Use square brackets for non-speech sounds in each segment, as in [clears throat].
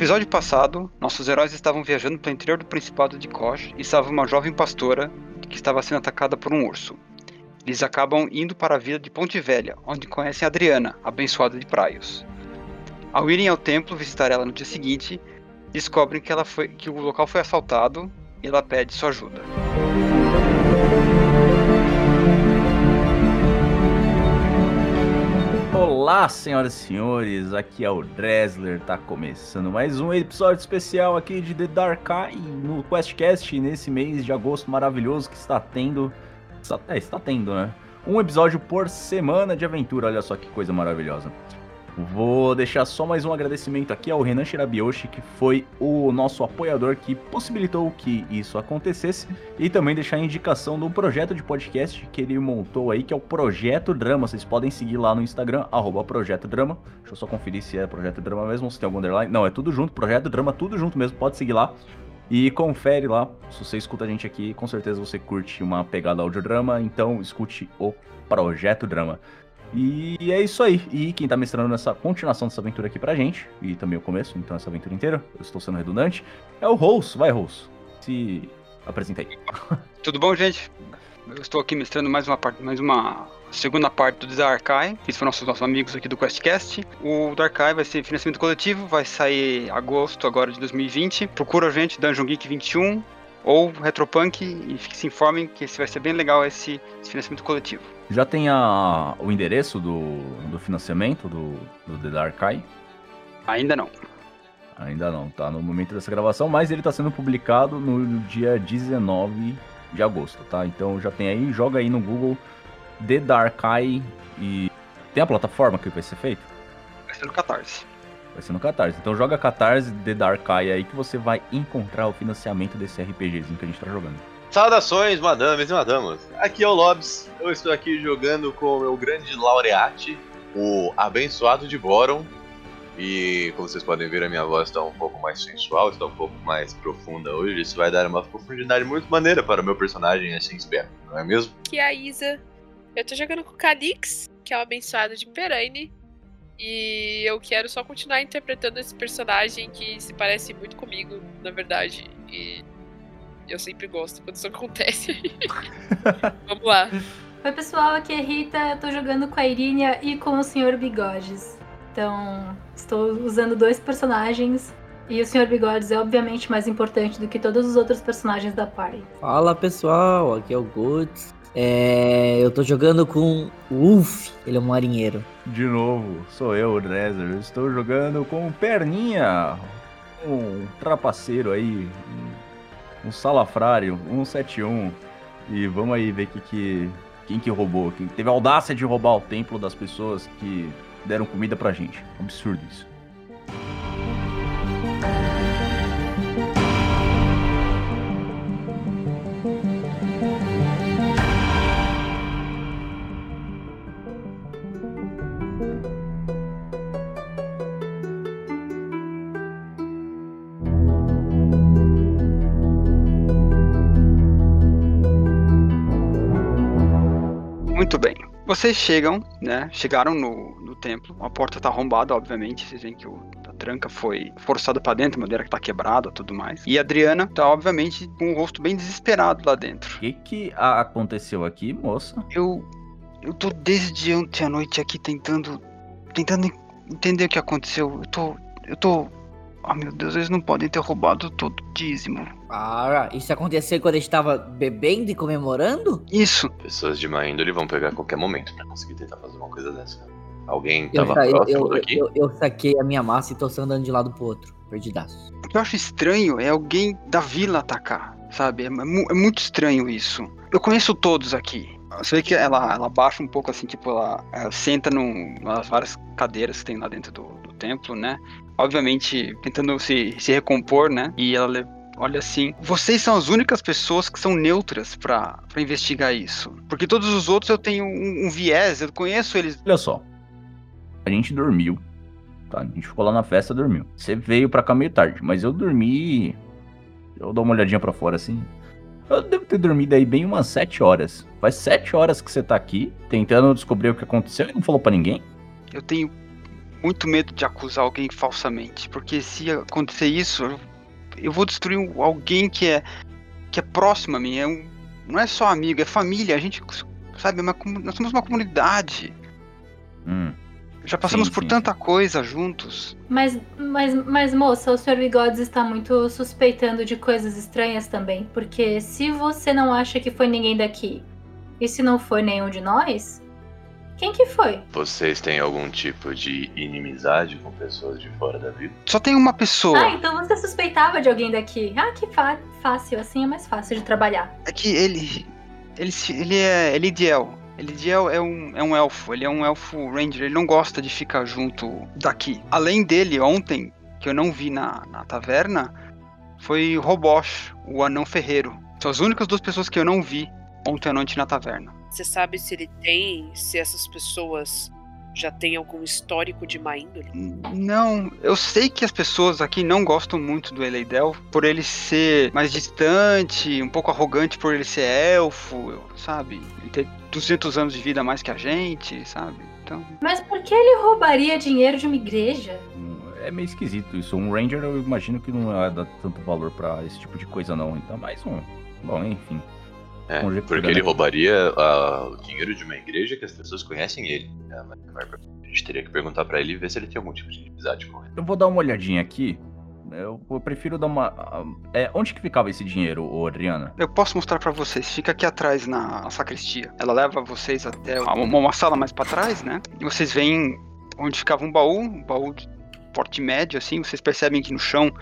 episódio passado, nossos heróis estavam viajando para o interior do Principado de Kosh e estava uma jovem pastora que estava sendo atacada por um urso. Eles acabam indo para a vila de Ponte Velha, onde conhecem Adriana, abençoada de Praios. Ao irem ao templo visitar ela no dia seguinte, descobrem que, ela foi, que o local foi assaltado e ela pede sua ajuda. Olá, senhoras e senhores, aqui é o Dresler, tá começando mais um episódio especial aqui de The Dark Eye no QuestCast nesse mês de agosto maravilhoso que está tendo, está, é, está tendo, né? Um episódio por semana de aventura, olha só que coisa maravilhosa. Vou deixar só mais um agradecimento aqui ao Renan Shirabiyoshi, que foi o nosso apoiador que possibilitou que isso acontecesse, e também deixar a indicação do projeto de podcast que ele montou aí, que é o Projeto Drama. Vocês podem seguir lá no Instagram, arroba Projeto Drama. Deixa eu só conferir se é Projeto Drama mesmo, se tem algum underline. Não, é tudo junto, Projeto Drama, tudo junto mesmo, pode seguir lá. E confere lá, se você escuta a gente aqui, com certeza você curte uma pegada audiodrama, então escute o Projeto Drama. E é isso aí. E quem tá mestrando nessa continuação dessa aventura aqui pra gente, e também o começo, então essa aventura inteira, eu estou sendo redundante, é o Rose. Vai, Rose. Se apresenta aí. [laughs] Tudo bom, gente? Eu estou aqui mestrando mais uma parte, mais uma segunda parte do Darkai, que foram nossos, nossos amigos aqui do QuestCast. O Darkai vai ser financiamento coletivo, vai sair em agosto agora de 2020. Procura a gente, Dungeon Geek 21 ou Retropunk e se informem que esse vai ser bem legal esse, esse financiamento coletivo. Já tem a, o endereço do, do financiamento do, do The Dark Eye? Ainda não. Ainda não, tá no momento dessa gravação, mas ele tá sendo publicado no dia 19 de agosto, tá? Então já tem aí, joga aí no Google The Dark Eye e tem a plataforma que vai ser feito? Vai ser no Catarse. Vai ser no Catarse. Então joga Catarse The Dark Eye aí que você vai encontrar o financiamento desse RPGzinho que a gente tá jogando. Saudações, madames e madamas. Aqui é o Lobs. Eu estou aqui jogando com o meu grande laureate, o abençoado de Boron. E como vocês podem ver, a minha voz está um pouco mais sensual, está um pouco mais profunda hoje. Isso vai dar uma profundidade muito maneira para o meu personagem, assim espero, não é mesmo? Aqui é a Isa. Eu tô jogando com o Calix, que é o abençoado de Peraine. E eu quero só continuar interpretando esse personagem que se parece muito comigo, na verdade. E eu sempre gosto quando isso [laughs] acontece. [laughs] Vamos lá. Oi, pessoal, aqui é Rita. Eu tô jogando com a Irínia e com o Sr. Bigodes. Então, estou usando dois personagens. E o Sr. Bigodes é obviamente mais importante do que todos os outros personagens da party. Fala pessoal, aqui é o Guts. É, eu tô jogando com o Wolf, ele é um marinheiro. De novo, sou eu, Drezer. Estou jogando com Perninha, um trapaceiro aí, um salafrário, 171. E vamos aí ver que, que, quem que roubou, quem teve a audácia de roubar o templo das pessoas que deram comida pra gente. Absurdo isso. Vocês chegam, né? Chegaram no, no templo. A porta tá arrombada, obviamente. Vocês veem que o, a tranca foi forçada para dentro, a madeira que tá quebrada tudo mais. E a Adriana tá, obviamente, com o rosto bem desesperado lá dentro. O que, que aconteceu aqui, moça? Eu. Eu tô desde ontem à noite aqui tentando. Tentando entender o que aconteceu. Eu tô. Eu tô. Ah, meu Deus, eles não podem ter roubado todo o dízimo. Ah, isso aconteceu quando a gente tava bebendo e comemorando? Isso. Pessoas de má índole vão pegar a qualquer momento pra conseguir tentar fazer uma coisa dessa. Alguém Eu, tava sa- próximo eu, daqui? eu, eu saquei a minha massa e tô só andando de lado pro outro, perdidaço. O que eu acho estranho é alguém da vila atacar, sabe? É, mu- é muito estranho isso. Eu conheço todos aqui. Você vê que ela, ela baixa um pouco assim, tipo, ela, ela senta num, nas várias cadeiras que tem lá dentro do, do templo, né? Obviamente, tentando se, se recompor, né? E ela olha assim: vocês são as únicas pessoas que são neutras pra pra investigar isso. Porque todos os outros eu tenho um, um viés, eu conheço eles. Olha só. A gente dormiu. Tá? A gente ficou lá na festa dormiu. Você veio pra cá meio tarde, mas eu dormi. Eu dou uma olhadinha pra fora assim. Eu devo ter dormido aí bem umas 7 horas. Faz 7 horas que você tá aqui, tentando descobrir o que aconteceu e não falou pra ninguém. Eu tenho muito medo de acusar alguém falsamente, porque se acontecer isso, eu, eu vou destruir alguém que é que é próximo a mim, é um, não é só amigo, é família, a gente sabe, é uma nós somos uma comunidade. Hum. Já passamos Sim, por sim, tanta coisa juntos. Mas, mas, mas, moça, o Sr. Bigodes está muito suspeitando de coisas estranhas também. Porque se você não acha que foi ninguém daqui, e se não foi nenhum de nós, quem que foi? Vocês têm algum tipo de inimizade com pessoas de fora da vila? Só tem uma pessoa. Ah, então você suspeitava de alguém daqui. Ah, que fácil, assim é mais fácil de trabalhar. É que ele. Ele, se- ele é. Elidiel. Elidiel é um, é um elfo. Ele é um elfo ranger. Ele não gosta de ficar junto daqui. Além dele, ontem, que eu não vi na, na taverna, foi o Robosh, o anão ferreiro. São as únicas duas pessoas que eu não vi ontem à noite na taverna. Você sabe se ele tem, se essas pessoas já têm algum histórico de má índole? Não, eu sei que as pessoas aqui não gostam muito do Eleidel por ele ser mais distante, um pouco arrogante por ele ser elfo, sabe? Ele ter 200 anos de vida a mais que a gente, sabe? Então, Mas por que ele roubaria dinheiro de uma igreja? É meio esquisito isso. Um Ranger eu imagino que não é dar tanto valor pra esse tipo de coisa, não. Então, mais um. Bom, enfim. É, Conjectura, porque ele roubaria o dinheiro de uma igreja que as pessoas conhecem ele. É, a gente teria que perguntar pra ele e ver se ele tem algum tipo de inimizade com ele. Eu vou dar uma olhadinha aqui. Eu, eu prefiro dar uma. É, onde que ficava esse dinheiro, ô Adriana? eu posso mostrar pra vocês. Fica aqui atrás na, sacristia. Ela leva vocês até uma, uma sala mais pra trás, né? E vocês veem onde ficava um baú, um baú de porte médio, assim. Vocês percebem que no chão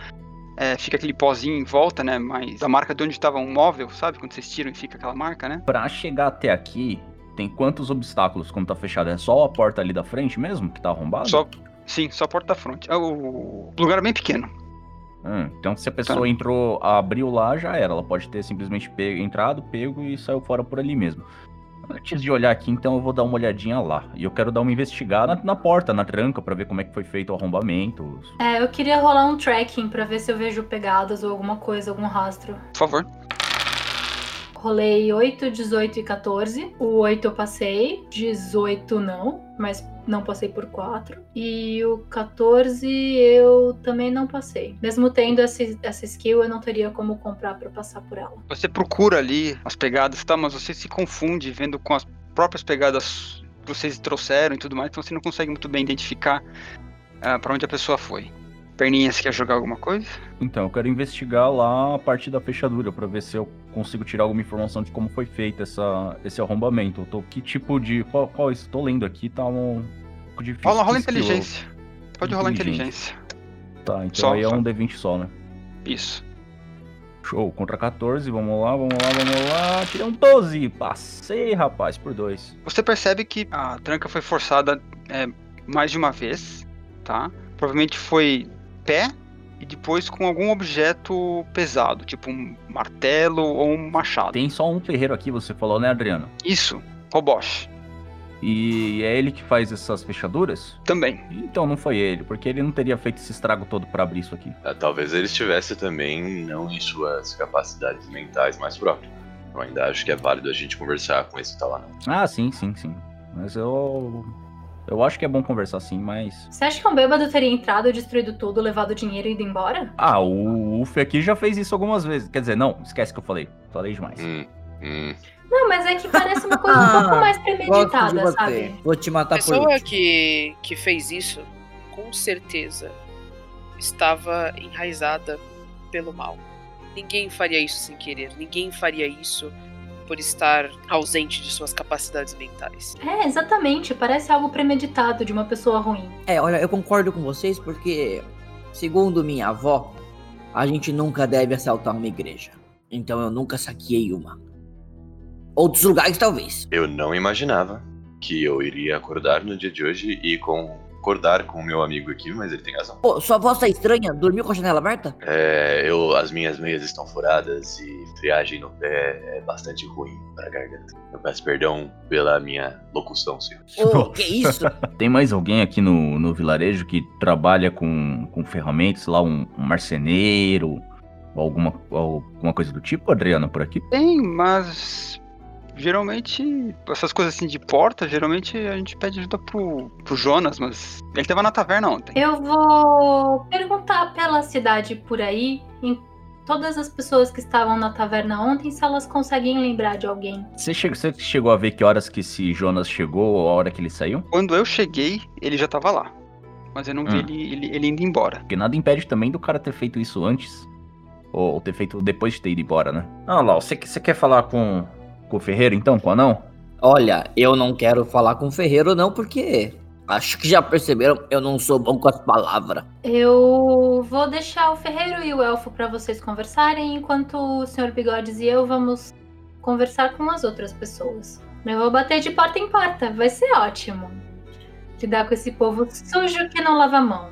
é, fica aquele pozinho em volta, né? Mas a marca de onde estava um móvel, sabe? Quando vocês tiram e fica aquela marca, né? Pra chegar até aqui, tem quantos obstáculos quando tá fechado? É só a porta ali da frente mesmo que tá arrombada? Só, sim, só a porta da frente. É, O lugar é bem pequeno. Hum, então se a pessoa Tá. entrou, abriu lá, já era. Ela pode ter simplesmente pego, entrado, pego e saiu fora por ali mesmo. Antes de olhar aqui, então eu vou dar uma olhadinha lá. E eu quero dar uma investigada na, na porta, na tranca, pra ver como é que foi feito o arrombamento. É, eu queria rolar um tracking pra ver se eu vejo pegadas ou alguma coisa, algum rastro. Por favor. Rolei 8, 18 e 14. O 8 eu passei, 18 não, mas não passei por 4. E o 14 eu também não passei. Mesmo tendo essa, essa skill, eu não teria como comprar pra passar por ela. Você procura ali as pegadas, tá? Mas você se confunde vendo com as próprias pegadas que vocês trouxeram e tudo mais, então você não consegue muito bem identificar ah, pra onde a pessoa foi. Perninha, você quer jogar alguma coisa? Então, eu quero investigar lá a parte da fechadura pra ver se eu consigo tirar alguma informação de como foi feito essa, esse arrombamento. Eu tô, que tipo de. Qual, qual isso? Tô lendo aqui, tá um pouco difícil. Rola, rola inteligência. Pode rolar Inteligência. inteligência. Tá, então Só, aí é só. um D20 só, né? Isso. Show, contra 14, vamos lá, vamos lá, vamos lá. Tirei um 12, passei, rapaz, por dois. Você percebe que a tranca foi forçada é, mais de uma vez, tá? Provavelmente foi pé e depois com algum objeto pesado, tipo um martelo ou um machado. Tem só um ferreiro aqui, você falou, né, Adriano? Isso, Robosh. E é ele que faz essas fechaduras? Também. Então não foi ele, porque ele não teria feito esse estrago todo pra abrir isso aqui. Ah, Talvez ele estivesse também não em suas capacidades mentais mais próprias. Eu ainda acho que é válido a gente conversar com esse tal anão. Ah, sim, sim, sim. Mas eu. Eu acho que é bom conversar sim, mas. Você acha que um bêbado teria entrado, destruído tudo, levado o dinheiro e ido embora? Ah, o Uf aqui já fez isso algumas vezes. Quer dizer, não, esquece que eu falei. Falei demais. Hum, hum. Não, mas é que parece uma coisa um [laughs] pouco mais Gosto de premeditada, você. sabe? Vou te A matar por pessoa último. que, que fez isso, com certeza, estava enraizada pelo mal. Ninguém faria isso sem querer. Ninguém faria isso por estar ausente de suas capacidades mentais. É, exatamente. Parece algo premeditado de uma pessoa ruim. É, olha, eu concordo com vocês porque, segundo minha avó, a gente nunca deve assaltar uma igreja. Então eu nunca saqueei uma. Outros lugares, talvez. Eu não imaginava que eu iria acordar no dia de hoje e concordar com o meu amigo aqui, mas ele tem razão. Pô, sua voz tá estranha? Dormiu com a janela aberta? É, eu, as minhas meias estão furadas e friagem no pé é bastante ruim para a garganta. Eu peço perdão pela minha locução, senhor. Ô, que isso? [laughs] Tem mais alguém aqui no, no vilarejo que trabalha com, com ferramentas, sei lá, um, um marceneiro ou alguma, alguma coisa do tipo, Adriana, por aqui? Tem, mas geralmente, essas coisas assim de porta, geralmente a gente pede ajuda pro, pro Jonas, mas ele tava na taverna ontem. Eu vou perguntar pela cidade por aí, em todas as pessoas que estavam na taverna ontem, se elas conseguem lembrar de alguém. Você, che- você chegou a ver que horas que esse Jonas chegou ou a hora que ele saiu? Quando eu cheguei, ele já tava lá. Mas eu não vi Hum. ele, ele, ele indo embora. Porque nada impede também do cara ter feito isso antes. Ou, ou ter feito depois de ter ido embora, né? Ah, Lau, você, você quer falar com, com o Ferreiro então, com o anão? Olha, eu não quero falar com o Ferreiro não, porque acho que já perceberam, eu não sou bom com as palavras. Eu vou deixar o Ferreiro e o Elfo pra vocês conversarem, enquanto o Sr. Bigodes e eu vamos conversar com as outras pessoas. Eu vou bater de porta em porta, vai ser ótimo. Lidar com esse povo sujo que não lava a mão.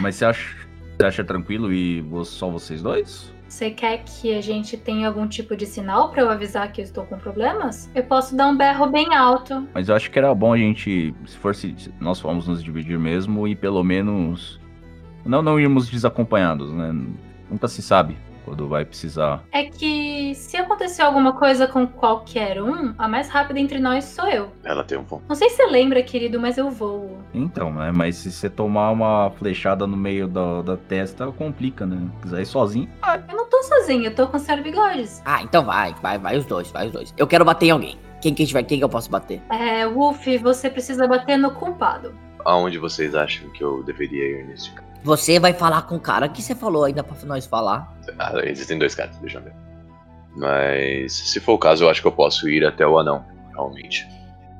Mas você acha, você acha tranquilo e só vocês dois? Você quer que a gente tenha algum tipo de sinal pra eu avisar que eu estou com problemas? Eu posso dar um berro bem alto. Mas eu acho que era bom a gente, se fosse, se nós formos nos dividir mesmo e pelo menos não não irmos desacompanhados, né? Nunca se sabe quando vai precisar. É que se acontecer alguma coisa com qualquer um, a mais rápida entre nós sou eu. Ela tem um ponto. Não sei se você lembra, querido, mas eu voo. Então, né? Mas se você tomar uma flechada no meio da, da testa, complica, né? Quiser ir sozinho. Eu não tô sozinha, eu tô com o. Bigodes. Ah, então vai, vai, vai os dois, vai os dois. Eu quero bater em alguém. Quem que tiver, quem que eu posso bater? É, Wolf, você precisa bater no culpado. Aonde vocês acham que eu deveria ir nesse caso? Você vai falar com o cara que você falou ainda pra nós falar. Ah, existem dois caras, deixa eu ver. Mas se for o caso, eu acho que eu posso ir até o anão, realmente.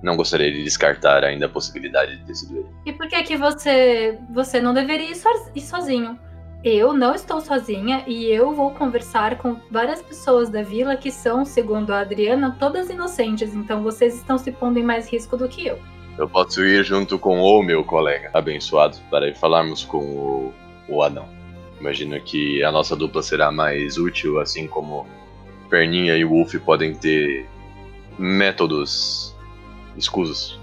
Não gostaria de descartar ainda a possibilidade de ter sido ele. E por que que você você não deveria ir, so- ir sozinho? Eu não estou sozinha e eu vou conversar com várias pessoas da vila que são, segundo a Adriana, todas inocentes. Então vocês estão se pondo em mais risco do que eu. Eu posso ir junto com o meu colega abençoado para falarmos com o, o anão. Imagino que a nossa dupla será mais útil, assim como Perninha e Wolf podem ter métodos escusos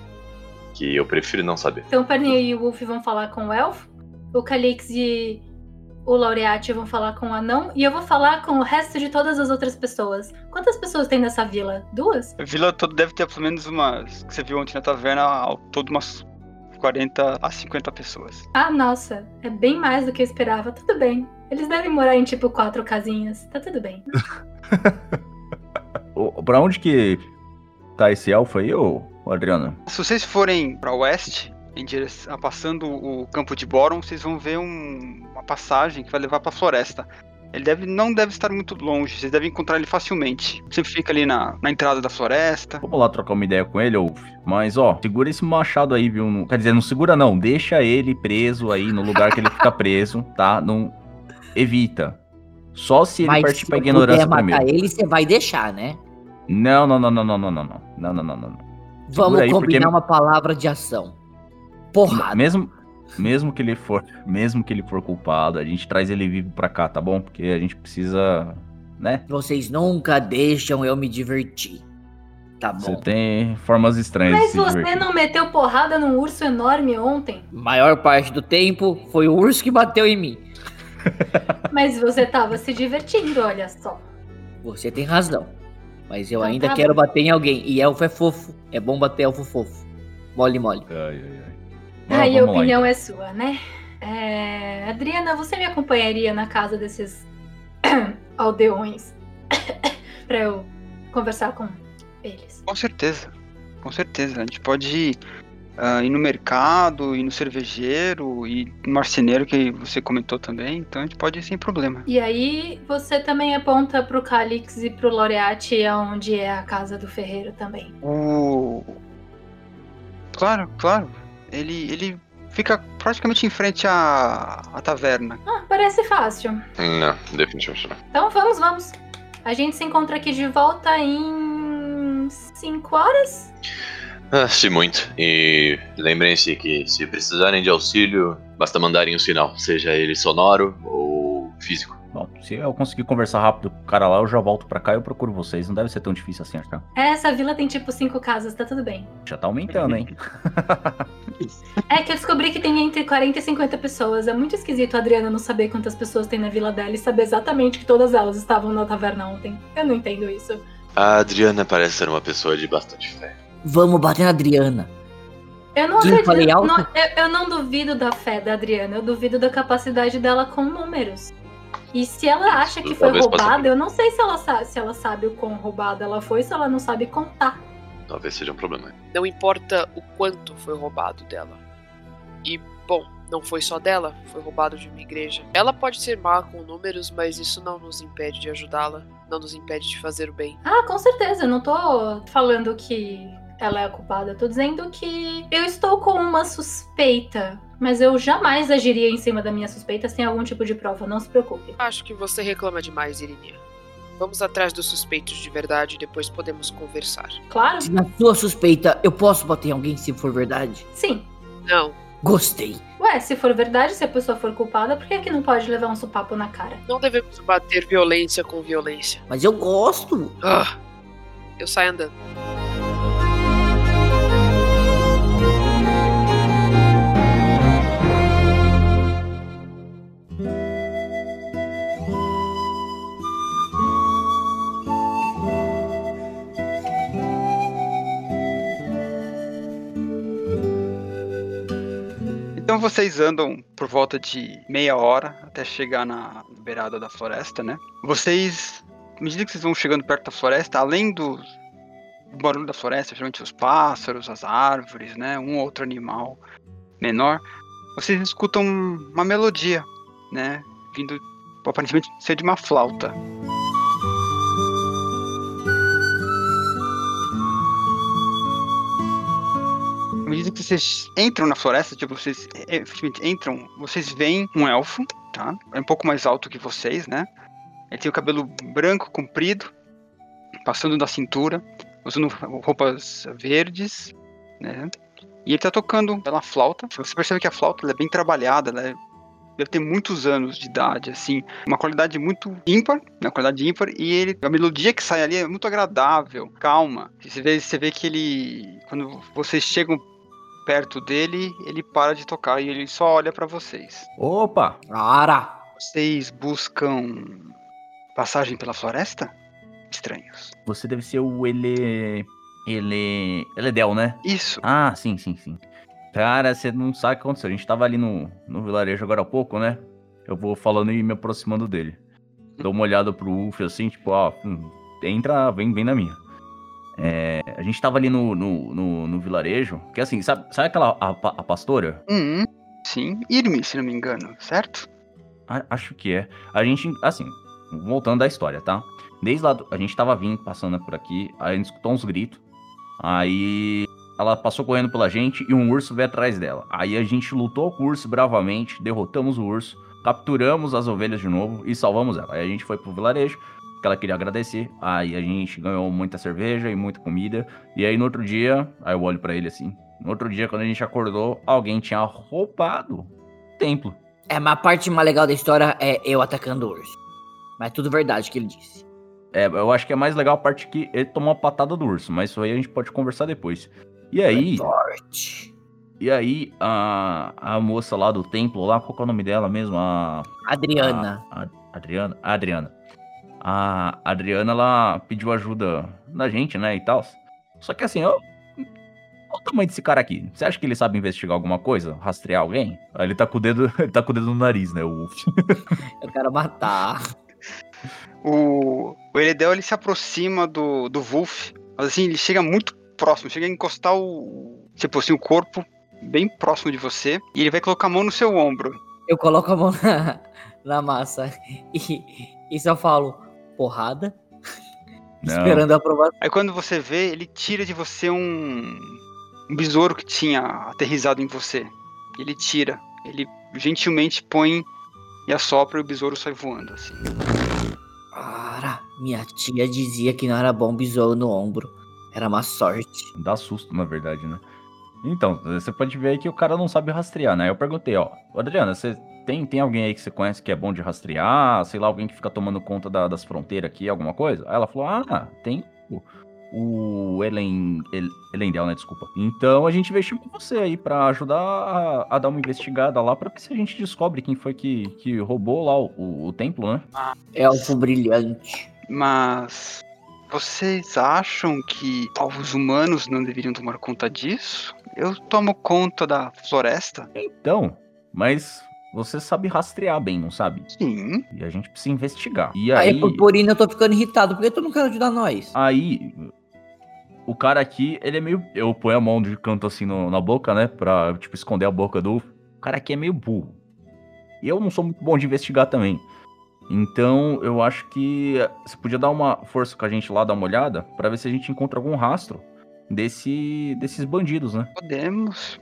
que eu prefiro não saber. Então Perninha e Wolf vão falar com o Elfo, o Calix e o Laureate vão falar com o Anão e eu vou falar com o resto de todas as outras pessoas. Quantas pessoas tem nessa vila? Duas? A vila toda deve ter pelo menos umas. Que você viu ontem na taverna, ao todo umas 40 a 50 pessoas. Ah, nossa, é bem mais do que eu esperava. Tudo bem. Eles devem morar em tipo quatro casinhas. Tá tudo bem. [laughs] Pra onde que tá esse elfo aí, ô, ô Adriana? Se vocês forem pra oeste, em direção, passando o campo de Boron, vocês vão ver um- uma passagem que vai levar pra floresta. Ele deve, não deve estar muito longe, vocês devem encontrar ele facilmente. Sempre fica ali na, na entrada da floresta. Vamos lá trocar uma ideia com ele, Wolf. Mas, ó, segura esse machado aí, viu? Quer dizer, não segura não. Deixa ele preso aí no lugar que ele fica preso, tá? Não... Evita. Só se ele Mas partir se pra ignorância matar primeiro. ele, você vai deixar, né? Não, não, não, não, não, não, não, não. Não, não, não, não. não. Vamos aí, combinar porque- uma palavra de ação. Porrada. Mesmo, mesmo que ele for, mesmo que ele for culpado, a gente traz ele vivo pra cá, tá bom? Porque a gente precisa, né? Vocês nunca deixam eu me divertir. Tá Você bom. tem formas estranhas Mas de se você divertir. não meteu porrada num urso enorme ontem? Maior parte do tempo foi o urso que bateu em mim. [laughs] Mas você tava se divertindo, olha só. Você tem razão. Mas eu Então ainda tá quero bom. bater em alguém. E elfo é fofo. É bom bater elfo fofo. Mole, mole. Ai, ai, ai. Ah, Aí a vamos lá, opinião é sua, né? É, Adriana, você me acompanharia na casa desses [coughs] aldeões [coughs] pra eu conversar com eles? Com certeza, com certeza. A gente pode ir, ah, ir no mercado, ir no cervejeiro, ir no marceneiro que você comentou também. Então a gente pode ir sem problema. E aí você também aponta pro Calix e pro Laureate, onde é a casa do ferreiro também. O. Claro, claro. Ele, ele fica praticamente em frente à, à taverna. Ah, parece fácil. Não, definitivamente não. Então vamos, vamos. A gente se encontra aqui de volta em 5 horas? Ah, se muito. E lembrem-se que se precisarem de auxílio, basta mandarem um sinal, seja ele sonoro ou físico. Bom, se eu conseguir conversar rápido com o cara lá, eu já volto pra cá e eu procuro vocês. Não deve ser tão difícil assim, achar. Essa vila tem tipo cinco casas, tá tudo bem. Já tá aumentando, hein? [laughs] É que eu descobri que tem entre 40 e 50 pessoas. É muito esquisito a Adriana não saber quantas pessoas tem na vila dela e saber exatamente que todas elas estavam na taverna ontem. Eu não entendo isso. A Adriana parece ser uma pessoa de bastante fé. Vamos bater na Adriana. Eu não falei acredito. não- eu, eu não duvido da fé da Adriana, eu duvido da capacidade dela com números. E se ela acha que foi Talvez roubada, eu não sei se ela, se ela sabe o quão roubada ela foi, se ela não sabe contar. Talvez seja um problema. Não importa o quanto foi roubado dela. E, bom, não foi só dela, foi roubado de uma igreja. Ela pode ser má com números, mas isso não nos impede de ajudá-la, não nos impede de fazer o bem. Ah, com certeza, eu não tô falando que ela é a culpada, eu tô dizendo que eu estou com uma suspeita, mas eu jamais agiria em cima da minha suspeita sem algum tipo de prova, não se preocupe. Acho que você reclama demais, Irinia. Vamos atrás dos suspeitos de verdade e depois podemos conversar. Claro? Na sua suspeita eu posso bater em alguém se for verdade, Sim. Não, gostei. Ué, se for verdade, se a pessoa for culpada, por que, que não pode levar um supapo na cara? não devemos bater violência com violência. Mas eu gosto. Ah, eu saio andando. Então vocês andam por volta de meia hora até chegar na beirada da floresta, né? Vocês, à medida que vocês vão chegando perto da floresta, além do, barulho da floresta, geralmente os pássaros, as árvores, né? Um ou outro animal menor, vocês escutam uma melodia, né? Vindo aparentemente ser de uma flauta. À medida que vocês entram na floresta, tipo, vocês é, efetivamente entram, vocês veem um elfo, tá? É um pouco mais alto que vocês, né? Ele tem o cabelo branco, comprido, passando da cintura, usando roupas verdes, né? E ele tá tocando pela flauta. Você percebe que a flauta é bem trabalhada, ela é- deve ter muitos anos de idade, assim, uma qualidade muito ímpar, uma qualidade ímpar, e ele, a melodia que sai ali é muito agradável, calma. Você vê, você vê que ele, quando vocês chegam perto dele, ele para de tocar e ele só olha pra vocês. Opa! Ara. Vocês buscam passagem pela floresta? Estranhos. Você deve ser o Ele. Ele. Eledel, né? Isso. Ah, sim, sim, sim. Cara, você não sabe o que aconteceu. A gente tava ali no, no vilarejo agora há pouco, né? Eu vou falando e me aproximando dele. Dou uma olhada pro Uf, assim, tipo, ó, hum, entra, vem, vem na minha. É, a gente tava ali no, no, no, no vilarejo, que assim, sabe, sabe aquela a, a pastora? Hum, sim. Irme, se não me engano, certo? A- acho que é. A gente, assim, voltando da história, tá? Desde lá, a gente tava vindo, passando por aqui, aí a gente escutou uns gritos. Aí ela passou correndo pela gente e um urso veio atrás dela. Aí a gente lutou com o urso bravamente, derrotamos o urso, capturamos as ovelhas de novo e salvamos ela. Aí a gente foi pro vilarejo, que ela queria agradecer. Aí a gente ganhou muita cerveja e muita comida. E aí no outro dia, aí eu olho pra ele assim. No outro dia, quando a gente acordou, alguém tinha roubado o templo. É, mas a parte mais legal da história é eu atacando o urso. Mas é tudo verdade que ele disse. É, eu acho que é mais legal a parte que ele tomou a patada do urso, mas isso aí a gente pode conversar depois. E aí, forte. e aí a, a moça lá do templo lá, qual é o nome dela mesmo? A, Adriana. a, a Adriana, Adriana. A Adriana ela pediu ajuda da gente, né, e tal. Só que assim, eu Olha o tamanho desse cara aqui. Você acha que ele sabe investigar alguma coisa? Rastrear alguém? Aí Ele tá com o dedo, [laughs] ele tá com o dedo no nariz, né, o Wolf. [laughs] Eu quero matar. O, o Eredel ele se aproxima do, do Wolf, mas assim, ele chega muito próximo, chega a encostar o. Tipo assim, o corpo bem próximo de você, e ele vai colocar a mão no seu ombro. Eu coloco a mão [laughs] na, na massa e, e só falo, porrada? Não. Esperando a aprovação. Aí quando você vê, ele tira de você um, um besouro que tinha aterrizado em você. Ele tira, ele gentilmente põe e assopra e o besouro sai voando assim. Cara, minha tia dizia que não era bom besouro no ombro. Era uma sorte. Dá susto, na verdade, né? Então, você pode ver aí que o cara não sabe rastrear, né? Eu perguntei, ó, "Ô, Adriana, você tem, tem alguém aí que você conhece que é bom de rastrear? Sei lá, alguém que fica tomando conta da- das fronteiras aqui, alguma coisa? Aí ela falou, ah, tem o, o Elen, El, Elendel, né? Desculpa. Então a gente investiu com você aí pra ajudar a, a dar uma investigada lá pra ver se a gente descobre quem foi que, que roubou lá o, o- o templo, né? Elfo brilhante. Mas vocês acham que os humanos não deveriam tomar conta disso? Eu tomo conta da floresta. Então, mas você sabe rastrear bem, não sabe? Sim. E a gente precisa investigar. E Aí, aí, por, por isso eu tô ficando irritado, porque tu não quer ajudar nós. aí o cara aqui, ele é meio. Eu ponho a mão de canto assim no- na boca, né? Pra, tipo, esconder a boca do. O cara aqui é meio burro. E eu não sou muito bom de investigar também. Então, eu acho que você podia dar uma força com a gente lá, dar uma olhada, pra ver se a gente encontra algum rastro desse, desses bandidos, né? Podemos.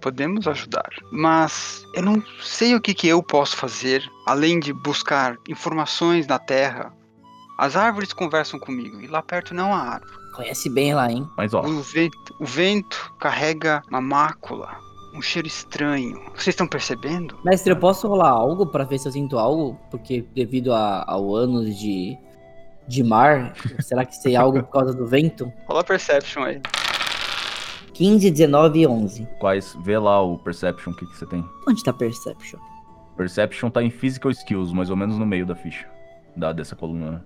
Podemos ajudar. Mas eu não sei o que, que eu posso fazer além de buscar informações na terra. As árvores conversam comigo e lá perto não há árvore. Conhece bem lá, hein? Mas, ó, O vento, o vento carrega uma mácula, um cheiro estranho. Vocês estão percebendo? Mestre, eu posso rolar algo pra ver se eu sinto algo? Porque devido a- ao anos de, de mar, [laughs] será que sei algo por causa do vento? Rola Perception aí. 15, 19 e 11. quais. Vê lá o Perception, o que, que você tem. Onde tá Perception? Perception tá em Physical Skills, mais ou menos no meio da ficha. Da, dessa coluna, né?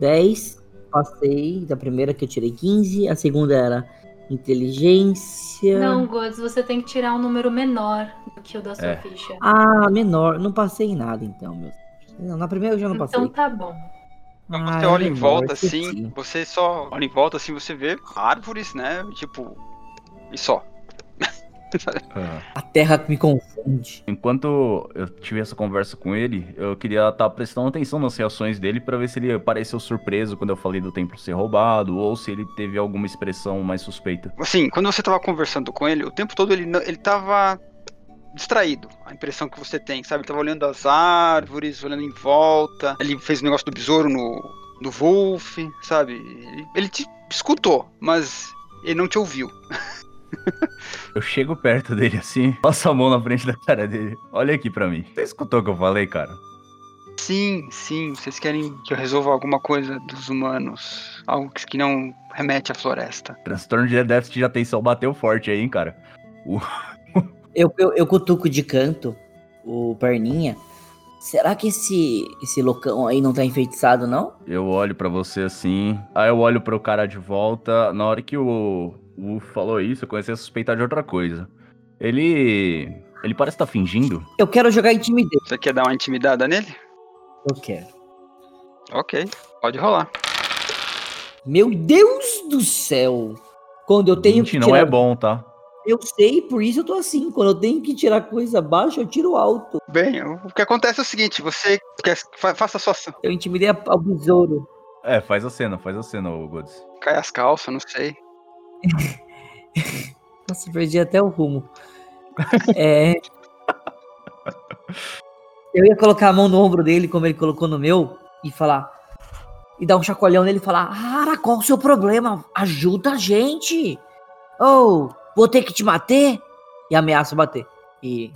10, passei. Da primeira que eu tirei 15, a segunda era inteligência. Não, Gods, você tem que tirar um número menor do que o da sua É. ficha. Ah, menor. Não passei em nada então, meu. Não, na primeira eu já não passei. Então tá bom. Então Ah, você olha em menor, volta assim, você só olha em volta assim, você vê árvores, né? Tipo, e só. A terra me confunde. Enquanto eu tive essa conversa com ele, eu queria estar prestando atenção nas reações dele pra ver se ele pareceu surpreso quando eu falei do templo ser roubado ou se ele teve alguma expressão mais suspeita. Assim, quando você tava conversando com ele, o tempo todo ele, ele tava distraído. A impressão que você tem, sabe? Ele tava olhando as árvores, olhando em volta. Ele fez o negócio do besouro no, no Wolf, sabe? Ele, ele te escutou, mas ele não te ouviu. [laughs] Eu chego perto dele assim, passo a mão na frente da cara dele. Olha aqui pra mim. Você escutou o que eu falei, cara? Sim, sim, vocês querem que eu resolva alguma coisa dos humanos. Algo que não remete à floresta. Transtorno de déficit de atenção bateu forte aí, hein, cara. [laughs] Eu, eu, eu cutuco de canto o perninha. Será que esse, esse loucão aí não tá enfeitiçado, não? Eu olho pra você assim, aí eu olho pro cara de volta. Na hora que o o falou isso, eu comecei a suspeitar de outra coisa. Ele. Ele parece estar fingindo. Eu quero jogar intimidade. Você quer dar uma intimidada nele? Eu quero. Ok, pode rolar. Meu Deus do céu! Quando eu tenho 20 que não tirar... é bom, tá? Eu sei, por isso eu tô assim. Quando eu tenho que tirar coisa baixa, eu tiro alto. Bem, o que acontece é o seguinte, você quer, fa- faça a sua ação. Eu intimidei ao besouro. É, faz a cena, faz a cena, ô Gods. Cai as calças, não sei. [laughs] Nossa, perdi até o rumo. É. Eu ia colocar a mão no ombro dele, como ele colocou no meu, e falar. E dar um chacoalhão nele e falar: Ara, qual o seu problema? Ajuda a gente! Ou, vou ter que te bater? E ameaço bater. E.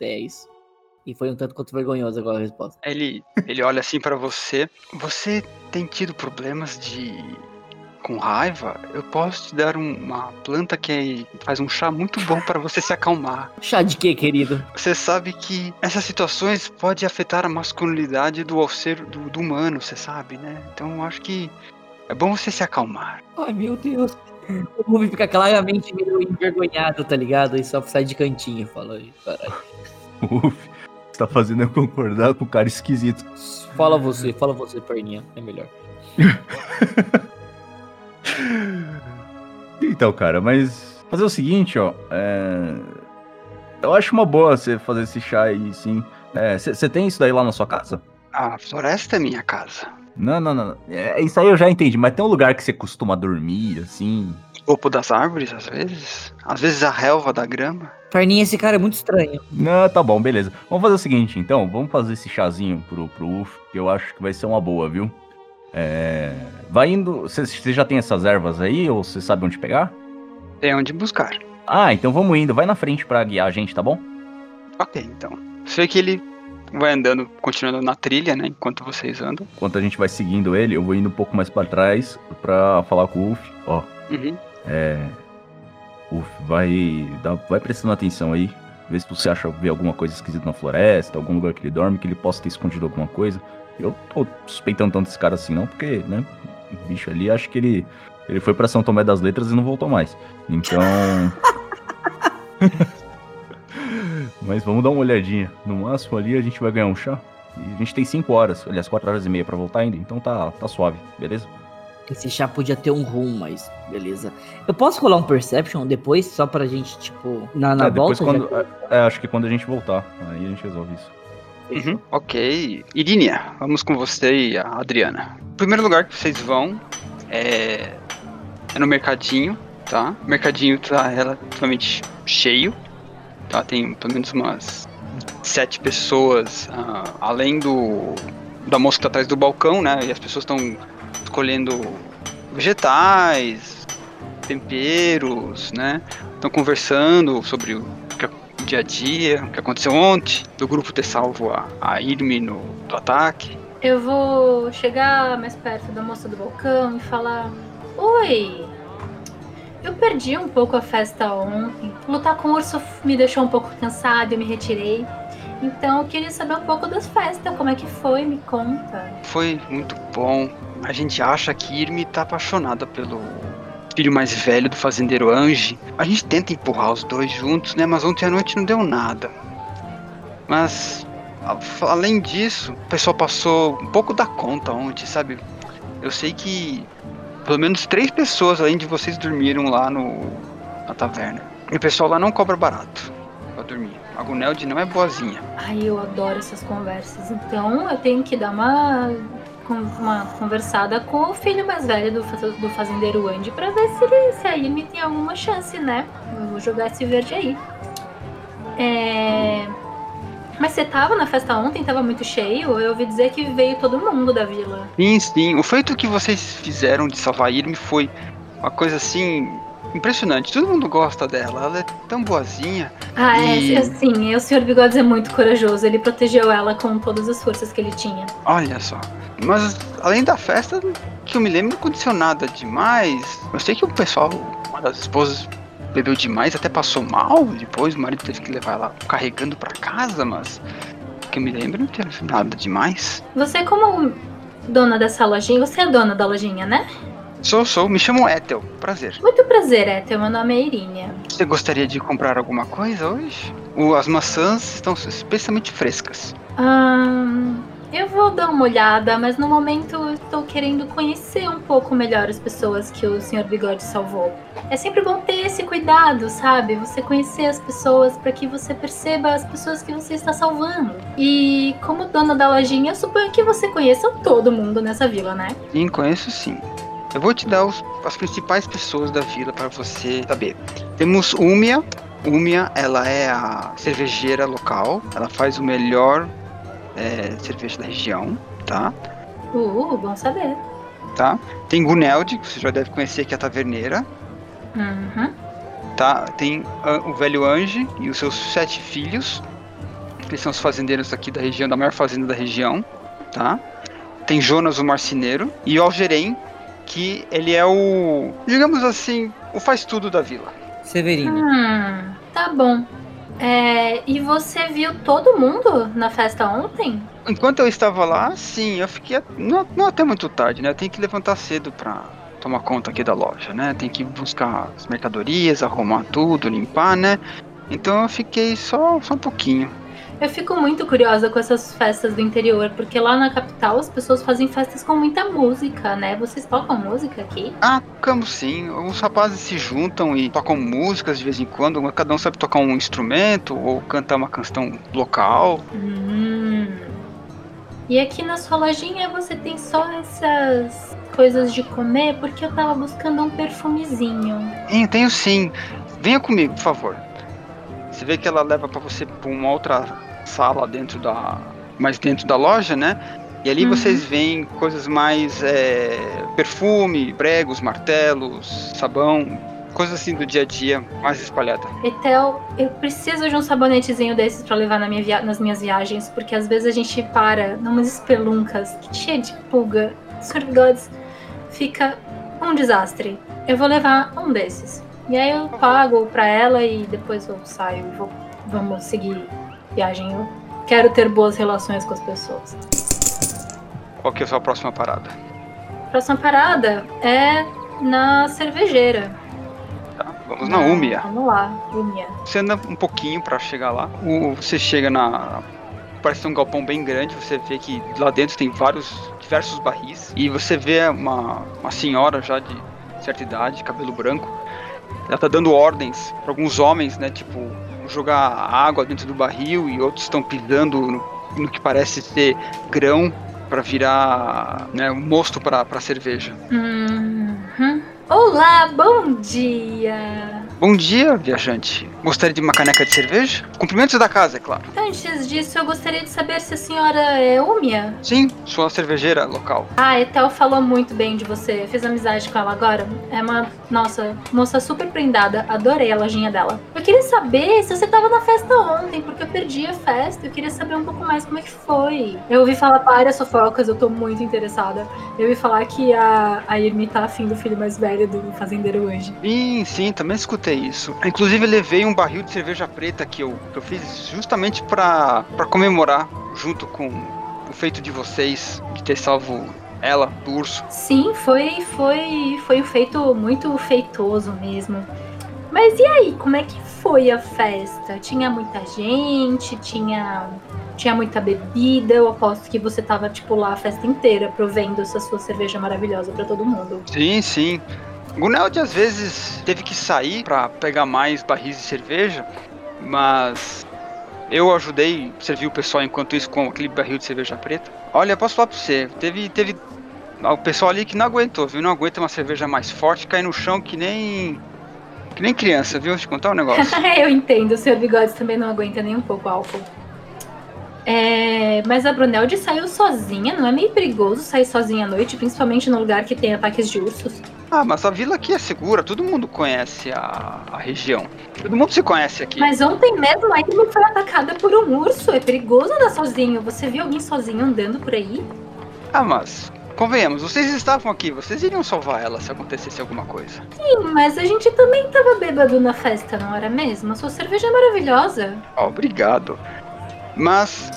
É isso. E foi um tanto quanto vergonhoso agora a resposta. Ele, ele olha assim pra você. Você tem tido problemas de com raiva? Eu posso te dar um- uma planta que faz um chá muito bom pra você se acalmar. Chá de quê, querido? Você sabe que essas situações podem afetar a masculinidade do ser do, do humano, você sabe, né? Então eu acho que é bom você se acalmar. Ai, meu Deus. O Ruby fica claramente meio envergonhado, tá ligado? E só sai de cantinho, fala aí, caralho. [laughs] Uf, você tá fazendo eu concordar com o cara esquisito. Fala você, fala você, perninha. É melhor. [laughs] Então, cara, mas fazer o seguinte, ó. é, Eu acho uma boa você fazer esse chá aí, sim. Você tem isso daí lá na sua casa? A floresta é minha casa. Não, não, não. É, isso aí eu já entendi, mas tem um lugar que você costuma dormir, assim. Topo das árvores, às vezes. Às vezes a relva da grama. Perninha, esse cara é muito estranho. Não, tá bom, beleza. Vamos fazer o seguinte, então. Vamos fazer esse chazinho pro, pro UF, que eu acho que vai ser uma boa, viu? É... Vai indo. Você já tem essas ervas aí, ou você sabe onde pegar? Tem onde buscar. Ah, então vamos indo. Vai na frente pra guiar a gente, tá bom? Ok, então. Você vê que ele vai andando, continuando na trilha, né? Enquanto vocês andam. Enquanto a gente vai seguindo ele, eu vou indo um pouco mais pra trás pra falar com o Uf. Ó, Uhum. é. Uf, vai. Dá, vai prestando atenção aí. Vê se você acha ver alguma coisa esquisita na floresta, algum lugar que ele dorme, que ele possa ter escondido alguma coisa. Eu tô suspeitando tanto desse cara assim, não, porque, né? bicho ali, acho que ele, ele foi pra São Tomé das Letras e não voltou mais. Então. [laughs] Mas vamos dar uma olhadinha. No máximo ali a gente vai ganhar um chá. E a gente tem 5 horas, aliás, 4 horas e meia pra voltar ainda. Então tá, tá suave, beleza? Esse chá podia ter um rum, mas beleza. Eu posso rolar um Perception depois, só pra gente, tipo, na, na é, volta? quando, é, acho que quando a gente voltar, aí a gente resolve isso. Uhum, ok. Irínia, vamos com você e a Adriana. O primeiro lugar que vocês vão é, é no mercadinho, tá? O mercadinho tá relativamente cheio, tá? Tem pelo menos umas sete pessoas, ah, além do da moça que tá atrás do balcão, né? E as pessoas estão escolhendo vegetais, temperos, né? Estão conversando sobre dia a dia, o que aconteceu ontem, do grupo ter salvo a, a Irme no do ataque. Eu vou chegar mais perto da moça do balcão e falar: Oi, eu perdi um pouco a festa ontem. Lutar com o urso me deixou um pouco cansado, eu me retirei. Então eu queria saber um pouco das festas, como é que foi, me conta. Foi muito bom. A gente acha que Irme tá apaixonada pelo filho mais velho do fazendeiro Ange. A gente tenta empurrar os dois juntos, né? Mas ontem à noite não deu nada. Mas além disso, o pessoal passou um pouco da conta ontem, sabe? Eu sei que pelo menos três pessoas além de vocês dormiram lá no na taverna. E o pessoal lá não cobra barato pra dormir. A Gunelde não é boazinha. Ai, eu adoro essas conversas. Então eu tenho que dar uma, uma conversada com o filho mais velho do, do fazendeiro Andy pra ver se, ele, se a Irme tem alguma chance, né? Eu vou jogar esse verde aí. É... Mas você tava na festa ontem? Tava muito cheio? Eu ouvi dizer que veio todo mundo da vila. Sim, sim. O feito que vocês fizeram de salvar Irme foi uma coisa assim impressionante. Todo mundo gosta dela. Ela é tão boazinha. Ah, E- é, sim, o Sr. Bigodes é muito corajoso. Ele protegeu ela com todas as forças que ele tinha. Olha só. Mas além da festa, que eu me lembro, não aconteceu nada demais. Eu sei que o pessoal, uma das esposas, bebeu demais, até passou mal. Depois o marido teve que levar ela carregando pra casa, mas que eu me lembro, não teve nada demais. Você, como dona dessa lojinha, você é dona da lojinha, né? Sou, sou, me chamo Ethel. Prazer. Muito prazer, Ethel. Meu nome é Irínia. Você gostaria de comprar alguma coisa hoje? As maçãs estão especialmente frescas. Ahn, eu vou dar uma olhada, mas no momento estou querendo conhecer um pouco melhor as pessoas que o Sr. Bigode salvou. É sempre bom ter esse cuidado, sabe? Você conhecer as pessoas para que você perceba as pessoas que você está salvando. E como dona da lojinha, eu suponho que você conheça todo mundo nessa vila, né? Sim, conheço sim. Eu vou te dar os- as principais pessoas da vila para você saber. Temos Umia. Umia, ela é a cervejeira local. Ela faz o melhor é, cerveja da região, tá? Uh, bom saber. tá? Tem Guneld, que você já deve conhecer, que é a taverneira. Uhum. tá? Tem ah, o velho Ange e os seus sete filhos. Eles são os fazendeiros aqui da região, da maior fazenda da região, tá? Tem Jonas, o marceneiro, e o Algerém, que ele é o, digamos assim, o faz tudo da vila. Severino. Hum, tá bom. É, e você viu todo mundo na festa ontem? Enquanto eu estava lá, sim, eu fiquei não, não até muito tarde, né? Eu tenho que levantar cedo pra tomar conta aqui da loja, né? Tem que buscar as mercadorias, arrumar tudo, limpar, né? Então eu fiquei só, só um pouquinho. Eu fico muito curiosa com essas festas do interior, porque lá na capital as pessoas fazem festas com muita música, né? Vocês tocam música aqui? Ah, tocamos sim. Os rapazes se juntam e tocam músicas de vez em quando. Cada um sabe tocar um instrumento ou cantar uma canção local. Hum. E aqui na sua lojinha você tem só essas coisas de comer, porque eu tava buscando um perfumezinho. Sim, tenho sim. Venha comigo, por favor. Você vê que ela leva pra você pra uma outra sala dentro da. mais dentro da loja, né? E ali Uhum. vocês veem coisas mais. é, perfume, pregos, martelos, sabão, coisas assim do dia a dia, mais espalhada. Etel, eu preciso de um sabonetezinho desses pra levar na minha nas minhas viagens, porque às vezes a gente para numas espeluncas cheias de pulga. Sr. Fica um desastre. Eu vou levar um desses. E aí eu pago pra ela e depois eu saio e vou, vamos seguir viagem. Eu quero ter boas relações com as pessoas. Qual que é a sua próxima parada? Próxima parada é na cervejeira. Tá? Vamos na Úmia. Vamos lá, Úmia. Você anda um pouquinho pra chegar lá. Você chega na. Parece um galpão bem grande. Você vê que lá dentro tem vários, diversos barris. E você vê uma, uma senhora já de certa idade, cabelo branco. Ela tá dando ordens pra alguns homens, né? Tipo, jogar água dentro do barril e outros estão pisando no, no que parece ser grão pra virar né, um mosto pra cerveja. Uhum. Olá, bom dia! Bom dia, viajante. Gostaria de uma caneca de cerveja? Cumprimentos da casa, é claro. Antes disso, eu gostaria de saber se a senhora é Úmia. Sim, sua cervejeira local. Ah, a Etel falou muito bem de você. Fiz amizade com ela agora. É uma, nossa, moça super prendada. Adorei a lojinha dela. Eu queria saber se você tava na festa ontem, porque eu perdi a festa. Eu queria saber um pouco mais como é que foi. Eu ouvi falar várias fofocas, eu tô muito interessada. Eu ouvi falar que a, a Irmi tá afim do filho mais velho do fazendeiro hoje. Sim, sim, também escutei isso. Inclusive, eu levei um barril de cerveja preta que eu, que eu fiz justamente pra comemorar, junto com o feito de vocês, de ter salvo ela do urso. Sim, foi, foi, foi um feito muito feitoso mesmo. Mas e aí, como é que foi a festa? Tinha muita gente, tinha tinha muita bebida. Eu aposto que você tava tipo lá a festa inteira provendo essa sua cerveja maravilhosa pra todo mundo. Sim, sim. Guneld às vezes teve que sair pra pegar mais barris de cerveja, mas eu ajudei a servir o pessoal enquanto isso com aquele barril de cerveja preta. Olha, posso falar pra você, teve, teve o pessoal ali que não aguentou, viu? Não aguenta uma cerveja mais forte, cai no chão que nem que nem criança, viu? Eu te contar um negócio. [laughs] eu entendo, o seu bigode também não aguenta nem um pouco álcool. É, mas a Brunelde saiu sozinha, não é meio perigoso sair sozinha à noite, principalmente no lugar que tem ataques de ursos. Ah, mas a vila aqui é segura, todo mundo conhece a, a região. Todo mundo se conhece aqui. Mas ontem mesmo a Irma foi atacada por um urso. É perigoso andar sozinho. Você viu alguém sozinho andando por aí? Ah, mas convenhamos, vocês estavam aqui, vocês iriam salvar ela se acontecesse alguma coisa. Sim, mas a gente também tava bêbado na festa, não era mesmo? A sua cerveja é maravilhosa. Ah, Obrigado. Mas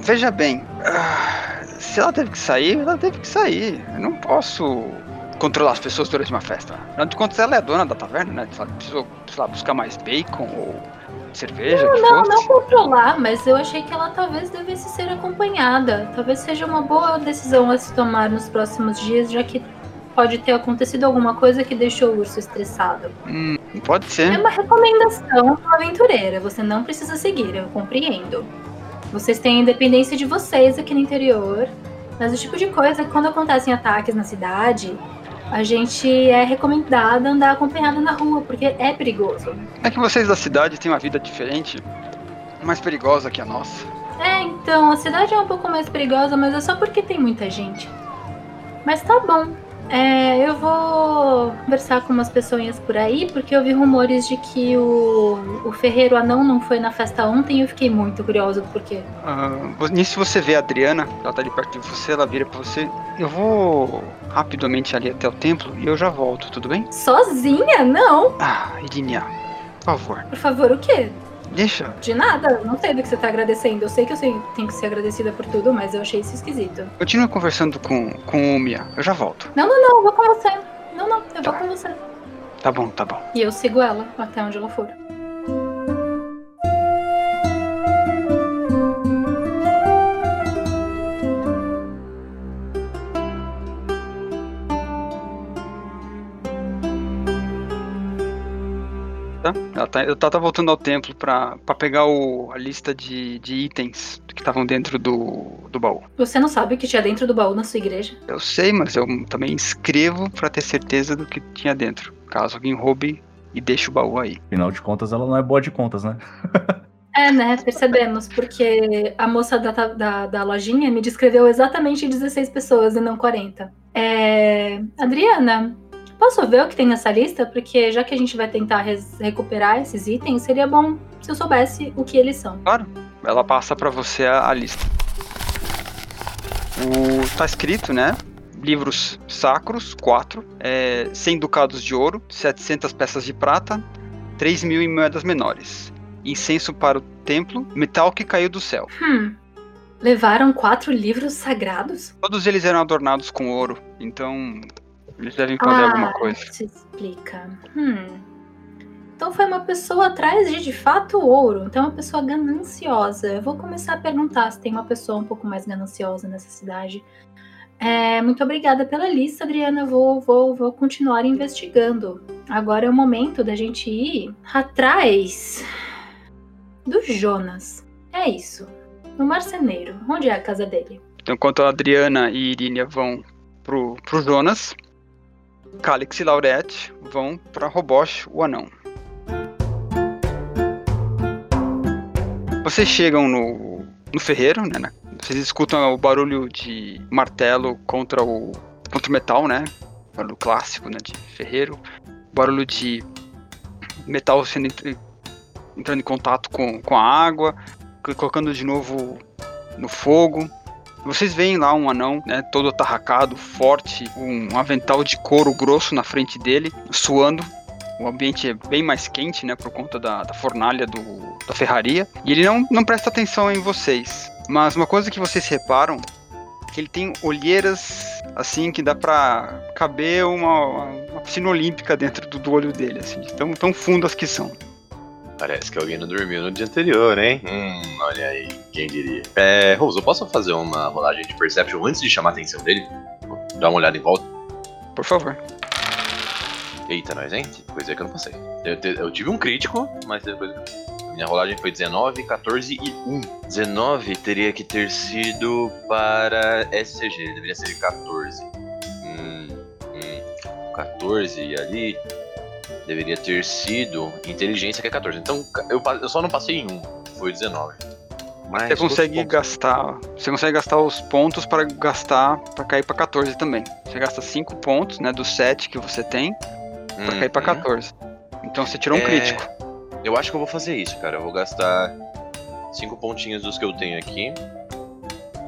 veja bem, ah, se ela teve que sair, ela teve que sair. Eu não posso controlar as pessoas durante uma festa. Afinal de contas, ela é a dona da taverna, né? Se ela precisou, sei lá, buscar mais bacon ou cerveja, Não, fosse. não controlar, mas eu achei que ela talvez devesse ser acompanhada. Talvez seja uma boa decisão a se tomar nos próximos dias, já que pode ter acontecido alguma coisa que deixou o urso estressado. Hum, pode É ser. uma recomendação para aventureira, você não precisa seguir, eu compreendo. Vocês têm a independência de vocês aqui no interior, mas o tipo de coisa que quando acontecem ataques na cidade, a gente é recomendada andar acompanhada na rua, porque é perigoso. É que vocês da cidade têm uma vida diferente, mais perigosa que a nossa. É, então, a cidade é um pouco mais perigosa, mas é só porque tem muita gente. Mas tá bom. É, eu vou conversar com umas pessoinhas por aí, porque eu vi rumores de que o, o Ferreiro Anão não foi na festa ontem e eu fiquei muito curiosa do porquê. Ah, nisso você vê a Adriana, ela tá ali perto de você, ela vira pra você. Eu vou rapidamente ali até o templo e eu já volto, tudo bem? Sozinha? Não! Ah, Irinia, por favor, Por favor, o quê? Deixa. De nada, não sei do que você tá agradecendo. Eu sei que eu sei, tenho que ser agradecida por tudo, mas eu achei isso esquisito. Continue conversando com, com o Mia, eu já volto. Não, não, não, eu vou com você. Não, não, eu vou Tá. com você. Tá bom, tá bom. E eu sigo ela até onde ela for. Ela tá, ela tá voltando ao templo pra, pra pegar o, a lista de, de itens que estavam dentro do, do baú. Você não sabe o que tinha dentro do baú na sua igreja? Eu sei, mas eu também escrevo pra ter certeza do que tinha dentro. Caso alguém roube e deixe o baú aí. Afinal de contas, ela não é boa de contas, né? É, né? Percebemos, porque a moça da, da, da lojinha me descreveu exatamente 16 pessoas e não 40. É... Adriana, posso ver o que tem nessa lista? Porque já que a gente vai tentar recuperar esses itens, seria bom se eu soubesse o que eles são. Ela passa pra você a, a lista. O, tá escrito, né? Livros sacros, 4. É, 100 ducados de ouro, 700 peças de prata, 3 mil em moedas menores. Incenso para o templo, metal que caiu do céu. Hum. Levaram quatro livros sagrados? Todos eles eram adornados com ouro, então eles devem fazer ah, alguma coisa. Isso explica. Hum. Então foi uma pessoa atrás de de fato ouro. Então uma pessoa gananciosa. Eu vou começar a perguntar se tem uma pessoa um pouco mais gananciosa nessa cidade. É, muito obrigada pela lista, Adriana. Eu vou, vou, vou continuar investigando. Agora é o momento da gente ir atrás do Jonas. É isso. No marceneiro. Onde é a casa dele? Então, enquanto a Adriana e Irínia vão pro, pro Jonas, Calix e Laurette vão pra Robosh, o anão. Vocês chegam no, no ferreiro, né? Vocês escutam o barulho de martelo contra o, contra o metal, né? Barulho clássico, né? De ferreiro. Barulho de metal sendo ent- entrando em contato com, com a água, co- colocando de novo no fogo. Vocês veem lá um anão, né, todo atarracado, forte, um avental de couro grosso na frente dele, suando. O ambiente é bem mais quente, né, por conta da, da fornalha do, da ferraria. E ele não, não presta atenção em vocês. Mas uma coisa que vocês reparam é que ele tem olheiras, assim, que dá pra caber uma, uma piscina olímpica dentro do, do olho dele, assim, tão, tão fundas que são. Parece que alguém não dormiu no dia anterior, hein? Hum, olha aí, quem diria. É, Rose, eu posso fazer uma rolagem de Perception antes de chamar a atenção dele? Dar uma olhada em volta? Por favor. Eita, nós, hein? Coisa que eu não passei. Eu, eu tive um crítico, mas depois. Minha rolagem foi 19, 14 e 1. 19 teria que ter sido para SCG, deveria ser 14. Hum, hum. 14 e ali deveria ter sido inteligência, que é 14. Então eu, eu só não passei em 1, foi 19. Mas Você consegue gastar. Você consegue gastar os pontos para gastar para cair para 14 também. Você gasta 5 pontos, né, dos 7 que você tem, para cair para Uhum. 14. Então você tirou um É, crítico. Eu acho que eu vou fazer isso, cara. Eu vou gastar cinco pontinhos dos que eu tenho aqui.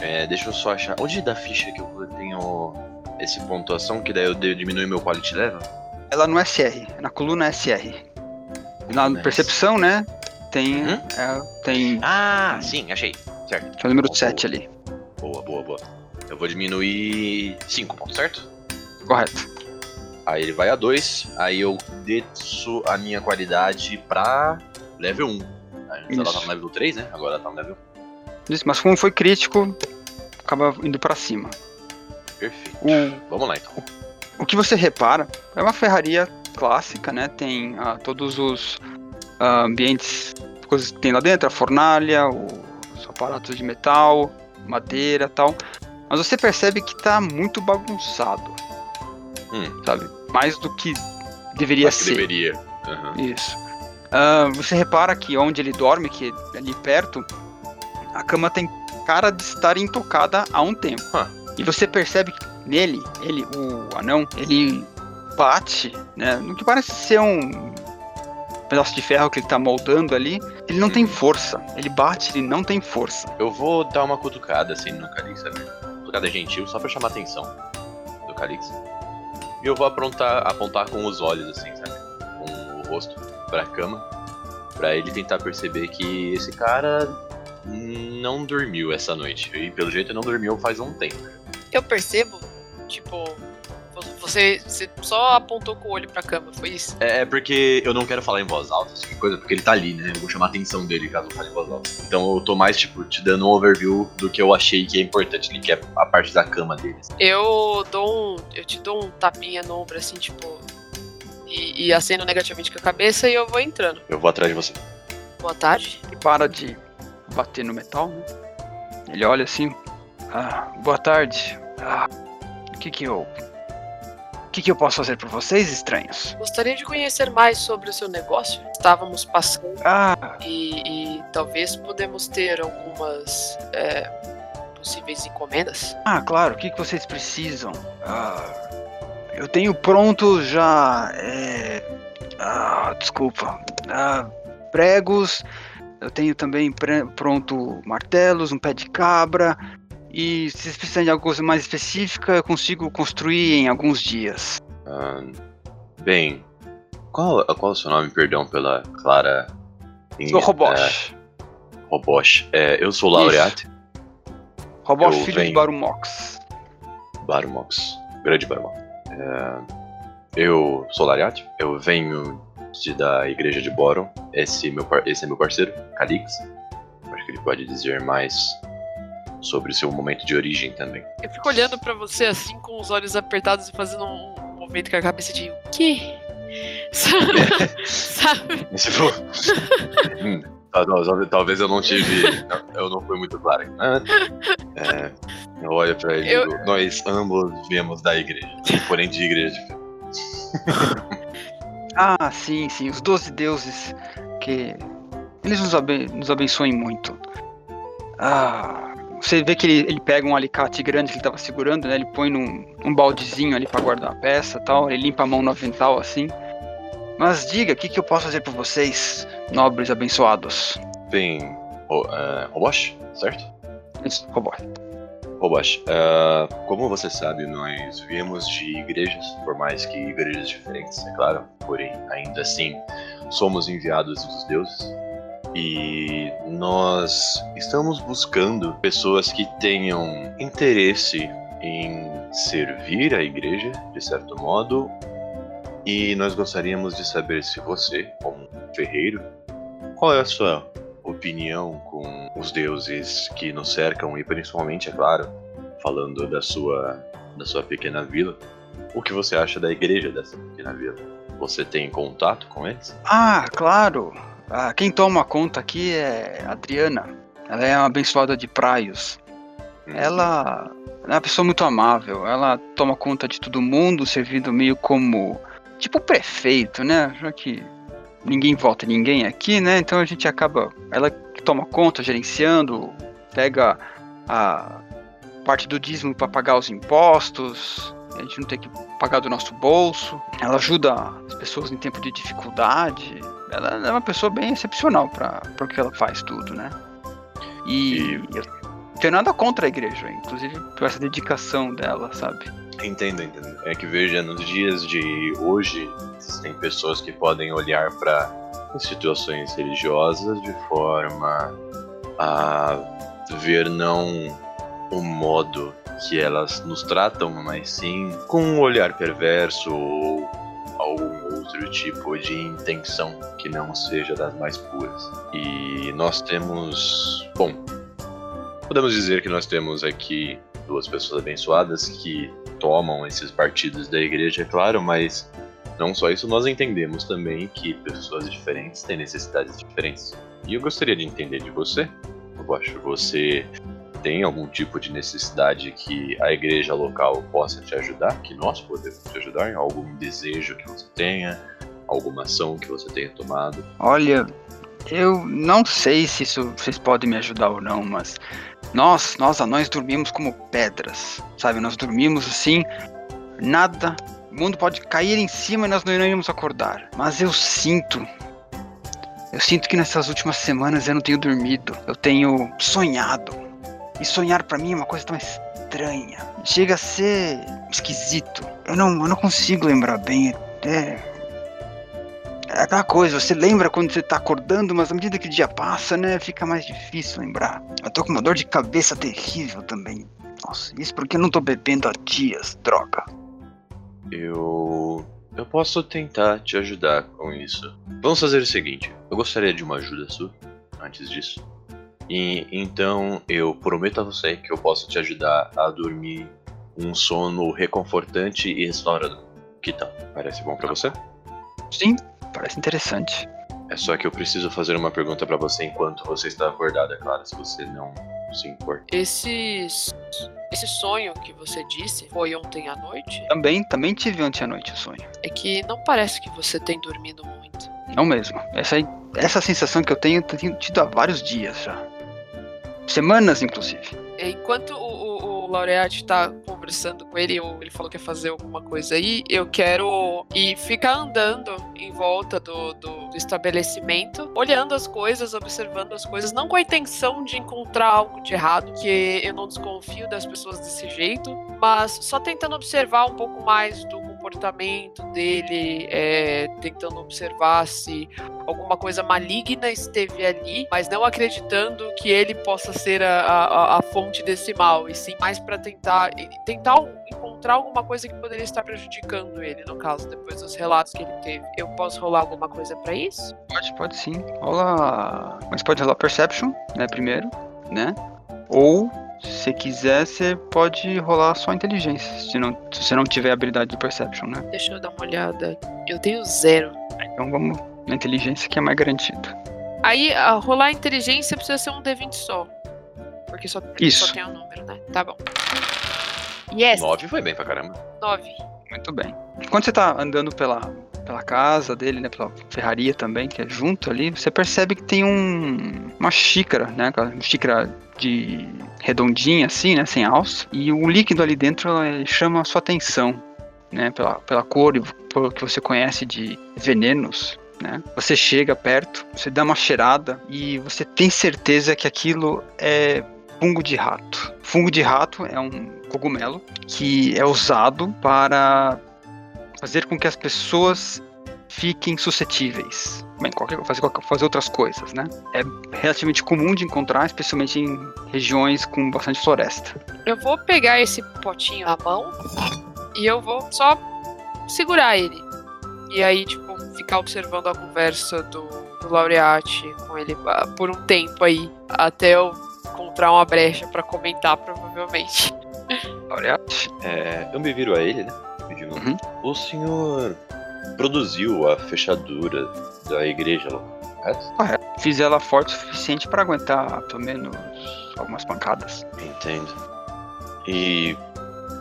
É, deixa eu só achar. Onde da ficha que eu tenho esse pontuação, que daí eu de- diminui meu quality level? Ela no SR, na coluna SR. Na Nice. percepção, né? Tem. Uhum. é, tem. Ah, sim, achei. Certo. É o número Boa, 7 ali. Boa, boa, boa. Eu vou diminuir 5 pontos, certo? Correto. Aí ele vai a 2, aí eu desço a minha qualidade pra level 1. Antes ela tá no level 3, né? Agora ela tá no level Isso, mas como foi crítico, acaba indo para cima. 1. Perfeito. O, Vamos lá então. O que você repara é uma ferraria clássica, né? Tem ah, todos os ah, ambientes, coisas que tem lá dentro, a fornalha, o- os aparatos de metal, madeira tal. Mas você percebe que tá muito bagunçado. Hum. Sabe? Mais do que deveria que ser. deveria. Aham. Isso. Ah, você repara que onde ele dorme, que é ali perto, a cama tem cara de estar intocada há um tempo. Ah. E você percebe que nele, ele, o anão, ele bate, né? No que parece ser um pedaço de ferro que ele tá moldando ali. Ele não tem força. Ele bate, ele não tem força. Eu vou dar uma cutucada assim no Calix, sabe? Cutucada gentil, só pra chamar a atenção do Calix. E eu vou apontar, apontar com os olhos, assim, sabe? Com o rosto pra cama. Pra ele tentar perceber que esse cara não dormiu essa noite. E pelo jeito não dormiu faz um tempo. Eu percebo, tipo, você, você só apontou com o olho pra cama, foi isso? É, é porque eu não quero falar em voz alta, esse tipo de coisa, porque ele tá ali, né? Eu vou chamar a atenção dele caso eu fale em voz alta. Então eu tô mais, tipo, te dando um overview do que eu achei que é importante ali, que é a parte da cama dele. Eu dou um. Eu te dou um tapinha no ombro, assim, tipo. E, e aceno negativamente com a cabeça e eu vou entrando. Eu vou atrás de você. Boa tarde. Ele para de bater no metal, né? Ele olha assim. Ah, boa tarde. Ah, o que que eu. O que que eu posso fazer por vocês, estranhos? Gostaria de conhecer mais sobre o seu negócio. Estávamos passando Ah, e, e talvez podemos ter algumas é, possíveis encomendas. ah, claro. O que que vocês precisam? Ah, eu tenho pronto já. É, ah, desculpa. Ah, pregos. Eu tenho também pronto martelos, um pé de cabra. E se vocês precisarem de alguma coisa mais específica, eu consigo construir em alguns dias. Ah, bem, qual, qual é o seu nome, perdão, pela Clara? em- Sou Robosh. É, Robosh. É, eu sou Laureate. Robosh, Eu filho de venho. Barumox. Barmox, grande Barmox. É, eu sou Lariat, eu venho de, da igreja de Boron. Esse, meu, esse é meu parceiro, Calix. Acho que ele pode dizer mais sobre o seu momento de origem também. Eu fico olhando pra você assim, com os olhos apertados e fazendo um movimento com a cabeça de o quê? [laughs] Sabe? Sabe? [laughs] Esse foi- [laughs] Hum, tal- Talvez eu não tive. não, Eu não fui muito claro. Ah, É, eu olho pra ele Eu- digo, nós ambos viemos da igreja, porém de igreja. Ah, sim, sim. Os doze deuses que. Eles nos, aben nos abençoem muito. Ah. Você vê que ele, ele pega um alicate grande que ele tava segurando, né? Ele põe num um baldezinho ali pra guardar a peça tal. Ele limpa a mão no avental assim. Mas diga, o que, que eu posso fazer por vocês, nobres abençoados? Bem, o, é, Obosh, certo? Isso, robô. Obosh, é, como você sabe, nós viemos de igrejas, por mais que igrejas diferentes, é claro, porém, ainda assim, somos enviados dos deuses. E nós estamos buscando pessoas que tenham interesse em servir a igreja, de certo modo, e nós gostaríamos de saber se você, como ferreiro, qual é a sua opinião com os deuses que nos cercam e principalmente, é claro, falando da sua da sua pequena vila, o que você acha da igreja dessa pequena vila? Você tem contato com eles? Ah, claro. Ah, quem toma conta aqui é Adriana. Ela é uma abençoada de praios. Ela é uma pessoa muito amável. Ela toma conta de todo mundo, servindo meio como. Tipo prefeito, né? Já que ninguém vota ninguém aqui, né? Então a gente acaba. Ela que toma conta, gerenciando, pega a parte do dízimo para pagar os impostos. A gente não tem que pagar do nosso bolso. Ela ajuda as pessoas em tempo de dificuldade. Ela é uma pessoa bem excepcional para o que ela faz tudo, né? E, E- eu tenho nada contra a igreja, inclusive por essa dedicação dela, sabe? Entendo, entendo. É que veja, nos dias de hoje, existem pessoas que podem olhar para instituições religiosas de forma a ver não o modo que elas nos tratam, mas sim com um olhar perverso ou algum outro tipo de intenção que não seja das mais puras. E nós temos, bom, podemos dizer que nós temos aqui duas pessoas abençoadas que tomam esses partidos da igreja, é claro, mas não só isso, nós entendemos também que pessoas diferentes têm necessidades diferentes. E eu gostaria de entender de você, eu acho você tem algum tipo de necessidade que a igreja local possa te ajudar, que nós podemos te ajudar, algum desejo que você tenha, alguma ação que você tenha tomado. Olha, eu não sei se isso vocês podem me ajudar ou não, mas nós, nós anões dormimos como pedras, sabe? Nós dormimos assim, nada, o mundo pode cair em cima e nós não iremos acordar. Mas eu sinto, eu sinto que nessas últimas semanas eu não tenho dormido, eu tenho sonhado. E sonhar pra mim é uma coisa tão estranha, chega a ser esquisito. Eu não, eu não consigo lembrar bem. É, é aquela coisa, você lembra quando você tá acordando, mas à medida que o dia passa, né, fica mais difícil lembrar. Eu tô com uma dor de cabeça terrível também. Nossa, isso porque eu não tô bebendo há dias, droga. Eu. Eu posso tentar te ajudar com isso. Vamos fazer o seguinte: eu gostaria de uma ajuda sua antes disso. E então eu prometo a você que eu posso te ajudar a dormir um sono reconfortante e restaurador. Que tal? Parece bom pra você? Sim, parece interessante. É só que eu preciso fazer uma pergunta pra você enquanto você está acordado, é claro, se você não se importa. Esse, esse sonho que você disse foi ontem à noite? Também, também tive ontem à noite o sonho. É que não parece que você tem dormido muito. Não mesmo. Essa, essa sensação que eu tenho, eu tenho tido há vários dias já. Semanas, inclusive. Enquanto o, o, o Laureate tá conversando com ele, ou ele falou que ia fazer alguma coisa aí, eu quero ir ficar andando em volta do, do, do estabelecimento, olhando as coisas, observando as coisas, não com a intenção de encontrar algo de errado, que eu não desconfio das pessoas desse jeito, mas só tentando observar um pouco mais do comportamento dele, é, tentando observar se alguma coisa maligna esteve ali, mas não acreditando que ele possa ser a, a, a fonte desse mal, e sim mais para tentar tentar encontrar alguma coisa que poderia estar prejudicando ele, no caso, depois dos relatos que ele teve. Eu posso rolar alguma coisa para isso? Pode, pode sim. Rola. Mas pode rolar Perception, né? Primeiro, né? Ou se você quiser, você pode rolar só inteligência, se, não, se você não tiver habilidade de perception, né? Deixa eu dar uma olhada. Eu tenho zero. Então vamos na inteligência que é mais garantido. Aí, a rolar inteligência precisa ser um D20 só. Porque só, Isso. só tem um número, né? Tá bom. Yes! 9 foi bem pra caramba. 9. Muito bem. Quando você tá andando pela, pela casa dele, né, pela ferraria também, que é junto ali, você percebe que tem um, uma xícara, né, aquela xícara de redondinha assim, né, sem alça, e o líquido ali dentro eh, chama a sua atenção, né, pela, pela cor e pelo que você conhece de venenos, né? Você chega perto, você dá uma cheirada e você tem certeza que aquilo é fungo de rato. Fungo de rato é um cogumelo que é usado para fazer com que as pessoas fiquem suscetíveis. Bem, qualquer, fazer, fazer outras coisas, né? É relativamente comum de encontrar, especialmente em regiões com bastante floresta. Eu vou pegar esse potinho na mão e eu vou só segurar ele. E aí, tipo, ficar observando a conversa do, do Laureate com ele ah, por um tempo aí, até eu encontrar uma brecha pra comentar, provavelmente. Laureate? É, eu me viro a ele, né? Me digo, Uhum. O senhor produziu a fechadura da igreja lá, correto? Fiz ela forte o suficiente para aguentar pelo menos algumas pancadas. Entendo. E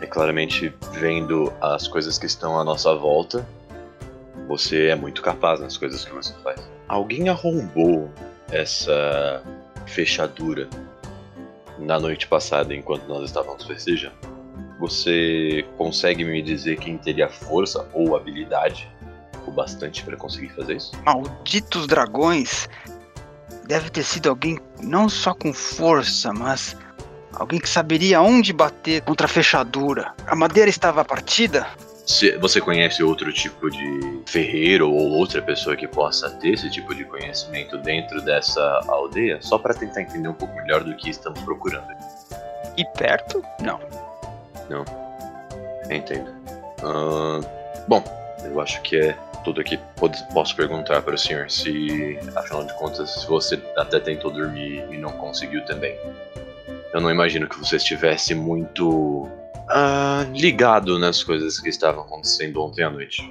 é claramente vendo as coisas que estão à nossa volta, você é muito capaz nas coisas que você faz. Alguém arrombou essa fechadura na noite passada enquanto nós estávamos festejando. Você consegue me dizer quem teria força ou habilidade o bastante para conseguir fazer isso? Malditos dragões! Deve ter sido alguém não só com força, mas alguém que saberia onde bater contra a fechadura. A madeira estava partida? Se você conhece outro tipo de ferreiro ou outra pessoa que possa ter esse tipo de conhecimento dentro dessa aldeia, só para tentar entender um pouco melhor do que estamos procurando. E perto? Não. Entendo. Ahn, bom, eu acho que é tudo aqui. Posso perguntar para o senhor se, afinal de contas, se você até tentou dormir e não conseguiu também. Eu não imagino que você estivesse muito ah, ligado nas coisas que estavam acontecendo ontem à noite.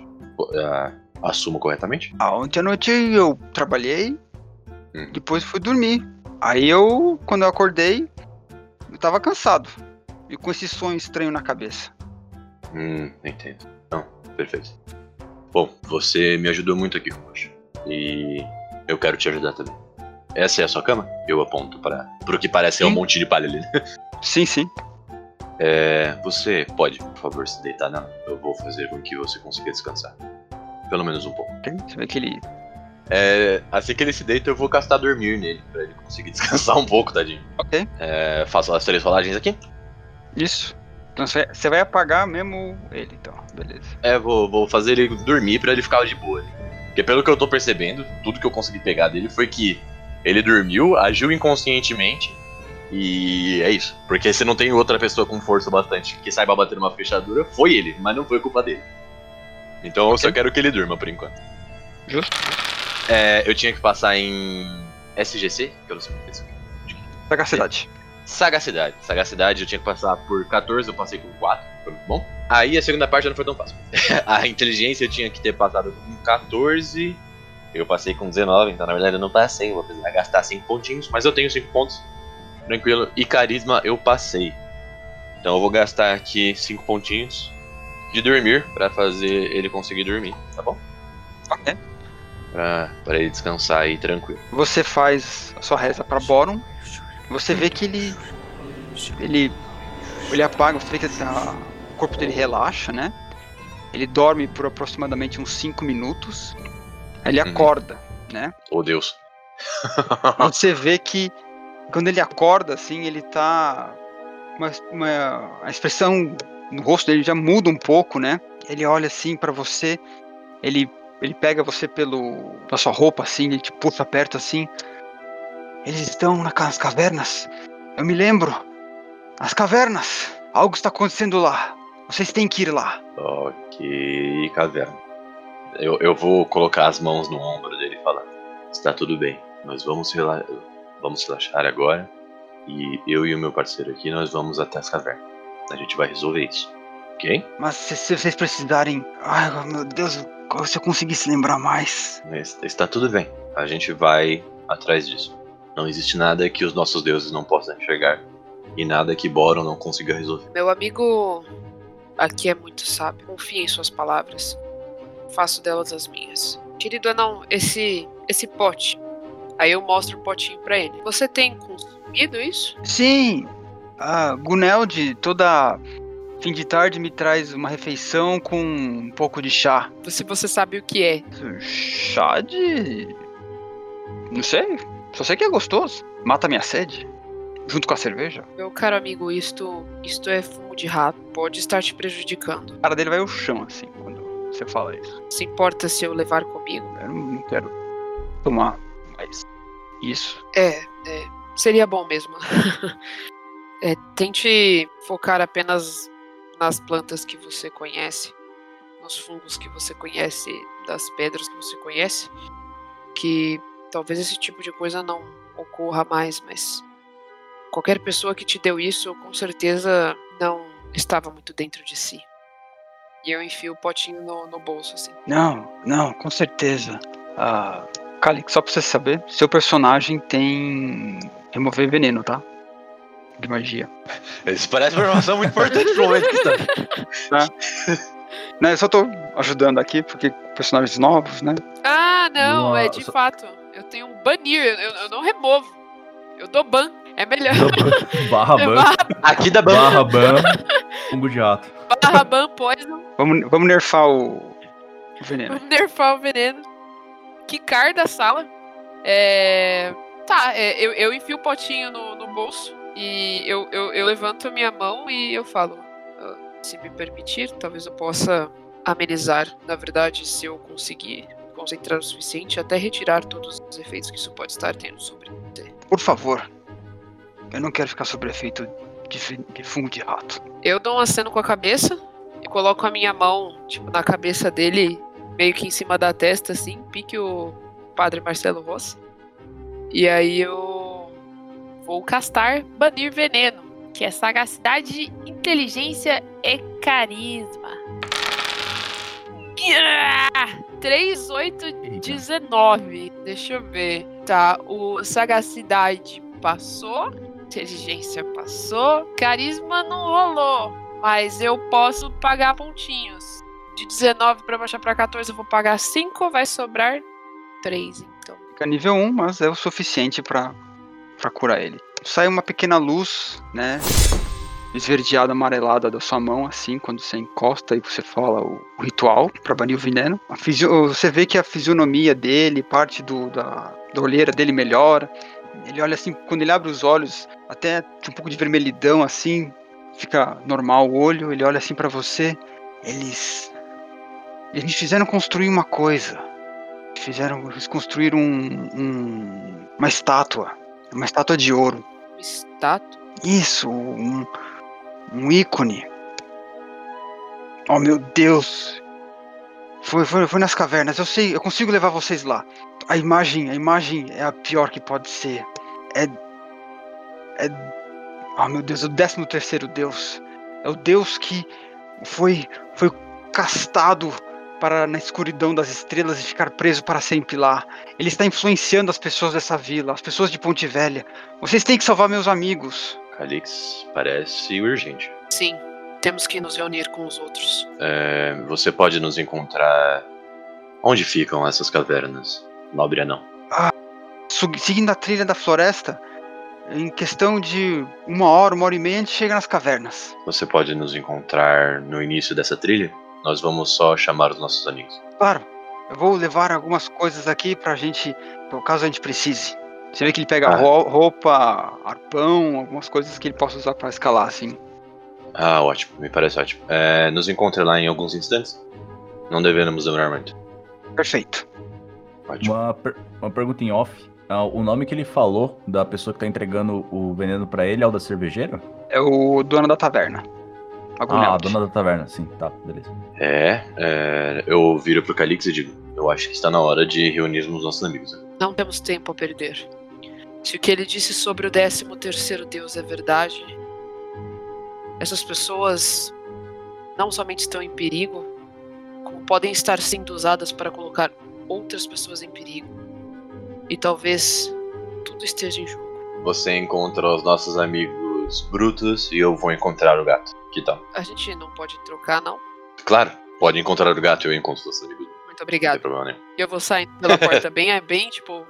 Ah, assumo corretamente? Ah, ontem à noite eu trabalhei, Hum. depois fui dormir. Aí eu, quando eu acordei, eu tava cansado. E com esse sonho estranho na cabeça. Hum, entendo. Não, perfeito. Bom, você me ajudou muito aqui, Rocha. E eu quero te ajudar também. Essa é a sua cama? Eu aponto para pro que parece ser um Sim. monte de palha ali. né? Sim, sim. É, você pode, por favor, se deitar nela. Eu vou fazer com que você consiga descansar. Pelo menos um pouco. Ok? Você vê que ele. É, assim que ele se deita, eu vou castar dormir nele, pra ele conseguir [laughs] descansar um pouco, tadinho. Ok. É, faço as três rolagens aqui. Isso. Então você vai apagar mesmo ele, então. Beleza. É, vou, vou fazer ele dormir pra ele ficar de boa. ali. Porque pelo que eu tô percebendo, tudo que eu consegui pegar dele foi que ele dormiu, agiu inconscientemente. E é isso. Porque se não tem outra pessoa com força bastante que saiba bater numa fechadura, foi ele, mas não foi culpa dele. Então eu só quero que ele durma por enquanto. Justo. É, eu tinha que passar em SGC, que eu não sei o que é isso. Sagacidade. Sagacidade. Sagacidade eu tinha que passar por 14, eu passei com 4, foi muito bom. Aí a segunda parte já não foi tão fácil. [laughs] a inteligência eu tinha que ter passado com 14, eu passei com 19, então na verdade eu não passei, eu vou precisar gastar 5 pontinhos, mas eu tenho 5 pontos, tranquilo. E carisma eu passei. Então eu vou gastar aqui 5 pontinhos de dormir pra fazer ele conseguir dormir, tá bom? Ok. Pra, pra ele descansar aí tranquilo. Você faz a sua reza pra Boron. Você vê que ele. Ele. Ele apaga, você vê que a- o corpo dele relaxa, né? Ele dorme por aproximadamente uns 5 minutos. Ele Uhum. acorda, né? Oh Deus. [laughs] Você vê que quando ele acorda, assim, ele tá. Uma, uma- a expressão no rosto dele já muda um pouco, né? ele olha assim pra você, ele, ele pega você pelo pela sua roupa assim, ele te puxa perto assim. Eles estão nas cavernas. Eu me lembro. As cavernas. Algo está acontecendo lá. Vocês têm que ir lá. Ok, caverna. Eu, eu vou colocar as mãos no ombro dele e falar: Está tudo bem, nós vamos, rela vamos relaxar agora. E eu e o meu parceiro aqui, nós vamos até as cavernas. A gente vai resolver isso, ok? Mas se, se vocês precisarem. Ai, meu Deus, se eu conseguisse lembrar mais. Está tudo bem, a gente vai atrás disso. Não existe nada que os nossos deuses não possam enxergar. E nada que Boron não consiga resolver. Meu amigo aqui é muito sábio. Confie em suas palavras. Faço delas as minhas. Querido anão, esse esse pote. Aí eu mostro o potinho pra ele. Você tem consumido isso? Sim, a Guneld toda fim de tarde me traz uma refeição com um pouco de chá. Se você sabe o que é. Chá de. Não sei. Só sei que é gostoso. Mata minha sede. Junto com a cerveja. Meu caro amigo, isto, isto é fumo de rato. Pode estar te prejudicando. A cara dele vai ao chão, assim, quando você fala isso. Se importa se eu levar comigo? Eu não quero tomar mais isso. É, é seria bom mesmo. [laughs] é, tente focar apenas nas plantas que você conhece, nos fungos que você conhece, das pedras que você conhece, que talvez esse tipo de coisa não ocorra mais, mas qualquer pessoa que te deu isso, com certeza não estava muito dentro de si. E eu enfio o potinho no, no bolso, assim. Não, não, com certeza. Ah, Kalik, só pra você saber, seu personagem tem remover veneno, tá? De magia. Isso parece uma informação muito importante pro momento que tá. [laughs] Não, eu só tô ajudando aqui, porque personagens novos, né? Ah, não, é de fato. Eu tenho um banir, eu, eu não removo. Eu dou ban. É melhor. [laughs] Barra É ban. barra, Aqui da banda. Barra ban. [laughs] Fungo de rato. barra ban poison. Vamos, vamos nerfar o, o veneno. Vamos nerfar o veneno. Quicar da sala. É. Tá, é, eu, eu enfio o potinho no, no bolso. E eu, eu, eu levanto a minha mão e eu falo. "Ah, Se me permitir, talvez eu possa amenizar. Na verdade, se eu conseguir concentrar o suficiente, até retirar todos os efeitos que isso pode estar tendo sobre você. Por favor. Eu não quero ficar sob efeito de, de fungo de rato. Eu dou um aceno com a cabeça e coloco a minha mão, tipo, na cabeça dele, meio que em cima da testa, assim, pique o padre Marcelo Rossi. E aí eu vou castar Banir Veneno, que é sagacidade, inteligência e carisma. Ah! 3, 8, Eita. 19. Deixa eu ver. Tá, o sagacidade passou. Inteligência passou. Carisma não rolou. Mas eu posso pagar pontinhos. De 19 pra baixar pra 14, eu vou pagar 5. Vai sobrar 3, então. Fica nível 1, mas é o suficiente pra curar ele. Sai uma pequena luz, né? Esverdeada, amarelada da sua mão, assim, quando você encosta e você fala o, o ritual pra banir o veneno. Fisio- você vê que a fisionomia dele, parte do, da, da olheira dele melhora. Ele olha assim, quando ele abre os olhos, até um pouco de vermelhidão, assim, fica normal o olho. Ele olha assim pra você. Eles. Eles fizeram construir uma coisa fizeram eles construíram um, um- uma estátua uma estátua de ouro estátua. isso um, um ícone oh meu Deus foi, foi, foi nas cavernas eu sei eu consigo levar vocês lá a imagem a imagem é a pior que pode ser é é oh meu Deus o décimo terceiro Deus é o Deus que foi foi castado para na escuridão das estrelas e ficar preso para sempre lá. Ele está influenciando as pessoas dessa vila, as pessoas de Ponte Velha. Vocês têm que salvar meus amigos. Calix, parece urgente. Sim, temos que nos reunir com os outros. É, você pode nos encontrar. Onde ficam essas cavernas, nobre anão? Su- Seguindo a trilha da floresta, em questão de uma hora, uma hora e meia, a gente chega nas cavernas. Você pode nos encontrar no início dessa trilha? Nós vamos só chamar os nossos amigos. Claro, eu vou levar algumas coisas aqui pra gente, por caso a gente precise. Você vê que ele pega Ah. ro- roupa, arpão, algumas coisas que ele possa usar pra escalar, assim. Ah, ótimo, me parece ótimo. É, nos encontre lá em alguns instantes. Não devemos demorar muito. Perfeito. Ótimo. Uma, per- uma pergunta em off. Ah, o nome que ele falou da pessoa que tá entregando o veneno pra ele é o da cervejeira? É o dono da taverna. Ah, a dona da taverna, sim, tá, beleza. É, é, eu viro pro Calix e digo: Eu acho que está na hora de reunirmos nossos amigos. Não temos tempo a perder. Se o que ele disse sobre o 13 terceiro Deus é verdade, essas pessoas não somente estão em perigo, como podem estar sendo usadas para colocar outras pessoas em perigo. E talvez tudo esteja em jogo. Você encontra os nossos amigos brutos e eu vou encontrar o gato. Que tal? A gente não pode trocar, não? Claro, pode encontrar o gato e eu encontro os nossos amigos. Não Muito tem obrigado. problema nenhum. Eu vou saindo pela porta bem, é bem tipo,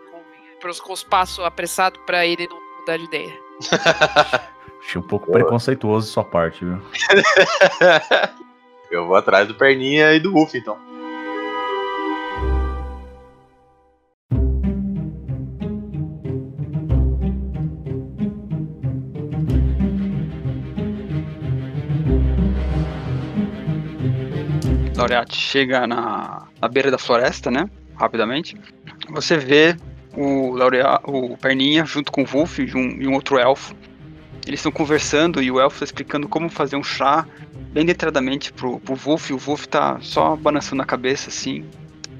com, pros- com os passos apressados pra ele não mudar de ideia. [laughs] Achei um pouco Boa. preconceituoso sua parte, viu? [laughs] eu vou atrás do Perninha e do Wolf, então. Laureate chega na, na beira da floresta, né? Rapidamente. Você vê o, Laurea, o Perninha junto com o Wolf e um, e um outro elfo. Eles estão conversando e o elfo está explicando como fazer um chá bem detalhadamente pro, pro Wolf. E o Wolf tá só balançando a cabeça assim.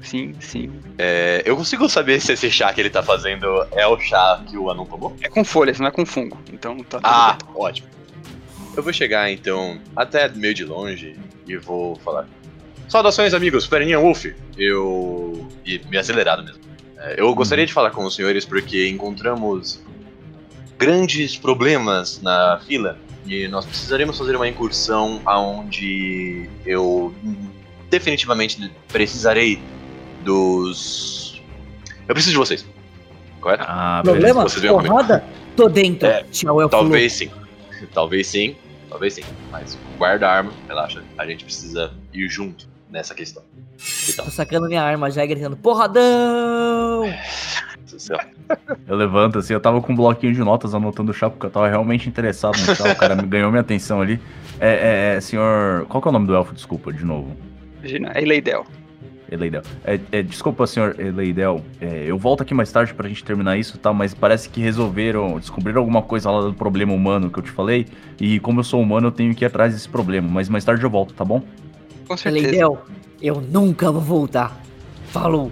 Sim, sim. É, eu consigo saber se esse chá que ele tá fazendo é o chá que o anão tomou? É com folhas, não é com fungo. Então tá Ah, bem. ótimo. Eu vou chegar então até meio de longe e vou falar. Saudações, amigos, Perninha Wolf. Eu. E me acelerado mesmo. É, eu gostaria de falar com os senhores porque encontramos grandes problemas na fila e nós precisaremos fazer uma incursão aonde eu definitivamente precisarei dos. Eu preciso de vocês. Correto? Ah. Problema? vocês. Porrada? Tô dentro. É, Tchau, elfo Talvez sim. Talvez sim. Talvez sim. Mas guarda a arma, relaxa. A gente precisa ir junto nessa questão. Então, Tô sacando minha arma já e gritando, porradão! Eu levanto assim, eu tava com um bloquinho de notas anotando o chá, porque eu tava realmente interessado no chá, o cara me ganhou minha atenção ali. É, é, é, senhor. Qual que é o nome do elfo? Desculpa, de novo. Imagina, é Eleidel. Eleidel. É, é, desculpa, senhor Eleidel. É, eu volto aqui mais tarde pra gente terminar isso, tá? Mas parece que resolveram, descobriram alguma coisa lá do problema humano que eu te falei. E como eu sou humano, eu tenho que ir atrás desse problema. Mas mais tarde eu volto, tá bom? Com certeza. Leidel, eu nunca vou voltar. Falou.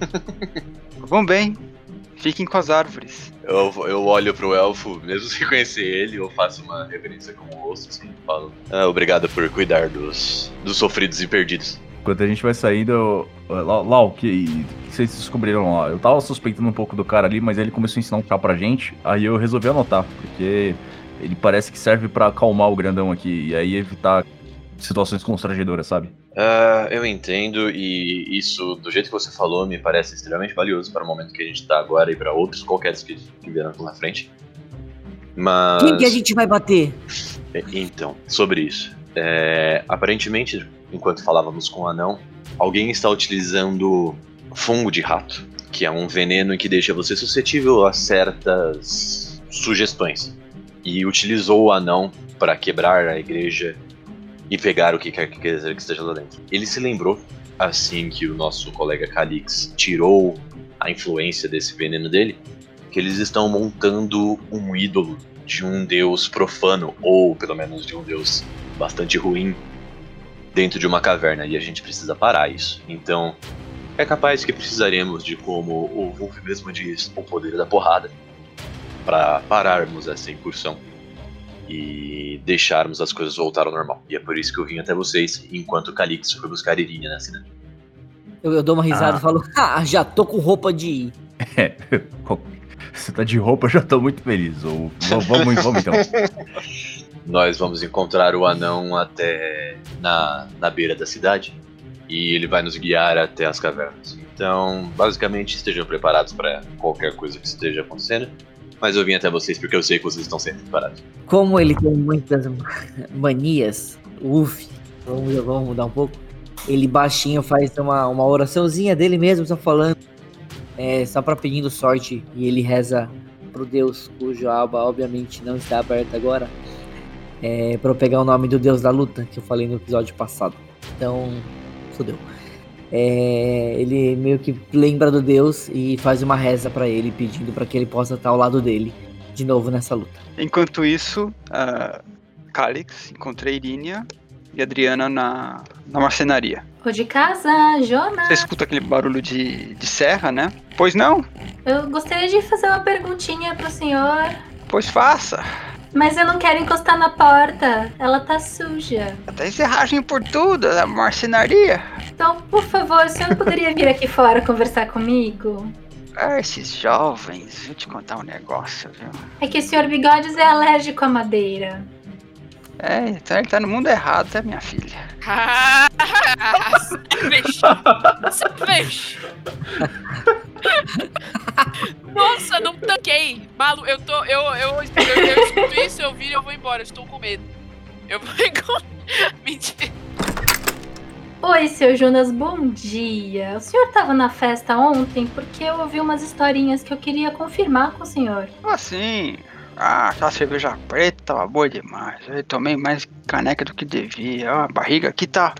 [laughs] Vão bem. Fiquem com as árvores. Eu, eu olho pro elfo, mesmo sem conhecer ele, eu faço uma referência com o rosto, assim, e falo. "Ah, obrigado por cuidar dos, dos sofridos e perdidos. Enquanto a gente vai saindo, eu- Lau, Lau, que, que vocês descobriram lá? Eu tava suspeitando um pouco do cara ali, mas ele começou a ensinar um chá pra gente, aí eu resolvi anotar, porque ele parece que serve pra acalmar o grandão aqui, e aí evitar situações constrangedoras, sabe? Ah, eu entendo, e isso, do jeito que você falou, me parece extremamente valioso para o momento que a gente tá agora e para outros qualquer que que vieram pela frente. Mas. Quem que a gente vai bater? É, Então, sobre isso. É, aparentemente, enquanto falávamos com o anão, alguém está utilizando fungo de rato, que é um veneno que deixa você suscetível a certas sugestões. E utilizou o anão para quebrar a igreja e pegar o que quer que esteja lá dentro. Ele se lembrou, assim que o nosso colega Calix tirou a influência desse veneno dele, que eles estão montando um ídolo de um deus profano, ou pelo menos de um deus bastante ruim, dentro de uma caverna, e a gente precisa parar isso. Então, é capaz que precisaremos de, como o Wolf mesmo diz, o poder da porrada, para pararmos essa incursão e deixarmos as coisas voltar ao normal. E é por isso que eu vim até vocês, enquanto o Calix foi buscar Irinha na cidade. Eu, eu dou uma risada Ah. e falo, ah, já tô com roupa de ir. [laughs] Você tá de roupa, eu já tô muito feliz. Ou, vamos, vamos então. [laughs] Nós vamos encontrar o anão até na, na beira da cidade e ele vai nos guiar até as cavernas. Então, basicamente, estejam preparados para qualquer coisa que esteja acontecendo. Mas eu vim até vocês porque eu sei que vocês estão sempre preparados. Como ele tem muitas manias, uff, vamos, vamos mudar um pouco. Ele baixinho faz uma, uma oraçãozinha dele mesmo, só falando, é, só pra pedindo sorte. E ele reza pro Deus, cujo aba obviamente não está aberta agora. É, pra eu pegar o nome do deus da luta, que eu falei no episódio passado. Então, fodeu. É, ele meio que lembra do deus e faz uma reza pra ele, pedindo pra que ele possa estar ao lado dele de novo nessa luta. Enquanto isso, a Calix encontra a Irínia e a Adriana na, na marcenaria. De casa, Jonas. Você escuta aquele barulho de, de serra, né? Pois não? Eu gostaria de fazer uma perguntinha pro senhor. Pois faça. Mas eu não quero encostar na porta. Ela tá suja. Até serragem por tudo, a marcenaria. Então, por favor, o senhor poderia vir aqui fora conversar comigo? Ah, esses jovens, vou te contar um negócio, viu? É que o senhor Bigodes é alérgico à madeira. É, então ele tá no mundo errado, tá, minha filha? Ah. [laughs] Cerveja. Nossa, não tanquei. Malu, eu tô. Eu, eu, eu, eu escuto isso, eu viro e eu vou embora. Eu estou com medo. Eu vou encontrar. [laughs] Mentira. Oi, seu Jonas, bom dia. O senhor tava na festa ontem porque eu ouvi umas historinhas que eu queria confirmar com o senhor. Assim, ah, aquela cerveja preta tava boa demais. Eu tomei mais caneca do que devia. Ó, a barriga aqui tá.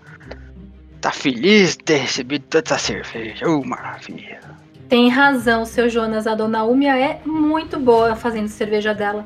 Tá feliz de ter recebido tanta cerveja. Uh, maravilha. Tem razão, seu Jonas. A dona Úmia é muito boa fazendo cerveja dela.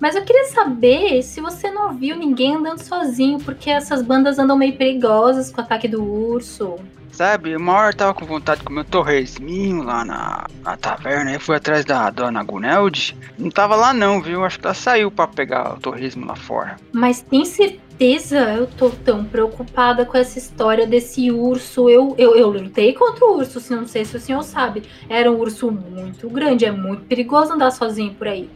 Mas eu queria saber se você não viu ninguém andando sozinho, porque essas bandas andam meio perigosas com o ataque do urso. Sabe, uma hora eu tava com vontade de comer um torresminho lá na, na taverna. Aí fui atrás da dona Gunelde. Não tava lá não, viu? Acho que ela saiu pra pegar o torresmo lá fora. Mas tem certeza? Eu tô tão preocupada com essa história desse urso. Eu, eu, eu lutei contra o urso, se não sei se o senhor sabe. Era um urso muito grande, é muito perigoso andar sozinho por aí.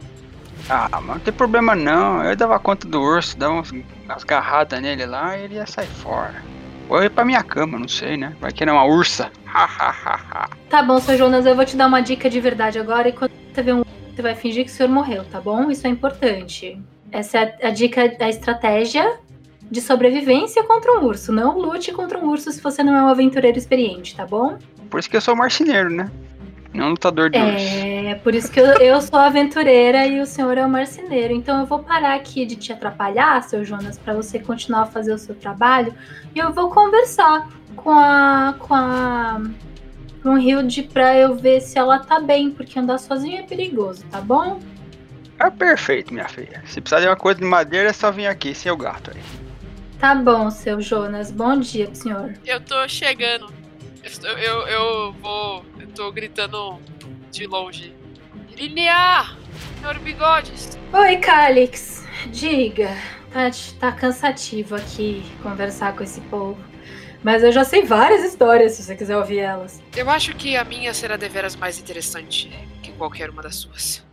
Ah, mas não tem problema não. Eu dava conta do urso, dava umas, umas garradas nele lá e ele ia sair fora. Ou ia pra minha cama, não sei, né? Vai que era uma ursa. Tá bom, seu Jonas, eu vou te dar uma dica de verdade agora. E quando você vê um urso, você vai fingir que o senhor morreu, tá bom? Isso é importante. Essa é a, a dica da estratégia de sobrevivência contra um urso. Não lute contra um urso se você não é um aventureiro experiente, tá bom? Por isso que eu sou marceneiro, né? Não lutador de urso. É, por isso que eu, eu sou aventureira e o senhor é o marceneiro. Então eu vou parar aqui de te atrapalhar, seu Jonas, para você continuar a fazer o seu trabalho. E eu vou conversar com a. com a. com Hilde pra eu ver se ela tá bem, porque andar sozinho é perigoso, tá bom? É perfeito, minha filha. Se precisar de uma coisa de madeira, é só vir aqui, sem o gato aí. Tá bom, seu Jonas. Bom dia senhor. Eu tô chegando. Eu, eu, eu vou. Tô gritando de longe. Irinea! Senhor Bigodes! Oi, Calix. Diga. Tá, tá cansativo aqui conversar com esse povo. Mas eu já sei várias histórias, se você quiser ouvir elas. Eu acho que a minha será deveras mais interessante que qualquer uma das suas.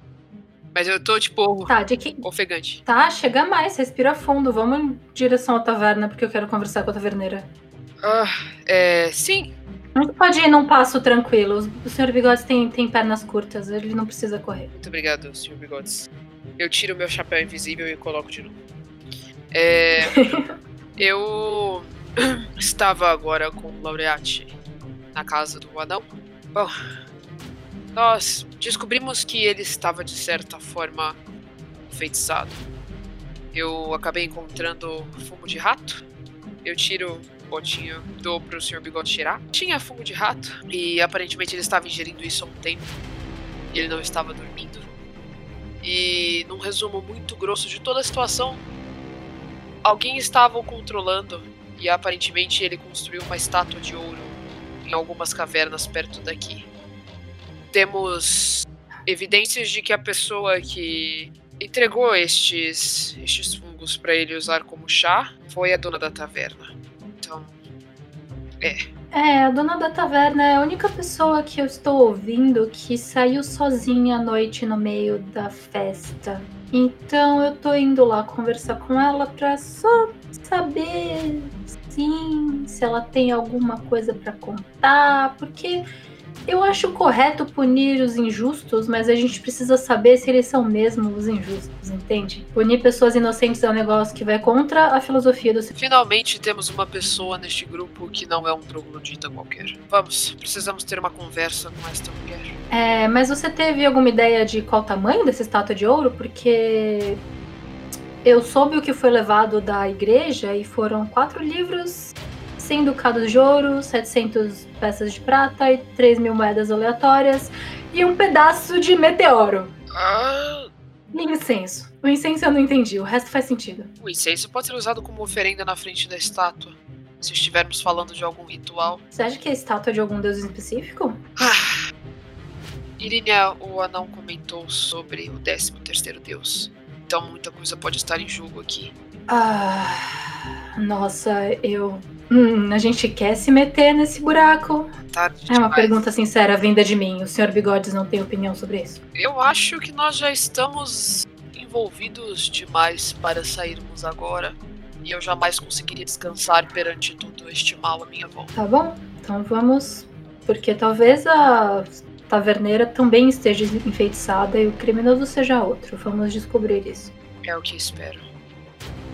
Mas eu tô, tipo, Tá, de que. ofegante. Tá, chega mais, respira fundo. Vamos em direção à taverna, porque eu quero conversar com a taverneira. Ah, é. Sim, Gente pode ir num passo tranquilo. O senhor Bigodes tem, tem pernas curtas, ele não precisa correr. Muito obrigado, Sr. Bigodes. Eu tiro meu chapéu invisível e coloco de novo. É, [laughs] eu [clears throat] estava agora com o Laureate na casa do anão. Bom, nós descobrimos que ele estava de certa forma enfeitiçado. Eu acabei encontrando fumo de rato. Eu tiro o potinho, dou pro Sr. Bigode tirar. Tinha fumo de rato e aparentemente ele estava ingerindo isso há um tempo. Ele não estava dormindo. E num resumo muito grosso de toda a situação, alguém estava o controlando e aparentemente ele construiu uma estátua de ouro em algumas cavernas perto daqui. Temos evidências de que a pessoa que entregou estes estes fungos para ele usar como chá foi a dona da taverna. Então, É, a dona da taverna é a única pessoa que eu estou ouvindo que saiu sozinha à noite no meio da festa. Então eu tô indo lá conversar com ela pra só saber, sim, se ela tem alguma coisa pra contar, porque eu acho correto punir os injustos, mas a gente precisa saber se eles são mesmo os injustos, entende? Punir pessoas inocentes é um negócio que vai contra a filosofia do finalmente temos uma pessoa neste grupo que não é um troglodita qualquer. Vamos, precisamos ter uma conversa com esta mulher. É, mas você teve alguma ideia de qual tamanho dessa estátua de ouro? Porque eu soube o que foi levado da igreja e foram quatro livros, 100 ducados de ouro, 700 peças de prata e 3 mil moedas aleatórias e um pedaço de meteoro. Ah, E incenso. O incenso eu não entendi, o resto faz sentido. o incenso pode ser usado como oferenda na frente da estátua. Se estivermos falando de algum ritual. Você acha que a estátua é de algum deus específico? Ah. Irinia, o anão comentou sobre o 13 terceiro deus. Então muita coisa pode estar em jogo aqui. Ah, nossa, eu. Hum, a gente quer se meter nesse buraco? Tarde É uma demais. pergunta sincera vinda de mim. O Sr. Bigodes não tem opinião sobre isso. Eu acho que nós já estamos envolvidos demais para sairmos agora. E eu jamais conseguiria descansar perante todo este mal à minha volta. Tá bom? Então vamos. Porque talvez a taverneira também esteja enfeitiçada e o criminoso seja outro. Vamos descobrir isso. É o que espero.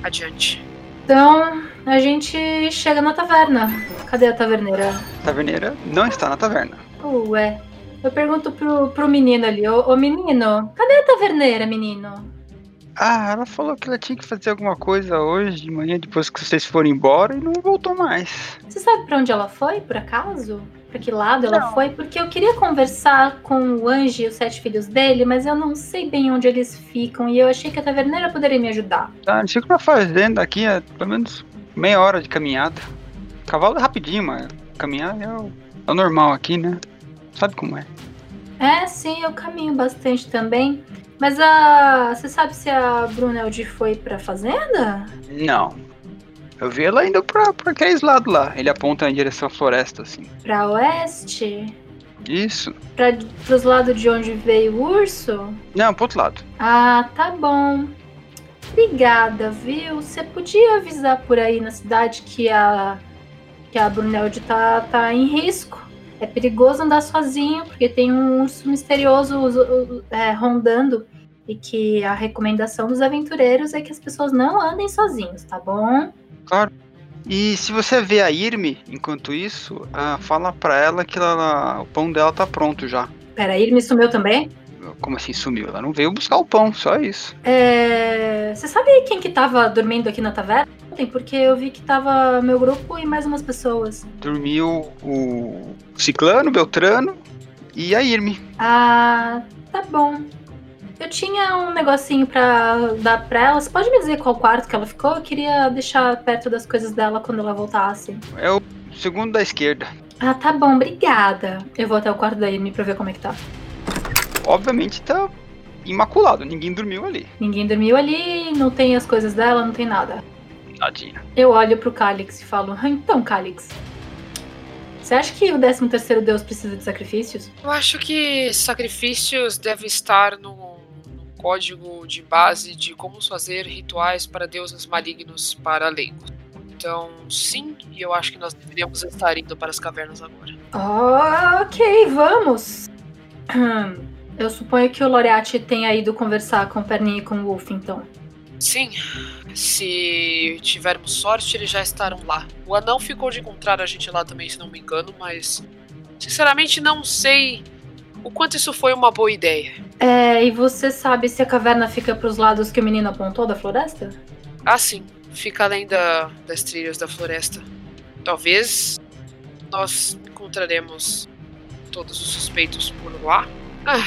Adiante. Então, a gente chega na taverna. Cadê a taverneira? A taverneira não está na taverna. Ué. Eu pergunto pro, pro menino ali, ô, ô menino, cadê a taverneira, menino? Ah, ela falou que ela tinha que fazer alguma coisa hoje de manhã, depois que vocês foram embora, e não voltou mais. Você sabe pra onde ela foi, por acaso? Pra que lado ela foi? Porque eu queria conversar com o Anji e os sete filhos dele, mas eu não sei bem onde eles ficam e eu achei que a taverneira poderia me ajudar. Tá, eles ficam na fazenda aqui, é pelo menos meia hora de caminhada. Cavalo é rapidinho, mas caminhar é o, é o normal aqui, né? Sabe como é? É, sim, eu caminho bastante também. Mas a. Você sabe se a Bruneldi foi pra fazenda? Não. Eu vi ela indo pra, pra aqueles lados lá. Ele aponta em direção à floresta, assim. Pra oeste? Isso. Pra, pros lados de onde veio o urso? Não, pro outro lado. Ah, tá bom. Obrigada, viu? Você podia avisar por aí na cidade que a que a Brunelde tá, tá em risco. É perigoso andar sozinho, porque tem um urso misterioso é, rondando. E que a recomendação dos aventureiros é que as pessoas não andem sozinhos, tá bom? E se você vê a Irme, enquanto isso, ah, fala pra ela que ela, o pão dela tá pronto já. Peraí, ele me sumiu também? Como assim sumiu? Ela não veio buscar o pão, só isso. É, Você sabe quem que tava dormindo aqui na taverna? Ontem, Porque eu vi que tava meu grupo e mais umas pessoas. Dormiu o Ciclano, Beltrano e a Irme. Ah, tá bom. Eu tinha um negocinho pra dar pra ela. Você pode me dizer qual quarto que ela ficou? Eu queria deixar perto das coisas dela quando ela voltasse. É o segundo da esquerda. Ah, tá bom, obrigada. Eu vou até o quarto da Amy pra ver como é que tá. Obviamente tá imaculado, ninguém dormiu ali. Ninguém dormiu ali, não tem as coisas dela, não tem nada. Nadinha. Eu olho pro Calix e falo: "Ah, Então, Calix, você acha que o 13 terceiro deus precisa de sacrifícios? Eu acho que sacrifícios devem estar no, no código de base de como fazer rituais para deuses malignos para leigos. Então, sim, e eu acho que nós deveríamos estar indo para as cavernas agora. Ok, vamos. [clears throat] Eu suponho que o Loriati tenha ido conversar com o Perninha e com o Wolf, então. Sim, se tivermos sorte, eles já estarão lá. O anão ficou de encontrar a gente lá também, se não me engano, mas sinceramente não sei o quanto isso foi uma boa ideia. É, e você sabe se a caverna fica pros lados que o menino apontou da floresta? Ah, sim, fica além da, das trilhas da floresta. Talvez nós encontraremos todos os suspeitos por lá. Ah,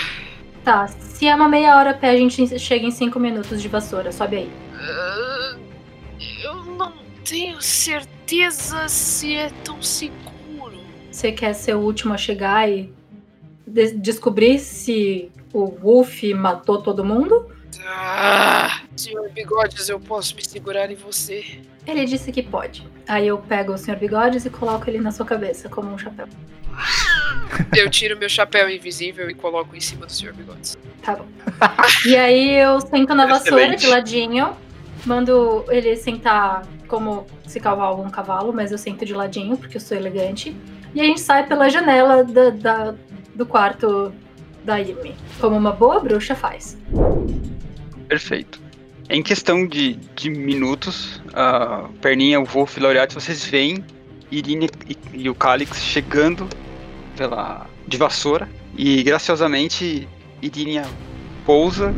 Tá, se é uma meia hora a pé, a gente chega em cinco minutos de vassoura. Sobe aí. ah, eu não tenho certeza se é tão seguro. Você quer ser o último a chegar e de- descobrir se o Wolf matou todo mundo? Ah, senhor Bigodes, eu posso me segurar em você. Ele disse que pode. Aí eu pego o Sr. Bigodes e coloco ele na sua cabeça, como um chapéu. [laughs] Eu tiro meu chapéu invisível e coloco em cima do senhor Bigodes. Tá bom. E aí eu sento na vassoura Excelente. de ladinho, mando ele sentar como se cavalo um cavalo, mas eu sento de ladinho porque eu sou elegante. E a gente sai pela janela da, da- do quarto da Amy, como uma boa bruxa faz. Perfeito. Em questão de, de minutos, a Perninha, o Wolf e o Laureate, vocês veem Irine e, e o Calix chegando pela de vassoura. E graciosamente, Irine pousa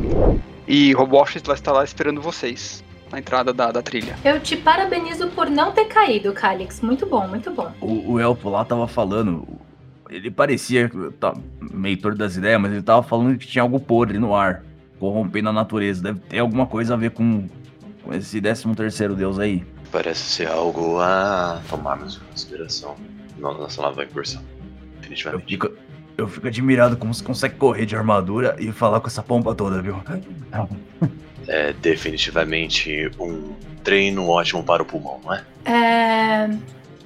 e Roboches lá está lá esperando vocês. na entrada da, da trilha. Eu te parabenizo por não ter caído, Calix. Muito bom, muito bom. O, o elfo lá tava falando. Ele parecia tá, meio torto das ideias, mas ele tava falando que tinha algo podre no ar, corrompendo a natureza. Deve ter alguma coisa a ver com, com esse 13 terceiro deus aí. Parece ser algo a tomarmos em consideração na nossa nova incursão. Eu Definitivamente. fico, eu fico admirado como você consegue correr de armadura e falar com essa pompa toda, viu? É definitivamente um treino ótimo para o pulmão, não é? É.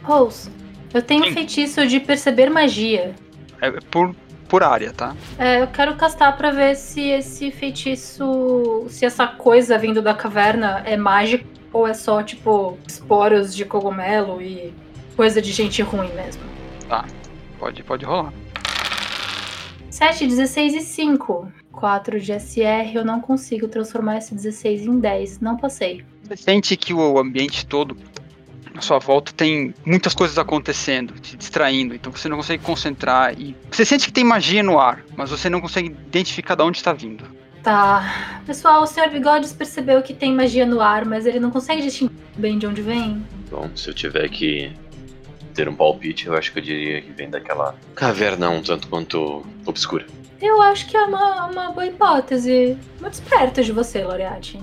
Rose, eu tenho um Sim. feitiço de perceber magia. É por, por área, tá? É, eu quero castar pra ver se esse feitiço. se essa coisa vindo da caverna é mágica ou é só, tipo, esporos de cogumelo e coisa de gente ruim mesmo. Pode, pode rolar. 7, 16 e 5. 4 de SR, eu não consigo transformar esse 16 em 10. Não passei. Você sente que o ambiente todo à sua volta tem muitas coisas acontecendo, te distraindo, então você não consegue concentrar e você sente que tem magia no ar, mas você não consegue identificar de onde está vindo. Tá. Pessoal, o Sr. Bigodes percebeu que tem magia no ar, mas ele não consegue distinguir bem de onde vem. Bom, se eu tiver que ter um palpite, eu acho que eu diria que vem daquela caverna um tanto quanto obscura. Eu acho que é uma, uma boa hipótese. Muito esperta de você, Laureate.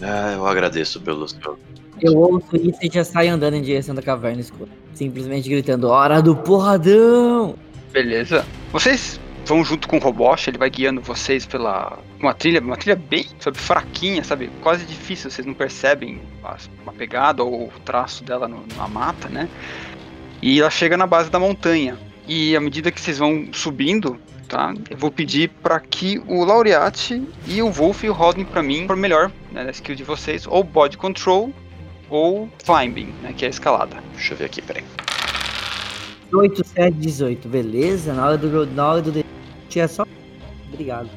Ah, eu agradeço pelo seu. Eu ouço isso e já saio andando em direção da caverna escura. Simplesmente gritando, hora do porradão! Beleza. Vocês vão junto com o Roboche, ele vai guiando vocês pela uma trilha, uma trilha bem, sabe, fraquinha, sabe, quase difícil, vocês não percebem a, pegada ou o traço dela no- na mata, né? E ela chega na base da montanha. E à medida que vocês vão subindo, tá? Eu vou pedir para que o Laureate e o Wolf rodem para mim por melhor, né, na skill de vocês, ou body control ou climbing, né, que é a escalada. Deixa eu ver aqui, peraí. 8, 7, 18, beleza? Na hora do. Na hora do. Tinha só. Obrigado.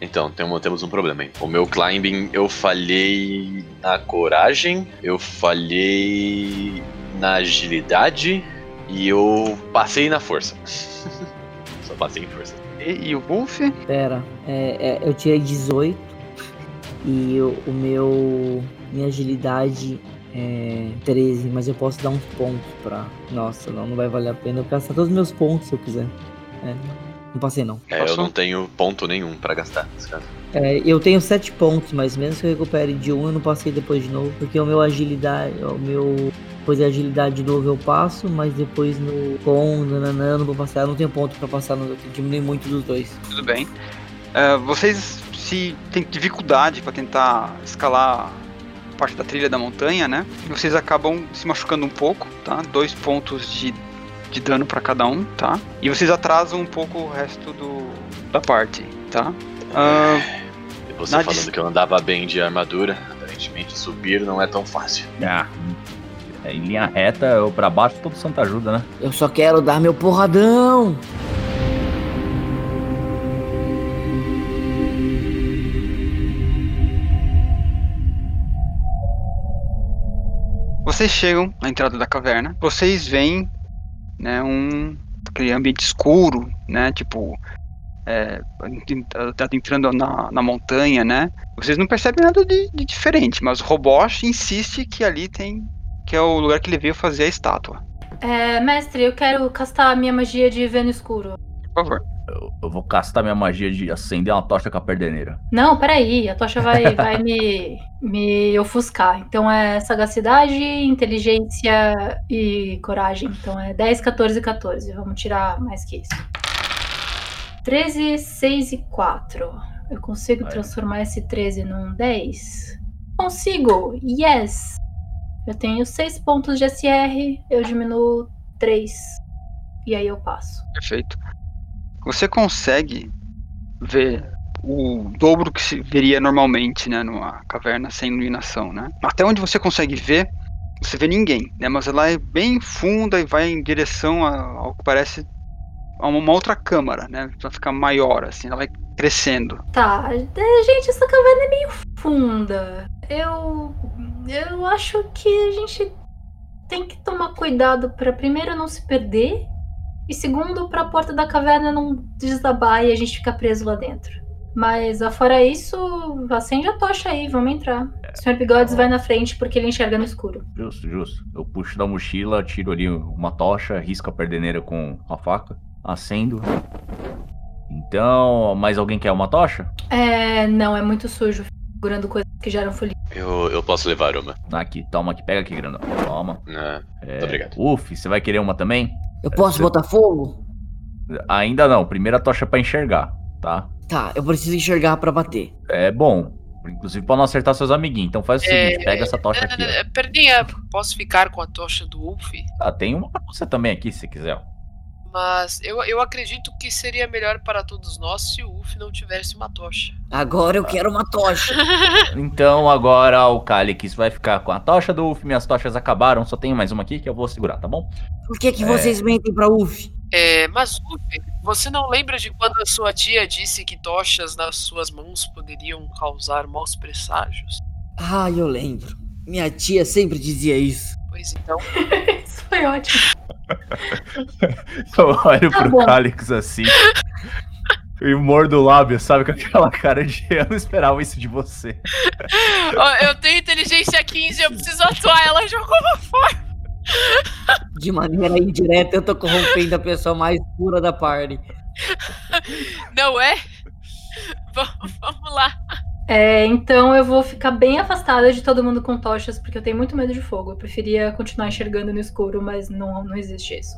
Então, tem um- temos um problema, hein? O meu climbing, eu falhei na coragem, eu falhei na agilidade e eu passei na força. [laughs] Só passei em força. E, e o Wolf? Pera, é, é, eu tirei 18 e o, o meu. Minha agilidade é 13, mas eu posso dar uns pontos pra. Nossa, não, não vai valer a pena eu gastar todos os meus pontos se eu quiser. É, não passei não. É, eu não tenho ponto nenhum pra gastar nesse caso. É, eu tenho 7 pontos, mas mesmo que eu recupere de um, eu não passei depois de novo, porque o meu agilidade. O meu. Depois da agilidade de novo eu passo, mas depois no com, nananã, não vou passar, eu não tenho ponto pra passar, no, eu diminui muito dos dois. Tudo bem. É, vocês se têm dificuldade para tentar escalar parte da trilha da montanha, né? E vocês acabam se machucando um pouco, tá? Dois pontos de, de dano para cada um, tá? E vocês atrasam um pouco o resto do, da parte, tá? Ah, E você falando dis- que eu andava bem de armadura, aparentemente subir não é tão fácil. Ah, é, em linha reta ou pra baixo, todo santo ajuda, né? Eu só quero dar meu porradão! Vocês chegam na entrada da caverna, vocês veem, né, um aquele ambiente escuro, né, tipo é, adentrando na, na montanha, né? Vocês não percebem nada de, de diferente, mas o Roboche insiste que ali tem que é o lugar que ele veio fazer a estátua. É, mestre, eu quero castar a minha magia de ver no escuro. Por favor. Eu, eu vou castar minha magia de acender uma tocha com a perdeneira. Não, peraí, a tocha vai, [laughs] vai me, me ofuscar. Então é sagacidade, inteligência e coragem. Então é 10, 14 e 14. Vamos tirar mais que isso. 13, 6 e 4. Eu consigo Vai. transformar esse 13 num 10? Consigo! Yes! Eu tenho 6 pontos de SR, eu diminuo 3. E aí eu passo. Perfeito. Você consegue ver o dobro que se veria normalmente, né, numa caverna sem iluminação, né? Até onde você consegue ver, você vê ninguém, né? Mas ela é bem funda e vai em direção a- ao que parece a uma outra câmara, né? Pra ficar maior, assim, ela vai crescendo. Tá, é, gente, essa caverna é meio funda. Eu. Eu acho que a gente tem que tomar cuidado pra primeiro não se perder e segundo pra porta da caverna não desabar e a gente ficar preso lá dentro. Mas afora isso, acende a tocha aí, vamos entrar. O senhor Bigodes vai na frente porque ele enxerga no escuro. Justo, justo. Eu puxo da mochila, tiro ali uma tocha, risco a perdeneira com a faca, acendo. Então, mais alguém quer uma tocha? É, não, é muito sujo, segurando coisas que geram folia. Eu, eu posso levar uma. Aqui, toma aqui, pega aqui, grandão. Toma. Ah, É, Muito obrigado. Uf, você vai querer uma também? Eu posso Você- botar fogo? Ainda não, primeira tocha pra enxergar, tá? Tá, eu preciso enxergar pra bater. É bom. Inclusive pra não acertar seus amiguinhos. Então faz o É, seguinte, pega essa tocha aqui, ó. É, Perninha, posso ficar com a tocha do Wolf? Ah, tem uma pra você também aqui, se quiser. Mas eu, eu acredito que seria melhor para todos nós se o Wolf não tivesse uma tocha. Agora eu quero uma tocha. [laughs] Então agora o Calix vai ficar com a tocha do Uf. Minhas tochas acabaram, só tenho mais uma aqui que eu vou segurar, tá bom? Por que, que É. vocês mentem pra UF? É, mas Wolf, você não lembra de quando a sua tia disse que tochas nas suas mãos poderiam causar maus presságios? Ah, eu lembro. Minha tia sempre dizia isso. Então, [laughs] Isso foi ótimo. [laughs] Eu olho Tá pro bom. Calix assim. E mordo o lábio, sabe? Com aquela cara de eu não esperava isso de você. Eu tenho inteligência 15, eu preciso atuar ela de alguma forma. De maneira indireta, eu tô corrompendo a pessoa mais pura da party. Não é? Vamos, vamos lá. É, então eu vou ficar bem afastada de todo mundo com tochas, porque eu tenho muito medo de fogo. Eu preferia continuar enxergando no escuro, mas não, não existe isso.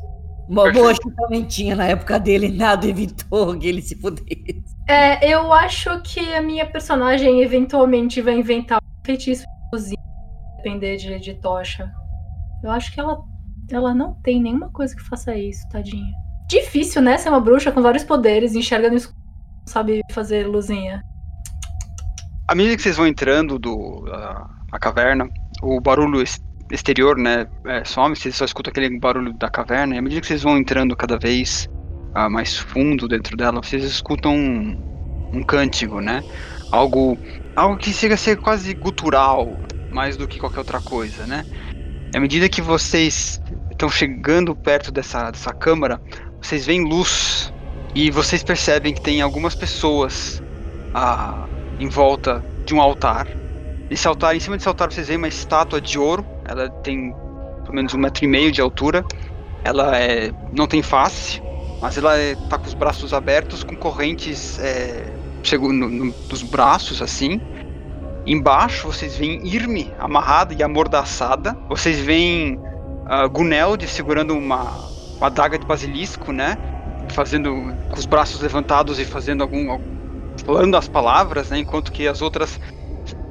Uma boa chutamentinha na época dele, nada evitou que ele se pudesse. É, eu acho que a minha personagem eventualmente vai inventar um feitiço de cozinha, depender de, de tocha. Eu acho que ela, ela não tem nenhuma coisa que faça isso, tadinha. Difícil, né? Ser uma bruxa com vários poderes, enxerga no escuro, não sabe fazer luzinha. À medida que vocês vão entrando do, a, a caverna, o barulho ex- exterior, né, é, some, vocês só escutam aquele barulho da caverna, e à medida que vocês vão entrando cada vez ah, mais fundo dentro dela, vocês escutam um, um cântico, né? Algo, algo que chega a ser quase gutural, mais do que qualquer outra coisa, né? À medida que vocês estão chegando perto dessa, dessa câmara, vocês veem luz e vocês percebem que tem algumas pessoas ah, em volta de um altar. Esse altar, em cima desse altar, vocês veem uma estátua de ouro. Ela tem pelo menos um metro e meio de altura. Ela é, não tem face, mas ela é, tá com os braços abertos, com correntes é, no, nos braços, assim. Embaixo vocês veem Irme amarrada e amordaçada. Vocês veem uh, Guneld segurando uma, uma adaga de basilisco, né? Fazendo com os braços levantados e fazendo algum, algum falando as palavras, né? Enquanto que as outras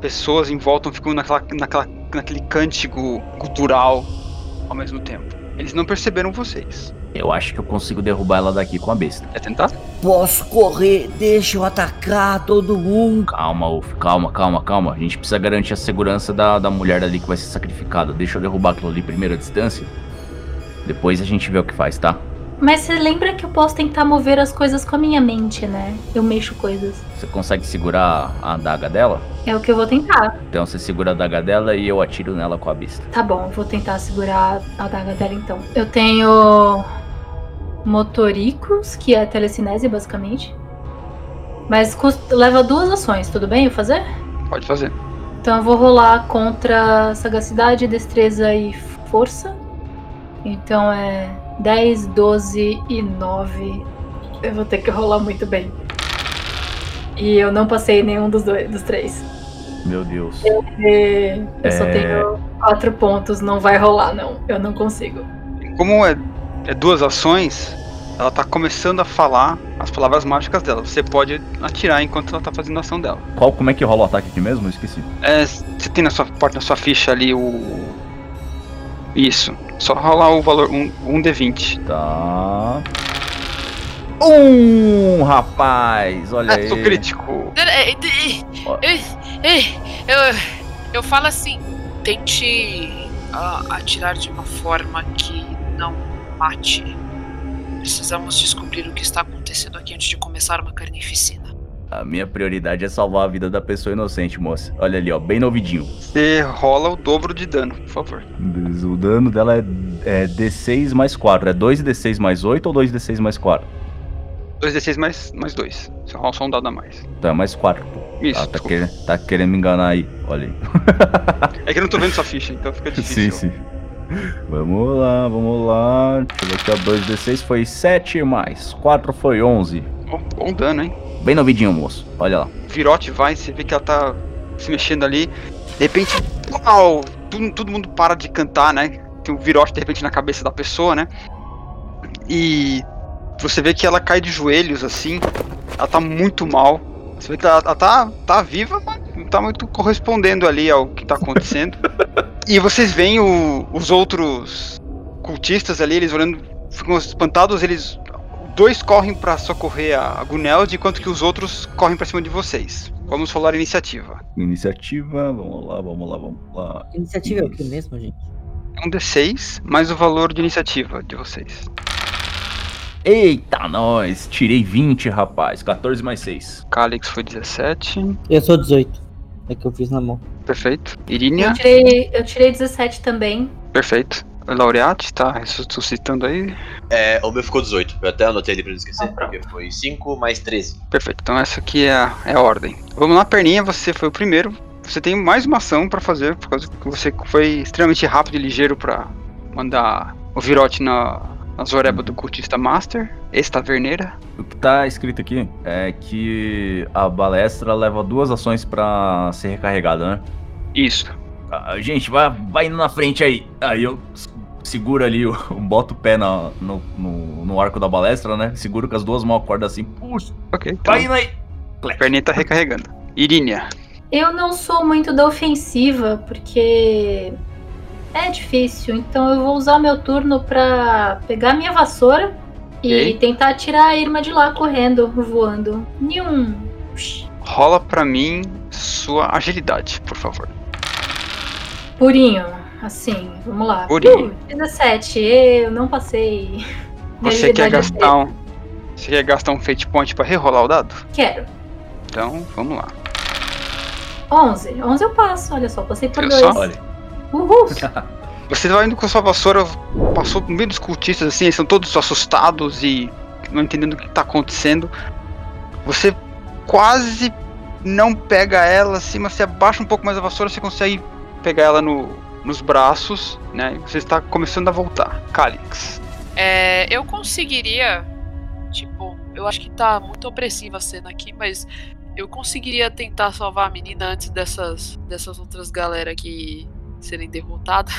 pessoas em volta ficam naquela, naquela, naquele cântico cultural ao mesmo tempo. Eles não perceberam vocês. Eu acho que eu consigo derrubar ela daqui com a besta. Quer tentar? Posso correr, deixa eu atacar todo mundo. Calma, Uf, calma, calma, calma. A gente precisa garantir a segurança da, da mulher ali que vai ser sacrificada. Deixa eu derrubar aquilo ali primeiro à distância. Depois a gente vê o que faz, tá? Mas você lembra que eu posso tentar mover as coisas com a minha mente, né? Eu mexo coisas. Você consegue segurar a adaga dela? É o que eu vou tentar. Então você segura a adaga dela e eu atiro nela com a besta. Tá bom, vou tentar segurar a adaga dela então. Eu tenho motoricos, que é telecinese basicamente. Mas cust- leva duas ações, tudo bem eu fazer? Pode fazer. Então eu vou rolar contra sagacidade, destreza e força. Então é 10, 12 e 9. Eu vou ter que rolar muito bem. E eu não passei nenhum dos dois, dos três. Meu Deus. E eu só É. tenho quatro pontos, não vai rolar não. Eu não consigo. Como é, é duas ações, ela tá começando a falar as palavras mágicas dela. Você pode atirar enquanto ela tá fazendo a ação dela. Qual, como é que rola o ataque aqui mesmo? Eu esqueci. É, você tem na sua parte na sua ficha ali o. Isso. Só rolar o valor um, um D20. Tá. Um, rapaz! Olha aí. É, sou crítico. Eu, eu falo assim: tente ah, atirar de uma forma que não mate. Precisamos descobrir o que está acontecendo aqui antes de começar uma carnificina. A minha prioridade é salvar a vida da pessoa inocente, moça. Olha ali, ó, bem novidinho. Você rola o dobro de dano, por favor. O dano dela é, é D6 mais 4. É 2D6 mais 8 ou 2D6 mais 4? 2d6 mais, mais 2. Só, só um dado a mais. Tá, mais quatro, pô. Isso, Ah, tá, querendo, tá querendo me enganar aí. Olha aí. [laughs] É que eu não tô vendo sua ficha, então fica Sim, difícil. sim. Vamos lá, vamos lá. Deixa eu ver aqui, ó. 2d6 foi 7 mais 4 foi 11. Bom, bom dano, hein? Bem novidinho, moço. Olha lá. Virote vai, você vê que ela tá se mexendo ali. De repente, uau! Todo, todo mundo para de cantar, né? Tem um virote de repente na cabeça da pessoa, né? E você vê que ela cai de joelhos assim. Ela tá muito mal. Você vê que ela, ela tá, tá viva, mas não tá muito correspondendo ali ao que tá acontecendo. e vocês veem o- os outros cultistas ali, eles olhando, ficam espantados, eles dois correm pra socorrer a Guneld, enquanto que os outros correm pra cima de vocês. Vamos rolar a iniciativa. Iniciativa, vamos lá, vamos lá, vamos lá. Iniciativa é o que mesmo, gente? É um D6 mais o valor de iniciativa de vocês. Eita, nós! Tirei 20, rapaz. 14 mais 6. Calix foi 17. Eu sou 18. É que eu fiz na mão. Perfeito. Irínia, Eu tirei, eu tirei 17 também. perfeito. Laureate, tá ressuscitando aí. É, o meu ficou 18. Eu até anotei ali pra não esquecer, Ah, pronto. porque foi 5 mais 13. Perfeito. Então essa aqui é a, é a ordem. Vamos lá, perninha, você foi o primeiro. Você tem mais uma ação pra fazer, por causa que você foi extremamente rápido e ligeiro pra mandar o virote na, na zoreba do cultista Master, ex-taverneira. O que tá escrito aqui é que a balestra leva duas ações pra ser recarregada, né? Isso. Ah, gente, vai, vai indo na frente aí. Aí eu s- seguro ali, [laughs] o- boto o pé na- no, no, no arco da balestra, né? Seguro com as duas mãos, acorda assim. Puxa, Ok, então vai indo aí. a perninha tá recarregando. Irínia, Eu não sou muito da ofensiva, porque é difícil. Então eu vou usar o meu turno pra pegar minha vassoura e Ok. tentar tirar a Irma de lá correndo, voando. Nenhum. rola pra mim sua agilidade, por favor. Purinho. Assim, vamos lá. Purinho. Uh, 17. Eu não passei. Você quer é gastar um. Você quer gastar um fate point pra rerolar o dado? Quero. Então, vamos lá. 11. 11 eu passo. Olha só, passei por Viu dois. só? Olha. Uhul. [laughs] Você vai indo com a sua vassoura, passou no meio dos cultistas, assim, eles estão todos assustados e não entendendo o que tá acontecendo. Você quase não pega ela, assim, mas você abaixa um pouco mais a vassoura, você consegue pegar ela no, nos braços, né? E você está começando a voltar. Calix. É, eu conseguiria, tipo, eu acho que tá muito opressiva a cena aqui, mas eu conseguiria tentar salvar a menina antes dessas, dessas outras galera aqui serem derrotadas.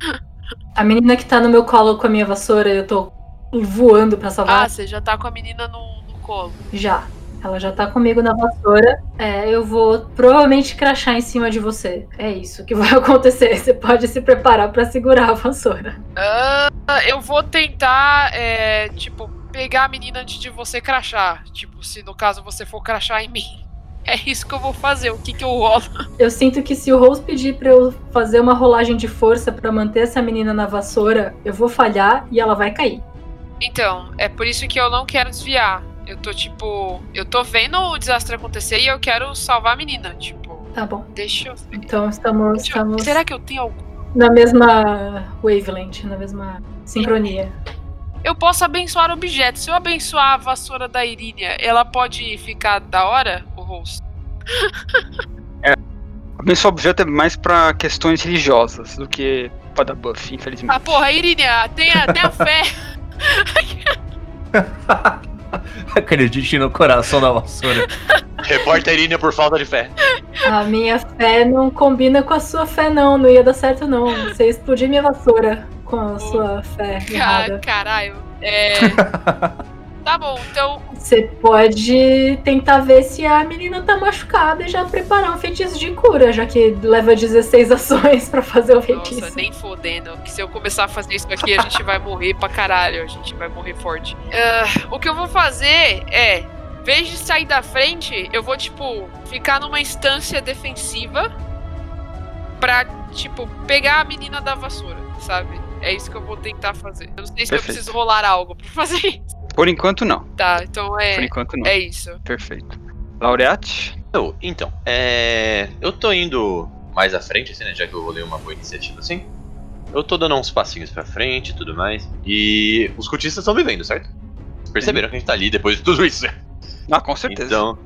[laughs] A menina que tá no meu colo com a minha vassoura, eu tô voando pra salvar. Ah, você já tá com a menina no, no colo. Já. Ela já tá comigo na vassoura. É, eu vou provavelmente crachar em cima de você. É isso que [laughs] vai acontecer. Você pode se preparar pra segurar a vassoura. Ah, eu vou tentar, é, tipo, pegar a menina antes de você crachar. Tipo, se no caso você for crachar em mim. [laughs] É isso que eu vou fazer. O que que eu rolo? [laughs] Eu sinto que se o Rose pedir pra eu fazer uma rolagem de força pra manter essa menina na vassoura, eu vou falhar e ela vai cair. Então, é por isso que eu não quero desviar. Eu tô, tipo, eu tô vendo o desastre acontecer e eu quero salvar a menina. Tipo, Tá bom. deixa eu ver. Então estamos, Deixa eu- estamos Será que eu tenho algum. na mesma wavelength, na mesma sincronia. Eu posso abençoar objetos. Se eu abençoar a vassoura da Irínia, ela pode ficar da hora, o rosto? [laughs] Abençoar objeto é mais pra questões religiosas do que pra dar buff, infelizmente. Ah, porra, Irínia, tenha, tenha [laughs] fé. [laughs] [laughs] Acredite no coração da vassoura. Reporta a Irínia por falta de fé. A minha fé não combina com a sua fé, não. Não ia dar certo, não. Você ia explodir minha vassoura com a sua fé Ca- errada. caralho. É. [laughs] Tá bom, então. Você pode tentar ver se a menina tá machucada e já preparar um feitiço de cura, já que leva 16 [laughs] ações pra fazer o feitiço. Nossa, nem fodendo. Que se eu começar a fazer isso aqui, a gente vai morrer pra caralho. A gente vai morrer forte. Ah, o que eu vou fazer é. Em vez de sair da frente, eu vou, tipo, ficar numa instância defensiva pra, tipo, pegar a menina da vassoura, sabe? É isso que eu vou tentar fazer. Eu não sei se eu Perfeito. preciso rolar algo pra fazer isso. Por enquanto não. Tá, então Por é. enquanto não. É isso. Perfeito. Laureate? Eu, então, é. Eu tô indo mais à frente, assim, né? Já que eu rolei uma boa iniciativa assim. Eu tô dando uns passinhos pra frente e tudo mais. E os cultistas estão vivendo, certo? Perceberam que a gente tá ali depois de tudo isso. Ah, com certeza. Então,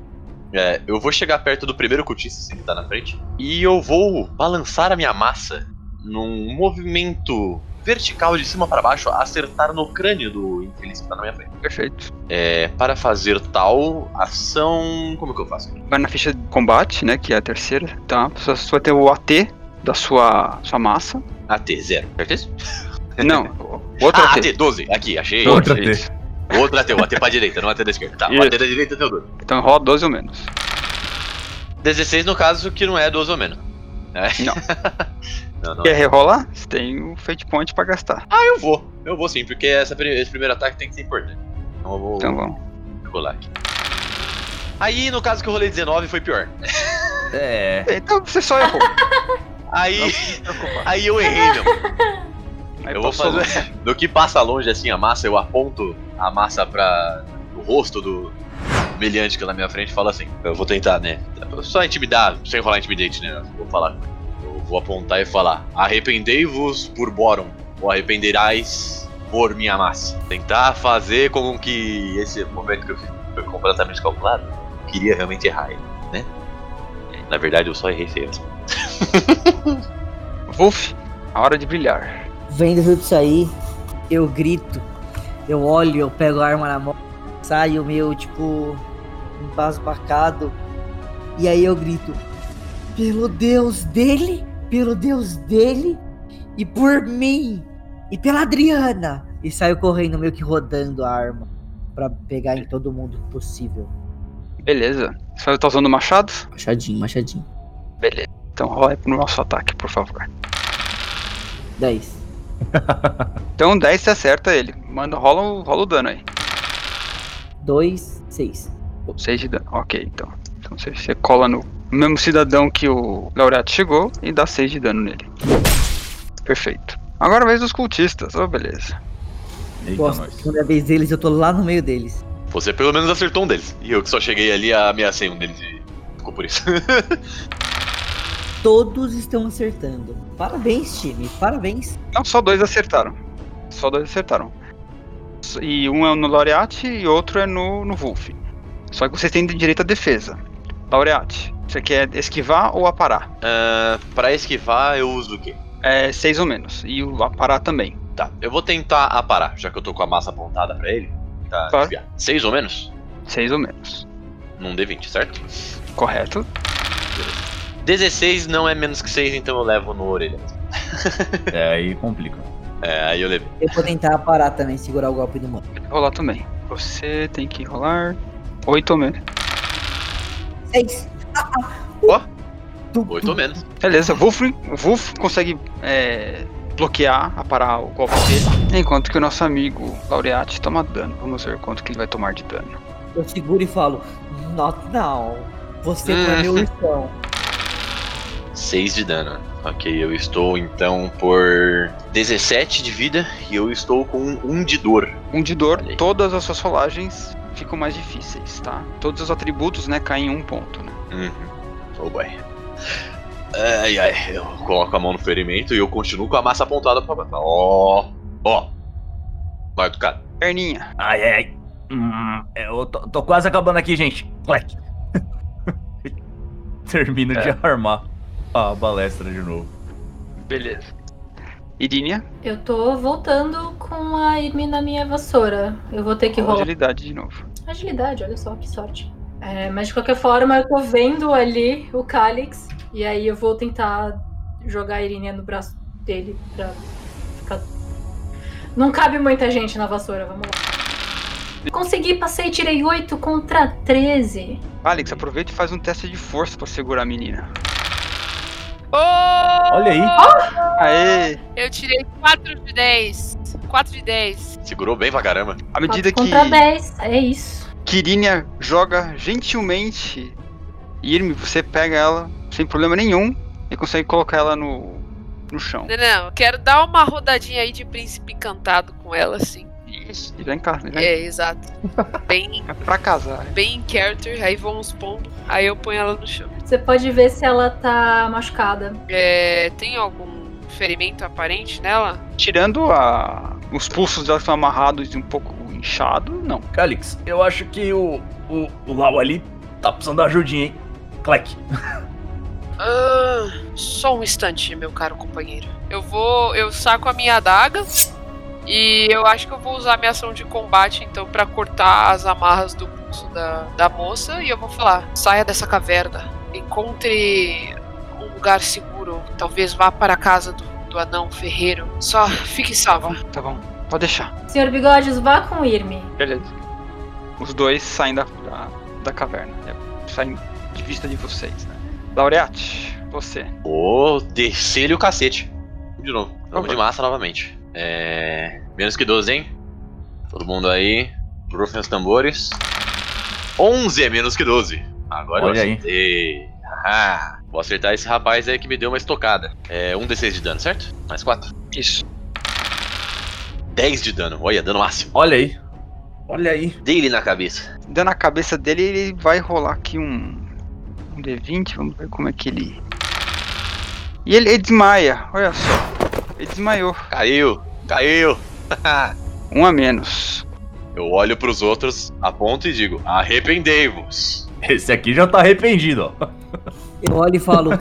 é, eu vou chegar perto do primeiro cultista, assim, que tá na frente, e eu vou balançar a minha massa num movimento vertical de cima para baixo, acertar no crânio do infeliz que tá na minha frente. Perfeito. É, para fazer tal ação. Como que eu faço? Vai na ficha de combate, né? Que é a terceira. Tá. Você vai ter o AT da sua, sua massa. AT, zero. Certeza? Não, [laughs] outro ah, AT. AT, 12. Aqui, achei. Outra Isso. Outro AT, o AT pra [laughs] direita, não o AT da esquerda. Tá, o Isso. AT da direita tem o 12. Então rola 12 ou menos. 16 no caso, que não é 12 ou menos. É. Não. [laughs] não, não. Quer rerolar? Você tem o Fate Point pra gastar. Ah, eu vou. Eu vou sim, porque essa, esse primeiro ataque tem que ser importante. Então eu vou Então vamos. rolar aqui. Aí, no caso que eu rolei 19, foi pior. [laughs] É. Então você só errou. [laughs] Aí, aí eu errei, meu. Aí Eu vou fazer. longe. Do que passa longe assim a massa, eu aponto a massa pra. o rosto do meliante que é na minha frente e falo assim. Eu vou tentar, né? Só intimidar, sem rolar intimidate, né? Vou falar. Vou apontar e falar: Arrependei-vos por Boron, ou arrependerás por minha massa. Tentar fazer com que esse momento que eu fiz foi completamente calculado. Eu queria realmente errar ele, né? Na verdade, eu só errei feio. [laughs] Wolf, a hora de brilhar. Vendo tudo isso aí, eu grito, eu olho, eu pego a arma na mão, saio meio tipo embasbacado. E aí eu grito, pelo Deus dele, pelo Deus dele, e por mim, e pela Adriana. E saio correndo meio que rodando a arma pra pegar em todo mundo possível. Beleza. Você vai estar usando machado? Machadinho, machadinho. Beleza. Então rola aí pro nosso ataque, por favor. 10. [laughs] Então 10 você acerta ele. Manda, rola, o- rola o dano aí. 2, 6. 6 de dano. Ok, então. Então você, você cola no mesmo cidadão que o laureato chegou e dá 6 de dano nele. Perfeito. Agora é a vez dos cultistas. Oh, beleza. Eita, Gosto, nós. quando é a vez deles, eu tô lá no meio deles. Você pelo menos acertou um deles. E eu que só cheguei ali ameacei um deles e ficou por isso. [laughs] Todos estão acertando. Parabéns, time. Parabéns. Não, só dois acertaram. Só dois acertaram. E um é no Laureate e outro é no, no Wolf. Só que vocês têm direito à defesa. Laureate, você quer esquivar ou aparar? Ah, pra esquivar, eu uso o quê? É seis ou menos. E o aparar também. Tá, eu vou tentar aparar, já que eu tô com a massa apontada pra ele. Tá, Tá. desviar. Seis ou menos? Seis ou menos. Num D20, certo? Correto? 16 não é menos que 6, então eu levo no orelha. É, aí complica. É, aí eu levei. Eu vou tentar parar também, segurar o golpe do mano. Rolar também. Você tem que rolar oito ou menos. 6. Ó. 8 ou menos. Beleza, Wolf, o Wolf consegue é, bloquear, aparar o golpe dele. Enquanto que o nosso amigo Laureate toma dano. Vamos ver quanto que ele vai tomar de dano. Eu seguro e falo, not now. Você não é meu irmão. 6 de dano. Ok, eu estou então por 17 de vida e eu estou com 1 de dor. Um de dor, todas as suas rolagens ficam mais difíceis, tá? Todos os atributos, né, caem em um ponto, né? Uhum. Oh boy. Ai ai, eu coloco a mão no ferimento e eu continuo com a massa apontada pra baixo. Ó, ó. Vai do cara. Perninha. Ai, ai, ai. Hum, eu tô, tô quase acabando aqui, gente. Clack. [laughs] Termino de É. armar a balestra de novo. Beleza. Irínia, Eu tô voltando com a Irmi na minha vassoura. Eu vou ter que rola rolar. agilidade de novo. Agilidade, olha só que sorte. É, mas de qualquer forma, eu tô vendo ali o Calix. E aí eu vou tentar jogar a Irínia no braço dele pra ficar. Não cabe muita gente na vassoura, vamos lá. Consegui, passei, tirei 8 contra 13. Alex, aproveita e faz um teste de força pra segurar a menina. Ô! Olha aí. Aê! Eu tirei 4 de 10. 4 de 10. Segurou bem pra caramba. À medida 4 que, contra 10, é isso. que Irínia joga gentilmente, Irme, você pega ela sem problema nenhum e consegue colocar ela no, no chão. Não, não, eu quero dar uma rodadinha aí de príncipe encantado com ela, assim. Isso. E vem cá, vem É, exato. Bem, É pra casar. bem em character, aí vão uns pombos, aí eu ponho ela no chão. Você pode ver se ela tá machucada. É, tem algum ferimento aparente nela? Tirando a, os pulsos dela que estão amarrados e um pouco inchado, não. Calix, eu acho que o, o, o Lau ali tá precisando de ajudinha, hein? Clec. Ah, só um instante, meu caro companheiro. Eu vou. Eu saco a minha adaga. E eu acho que eu vou usar minha ação de combate, então, pra cortar as amarras do pulso da, da moça. E eu vou falar: saia dessa caverna. Encontre um lugar seguro. Talvez vá para a casa do, do anão ferreiro. Só fique salvo. Tá bom, pode deixar. Senhor Bigodes, vá com o Irme. Beleza. Os dois saem da, da, da caverna. né? Saem de vista de vocês, né? Laureate, você. Ô, descer-lhe o cacete. De novo. Vamos de massa novamente. É. Menos que 12, hein? Todo mundo aí. Rufem os tambores. 11 é menos que 12. Agora Olha eu aí. acertei. Haha. Vou acertar esse rapaz aí que me deu uma estocada. É um D6 de dano, certo? Mais 4. Isso. 10 de dano. Olha, dano máximo. Olha aí. Olha aí. Dei-lhe na cabeça. Dando na cabeça dele, ele vai rolar aqui um, um D20. Vamos ver como é que ele. E ele, ele desmaia, olha só. Ele desmaiou. Caiu. Caiu. [laughs] Um a menos. eu olho pros outros, aponto e digo: arrependei-vos. Esse aqui já tá arrependido, ó. Eu olho e falo,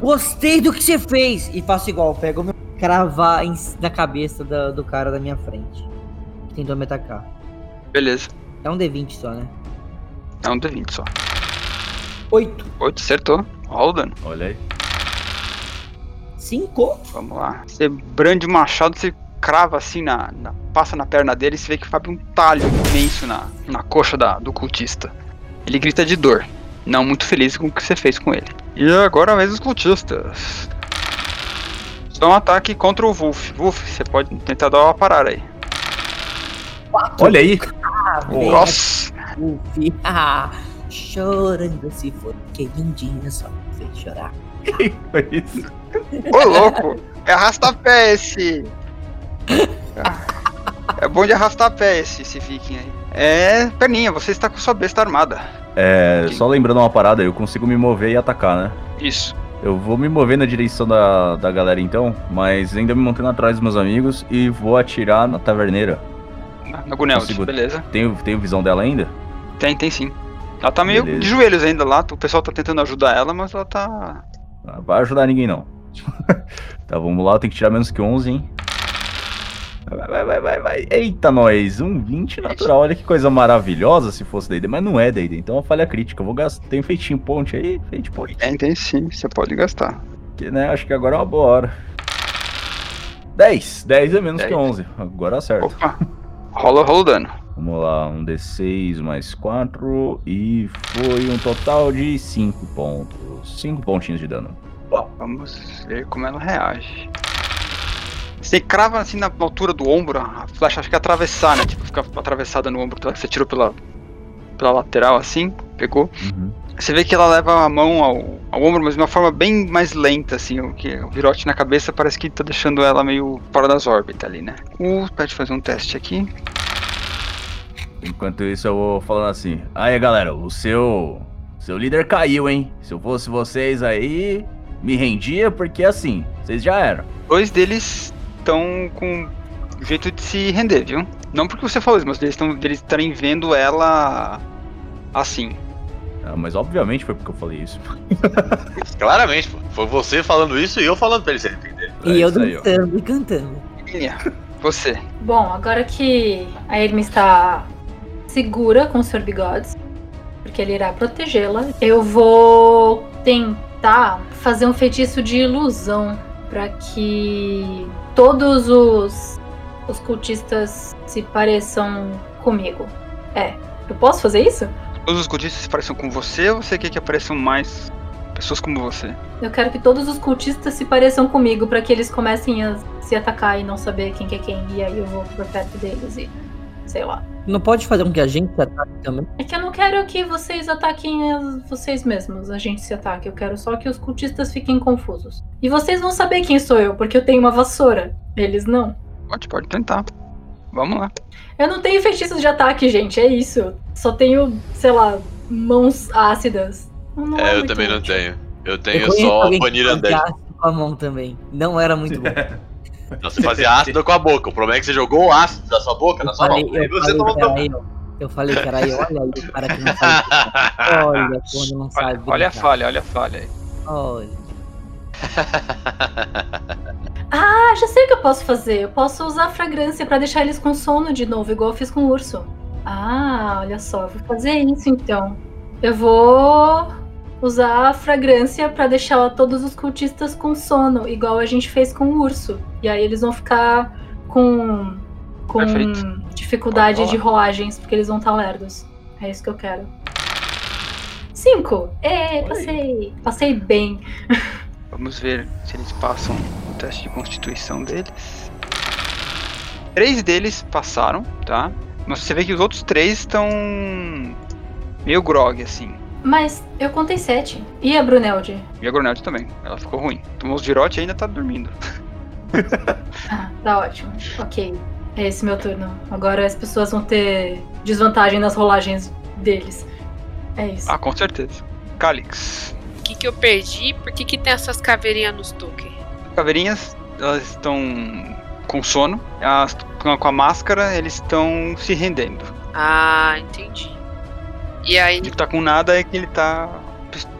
gostei do que você fez. E faço igual, pego o meu cravar em- na cabeça da- do cara da minha frente. Que tentou me atacar. Beleza. É um D20 só, né? É um D20 só. Oito. 8 acertou. Rola o dano. Olha aí. Cinco. Vamos lá. Você brande o machado, você crava assim na, na- passa na perna dele e você vê que cabe um talho imenso na, na coxa da- do cultista. Ele grita de dor, não muito feliz com o que você fez com ele. E agora vez dos cultistas. Só um ataque contra o Wolf. Wolf, você pode tentar dar uma parada aí. Olha aí. Ah. Nossa! Ufi. Ah, chorando se for que um dia só fez chorar. Foi isso. Ô louco! É arrasta-pé esse! É bom de arrastar-pé esse, esse viking aí. É, perninha, você está com sua besta armada. É, só lembrando uma parada, eu consigo me mover e atacar, né? Isso. Eu vou me mover na direção da, da galera então, mas ainda me mantendo atrás dos meus amigos e vou atirar na taverneira. Na, na Guneld, Consigo. beleza. Tenho, tenho visão dela ainda? Tem, tem sim. Ela tá meio Beleza. de joelhos ainda lá, o pessoal tá tentando ajudar ela, mas ela tá. Ah, Vai ajudar ninguém não. [laughs] tá, vamos lá, eu tenho que tirar menos que 11, hein? Vai, vai, vai, vai, vai. Eita, nós. Um 20 natural. Olha que coisa maravilhosa se fosse D&D, mas não é D&D. Então é uma falha crítica. Eu vou gastar. Tem feitinho ponte aí? Feito ponte. Tem, tem sim, você pode gastar. Que, né, acho que agora é uma boa hora. 10. 10 é menos que 10. 11. Agora acerto. Opa! Rola, rola o dano. Vamos lá, um D6 mais 4 e foi um total de 5 pontos. 5 pontinhos de dano. Vamos ver como ela reage. Você crava assim na altura do ombro, a flecha fica atravessar, né? Tipo, fica atravessada no ombro, você tirou pela, pela lateral assim, pegou. Uhum. Você vê que ela leva a mão ao, ao ombro, mas de uma forma bem mais lenta, assim. O, que, o virote na cabeça parece que tá deixando ela meio fora das órbitas ali, né? Uh, pode fazer um teste aqui. Enquanto isso, eu vou falando assim: Aí galera, o seu. Seu líder caiu, hein? Se eu fosse vocês aí, me rendia, porque assim, vocês já eram. Dois deles estão com jeito de se render, viu? Não porque você falou isso, mas eles estão eles estarem vendo ela assim. Ah, mas obviamente foi porque eu falei isso. [laughs] Claramente, pô. Foi você falando isso e eu falando pra ele se arrepender. É e eu aí, ó. dançando e cantando. Você. Bom, agora que a Irma está segura com o Sr. Bigodes, porque ele irá protegê-la, eu vou tentar fazer um feitiço de ilusão para que todos os, os cultistas se pareçam comigo. É, eu posso fazer isso? Todos os cultistas se pareçam com você ou você quer que apareçam mais pessoas como você? Eu quero que todos os cultistas se pareçam comigo para que eles comecem a se atacar e não saber quem que é quem. E aí eu vou por perto deles e sei lá. Não pode fazer com que a gente ataque também? É que eu não quero que vocês ataquem as- vocês mesmos, a gente se ataque. Eu quero só que os cultistas fiquem confusos. E vocês vão saber quem sou eu, porque eu tenho uma vassoura. Eles não. Pode, pode tentar. Vamos lá. Eu não tenho feitiços de ataque, gente, é isso. Só tenho, sei lá, mãos ácidas. Não É, eu muito também não útil. tenho. Eu tenho conheço só Banir ácido com a mão também. Não era muito [laughs] bom. Não, você fazia ácido com a boca. O problema é que você jogou o ácido da sua boca na Eu sua falei, mão. Eu você falei era eu. Eu falei. Olha aí o cara que não sabe. [laughs] Olha quando não sabe. Olha, olha a falha, olha a falha aí. Olha. [laughs] Ah, já sei o que eu posso fazer. Eu posso usar a fragrância pra deixar eles com sono de novo, igual eu fiz com o urso. Ah, olha só, eu vou fazer isso então. Eu vou usar a fragrância pra deixar todos os cultistas com sono, igual a gente fez com o urso. E aí eles vão ficar com com Perfeito. dificuldade de rolagens, porque eles vão estar lerdos. É isso que eu quero. Cinco! Ê, passei! Passei bem. [laughs] Vamos ver se eles passam o teste de constituição deles. Três deles passaram, tá? Mas você vê que os outros três estão meio grog, assim. Mas eu contei sete. E a Brunelde? E a Gronelde também. Ela ficou ruim. O Girote ainda tá dormindo. [laughs] Ah, tá ótimo. Ok. É esse meu turno. Agora as pessoas vão ter desvantagem nas rolagens deles. É isso. Ah, com certeza. Calix. O que, que eu perdi? Por que, que tem essas caveirinhas nos tokens? Caveirinhas, elas estão com sono. As, com com a máscara, eles estão se rendendo. Ah, entendi. E aí, Ele tá com nada é que ele tá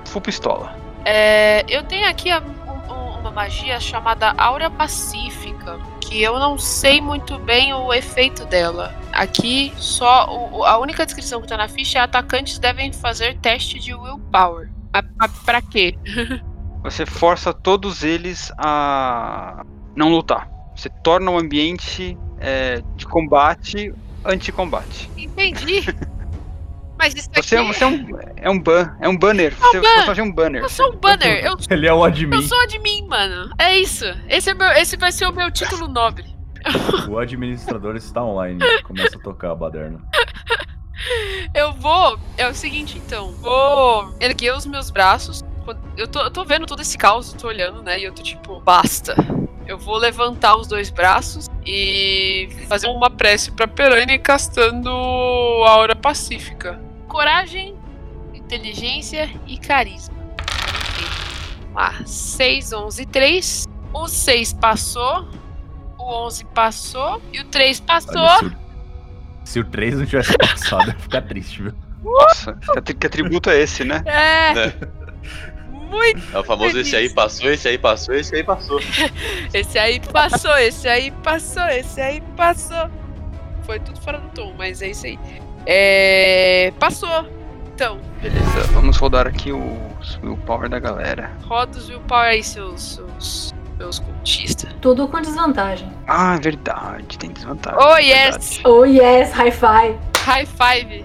full pistola. é, eu tenho aqui a- um- um- uma magia chamada Áurea Pacífica, que eu não sei muito bem o efeito dela. Aqui, só o- a única descrição que tá na ficha é atacantes devem fazer teste de willpower. Pra, pra quê? [laughs] Você força todos eles a não lutar. Você torna o ambiente é, de combate anti-combate. Entendi. [laughs] Mas isso aqui... Você, é- você é um é um ban, é um banner. Você, ban. você fazer um banner. Eu sou um banner. Eu, Ele é o admin. eu sou admin, mano. É isso. Esse, é meu, esse vai ser o meu título nobre. [laughs] O administrador está online. Começa a tocar a baderna. [laughs] Eu vou. É o seguinte, então. Vou erguer os meus braços. Eu tô, eu tô vendo todo esse caos, eu tô olhando, né? E eu tô tipo, basta. Eu vou levantar os dois braços e fazer uma prece pra Perane castando a aura pacífica. Coragem, inteligência e carisma. Vamos lá. 6, 11 e 3. O 6 passou. O 11 passou. E o 3 passou. Olha, se, o, se o 3 não tivesse passado, ia ficar triste, viu? Nossa, que atri- que atributo é esse, né? É. Né? Muito. É o famoso esse aí passou, esse aí passou, esse aí passou. [laughs] Esse aí passou, esse aí passou, esse aí passou. Foi tudo fora do tom, mas é isso aí. É. Passou. Então, Beleza, vamos rodar aqui o, o power da galera. roda os willpower aí, seus, seus, seus cultistas. Tudo com desvantagem. Ah, verdade, tem desvantagem. Oh, yes! verdade. Oh yes, high five! High five.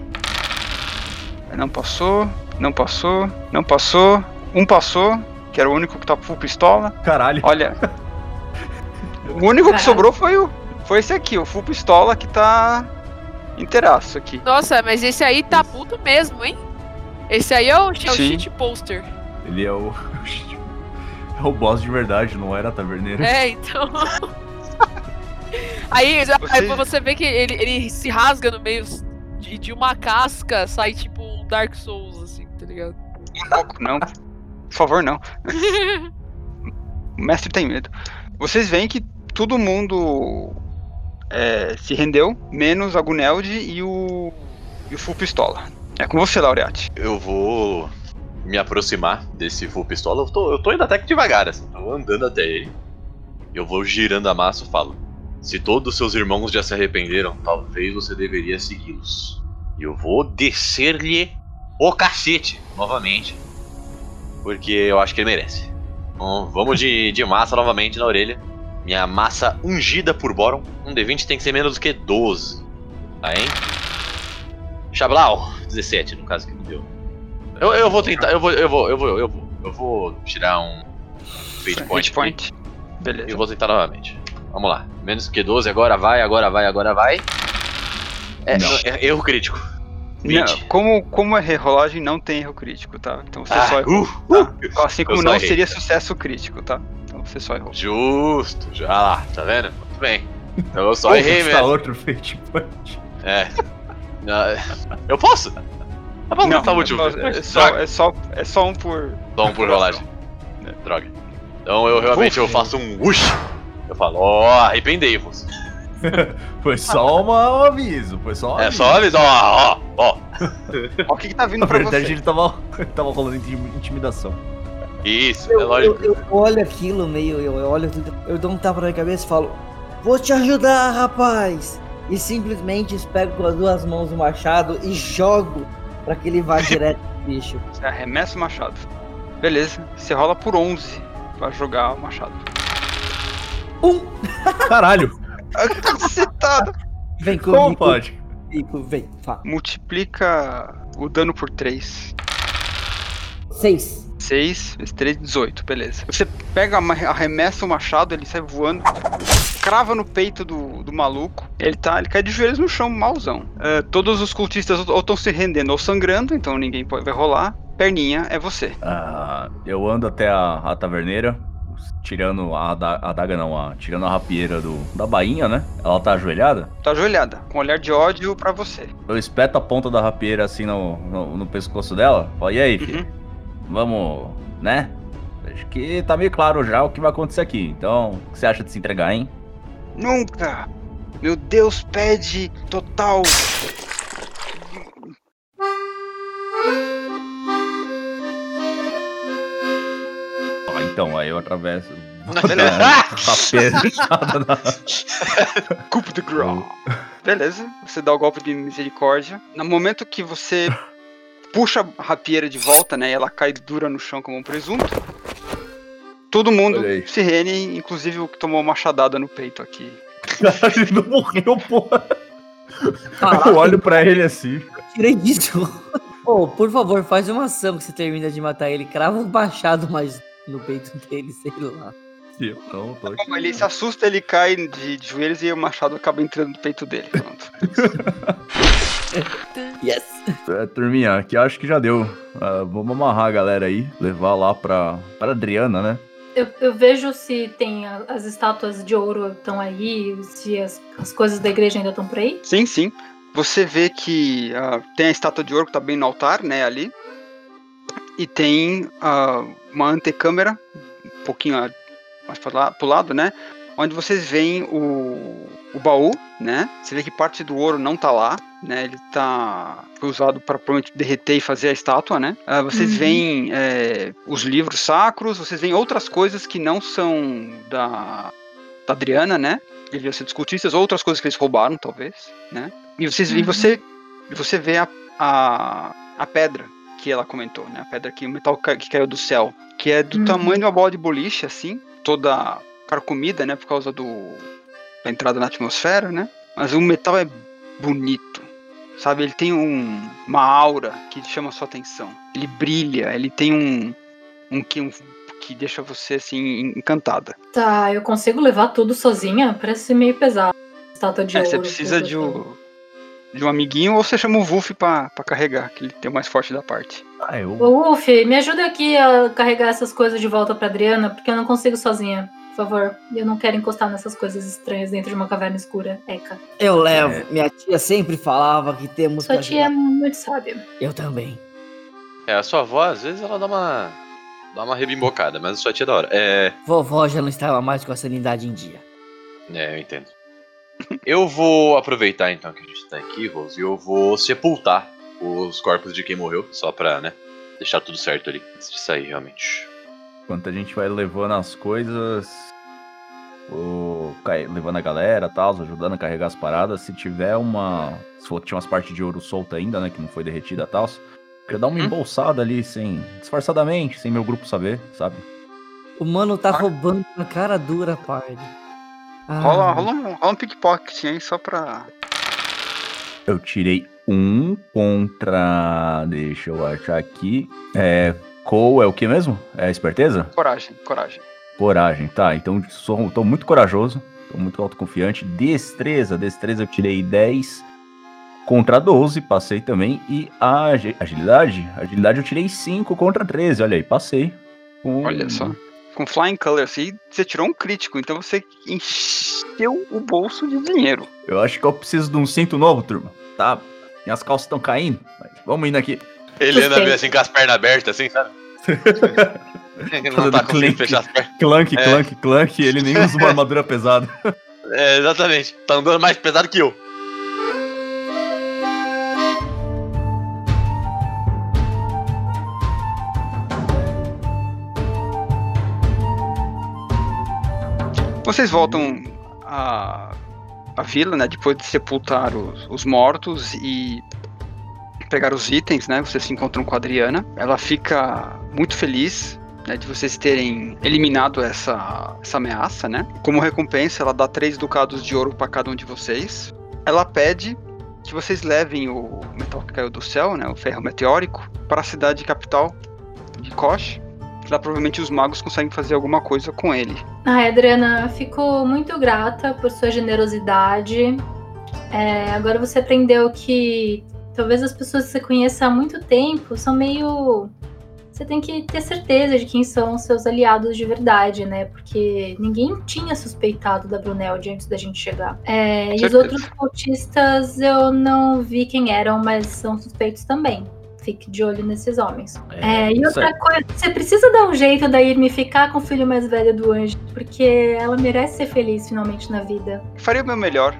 Não passou, não passou, não passou. Um passou, que era o único que tá full pistola. Caralho. Olha. [laughs] o único que Caralho. sobrou foi o. Foi esse aqui, o full pistola que tá inteiraço aqui. Nossa, mas esse aí tá puto mesmo, hein? Esse aí é o, é o shit poster. Ele é o. [laughs] É o boss de verdade, não era taverneiro. É, então. [laughs] aí, Você- aí você vê que ele, ele se rasga no meio de, de uma casca, sai tipo um Dark Souls, assim, tá ligado? Um pouco, não. Por favor, não. [laughs] O mestre tem medo. Vocês veem que todo mundo é, se rendeu, menos a Guneld e o. e o full pistola. É com você, Laureate. Eu vou me aproximar desse full pistola. Eu tô, eu tô indo até que devagar, assim. Tô andando até ele. Eu vou girando a massa e falo: Se todos seus irmãos já se arrependeram, talvez você deveria segui-los. E eu vou descer-lhe o cacete novamente. Porque eu acho que ele merece. Vamos de, de massa novamente na orelha. Minha massa ungida por Boron. Um D20 tem que ser menos do que 12. Tá, hein? Chablau, 17 no caso que não deu. Eu, eu vou tentar, eu vou, eu vou, eu vou, eu vou, eu vou tirar um fate point. Hit point. Beleza. E vou tentar novamente. Vamos lá. Menos que 12, agora vai, agora vai, agora vai. É, Não. é erro crítico. Não, 20. como, como é rerolagem, não tem erro crítico, tá? Então você Ah, só errou. uh, tá? Assim como não errei. seria sucesso crítico, tá? Então você só errou. Justo, já lá, tá vendo? Muito bem. Então eu só [laughs] errei custa mesmo. outro fate point. É. Eu posso? Tá bom, Não, tá útil. é só, é, só, é, só, é só um por. Só um por rolagem. Droga. Então eu realmente eu faço um whoosh Eu falo, ó, arrependei-vos. [laughs] Foi só um aviso, foi só um É aviso. só avisar, ó, ó, ó. Ó, o que, que tá vindo Na pra verdade, você? ele tava, ele [laughs] tava rolando intim- intimidação. Isso, eu, é lógico. Eu, eu, olho aquilo meio, eu, olho, eu dou um tapa na cabeça e falo: Vou te ajudar, rapaz! E simplesmente pego com as duas mãos o machado e jogo para que ele vá [laughs] direto no bicho. Você arremessa o machado. Beleza, você rola por 11 para jogar o machado. Um! Caralho! [laughs] Cacetado! Vem comigo. Como pode? Vem, fala. Multiplica o dano por 3. 6. 16, vezes 3, 18, beleza. Você pega, arremessa o machado, ele sai voando, crava no peito do, do maluco, ele tá, ele cai de joelhos no chão, malzão. Uh, é, todos os cultistas ou estão se rendendo ou sangrando, então ninguém pode, vai rolar. Perninha, é você. Uh, eu ando até a, a taverneira, tirando a, a daga não, a, tirando a rapieira do, da bainha, né? Ela tá ajoelhada? Tá ajoelhada, com olhar de ódio para você. Eu espeto a ponta da rapieira assim no, no, no pescoço dela. Fala, e aí, uhum. filho? Uhum. Vamos, né? Acho que tá meio claro já o que vai acontecer aqui. Então, o que você acha de se entregar, hein? Nunca! Meu Deus pede total. Ah, então, aí eu atravesso. Beleza. Rapieira na- Coup de Grace. Beleza, você dá o golpe de misericórdia. No momento que você puxa a rapieira de volta, né? E ela cai dura no chão como um presunto. Todo mundo se rene, inclusive o que tomou uma machadada no peito aqui. Caralho, [laughs] ele não morreu, porra. Caraca, Eu olho pra ele assim. tirei disso. Ô, por favor, faz uma ação que você termina de matar ele. Crava um machado mais no peito dele, sei lá. Eu não, tô aqui. Ele se assusta, ele cai de, joelhos e o machado acaba entrando no peito dele. Pronto. [laughs] Yes! É, turminha, aqui acho que já deu. Ah, vamos amarrar a galera aí, levar lá pra, pra Adriana, né? Eu, eu vejo se tem a- as estátuas de ouro estão aí, se as, as coisas da igreja ainda estão por aí. Sim, sim. Você vê que ah, tem a estátua de ouro que tá bem no altar, né, ali. E tem ah, uma antecâmara, um pouquinho mais para pro lado, né? Onde vocês veem o, o baú, né? Você vê que parte do ouro não tá lá, né? Ele tá foi usado para provavelmente derreter e fazer a estátua, né? Ah, vocês Uhum. veem é, os livros sacros, vocês veem outras coisas que não são da, da Adriana, né? Deviam ser dos cultistas, outras coisas que eles roubaram, talvez, né? E, vocês, e Uhum. você, e você vê a, a, a pedra que ela comentou, né? A pedra que o metal que caiu do céu, que é do Uhum. tamanho de uma bola de boliche, assim, toda carcomida, né? Por causa do da entrada na atmosfera, né? Mas o metal é bonito, sabe? Ele tem um, uma aura que chama a sua atenção. Ele brilha, ele tem um um que um, que deixa você assim encantada. Tá, eu consigo levar tudo sozinha? Parece meio pesado. Estátua de É, ouro. você precisa de um, de um amiguinho ou você chama o Wolf pra, pra carregar, que ele tem o mais forte da parte. Ah, eu. Ô, Wolf, me ajuda aqui a carregar essas coisas de volta pra Adriana, porque eu não consigo sozinha. Por favor, eu não quero encostar nessas coisas estranhas dentro de uma caverna escura. Eca. Eu levo. Minha tia sempre falava que temos Sua que tia é muito sábia. Eu também. É, a sua avó, às vezes, ela dá uma. dá uma rebimbocada, mas a sua tia é da hora. É. Vovó já não estava mais com a sanidade em dia. É, eu entendo. Eu vou aproveitar então que a gente tá aqui, Rose, e eu vou sepultar os corpos de quem morreu, só pra, né, deixar tudo certo ali, antes de sair, realmente. Enquanto a gente vai levando as coisas, o, levando a galera tal, ajudando a carregar as paradas, se tiver uma. Se for que tinha umas partes de ouro solta ainda, né? Que não foi derretida e tal. Queria dar uma Hum. embolsada ali, sem. disfarçadamente, sem meu grupo saber, sabe? O mano tá roubando na cara dura, parde. Ah, Rola, rola um, rola um pickpocket, hein, só pra. Eu tirei um contra. Deixa eu achar aqui. É. Cole é o que mesmo? É esperteza? Coragem, coragem. Coragem, tá. Então sou, tô muito corajoso, tô muito autoconfiante. Destreza, destreza eu tirei 10 contra 12, passei também. E a agi- agilidade, agilidade eu tirei 5 contra 13, olha aí, passei. Com- Olha só. Com Flying Colors, e você tirou um crítico, então você encheu o bolso de dinheiro. Eu acho que eu preciso de um cinto novo, turma. Tá, minhas calças estão caindo, mas vamos indo aqui. Ele anda meio assim com as pernas abertas, assim, sabe? [laughs] Não tá conseguindo fechar as pernas. Clank, É. clank, clank, ele nem usa uma armadura pesada. [laughs] É, exatamente. Tá andando mais pesado que eu. Vocês voltam à, à vila, né? Depois de sepultar os, os mortos e pegar os itens, né? Vocês se encontram com a Adriana. Ela fica muito feliz. Né, de vocês terem eliminado essa, essa ameaça, né? Como recompensa, ela dá três ducados de ouro para cada um de vocês. Ela pede que vocês levem o metal que caiu do céu, né? O ferro meteórico, para a cidade capital de Kosh. Lá provavelmente os magos conseguem fazer alguma coisa com ele. Ah, Adriana, fico muito grata por sua generosidade. É, agora você aprendeu que talvez as pessoas que você conheça há muito tempo são meio. Você tem que ter certeza de quem são os seus aliados de verdade, né? Porque ninguém tinha suspeitado da Brunelde antes da gente chegar. É, e os outros cultistas eu não vi quem eram, mas são suspeitos também. Fique de olho nesses homens. É, e outra coisa, você precisa dar um jeito da Irme ficar com o filho mais velho do anjo, porque ela merece ser feliz finalmente na vida. Faria o meu melhor.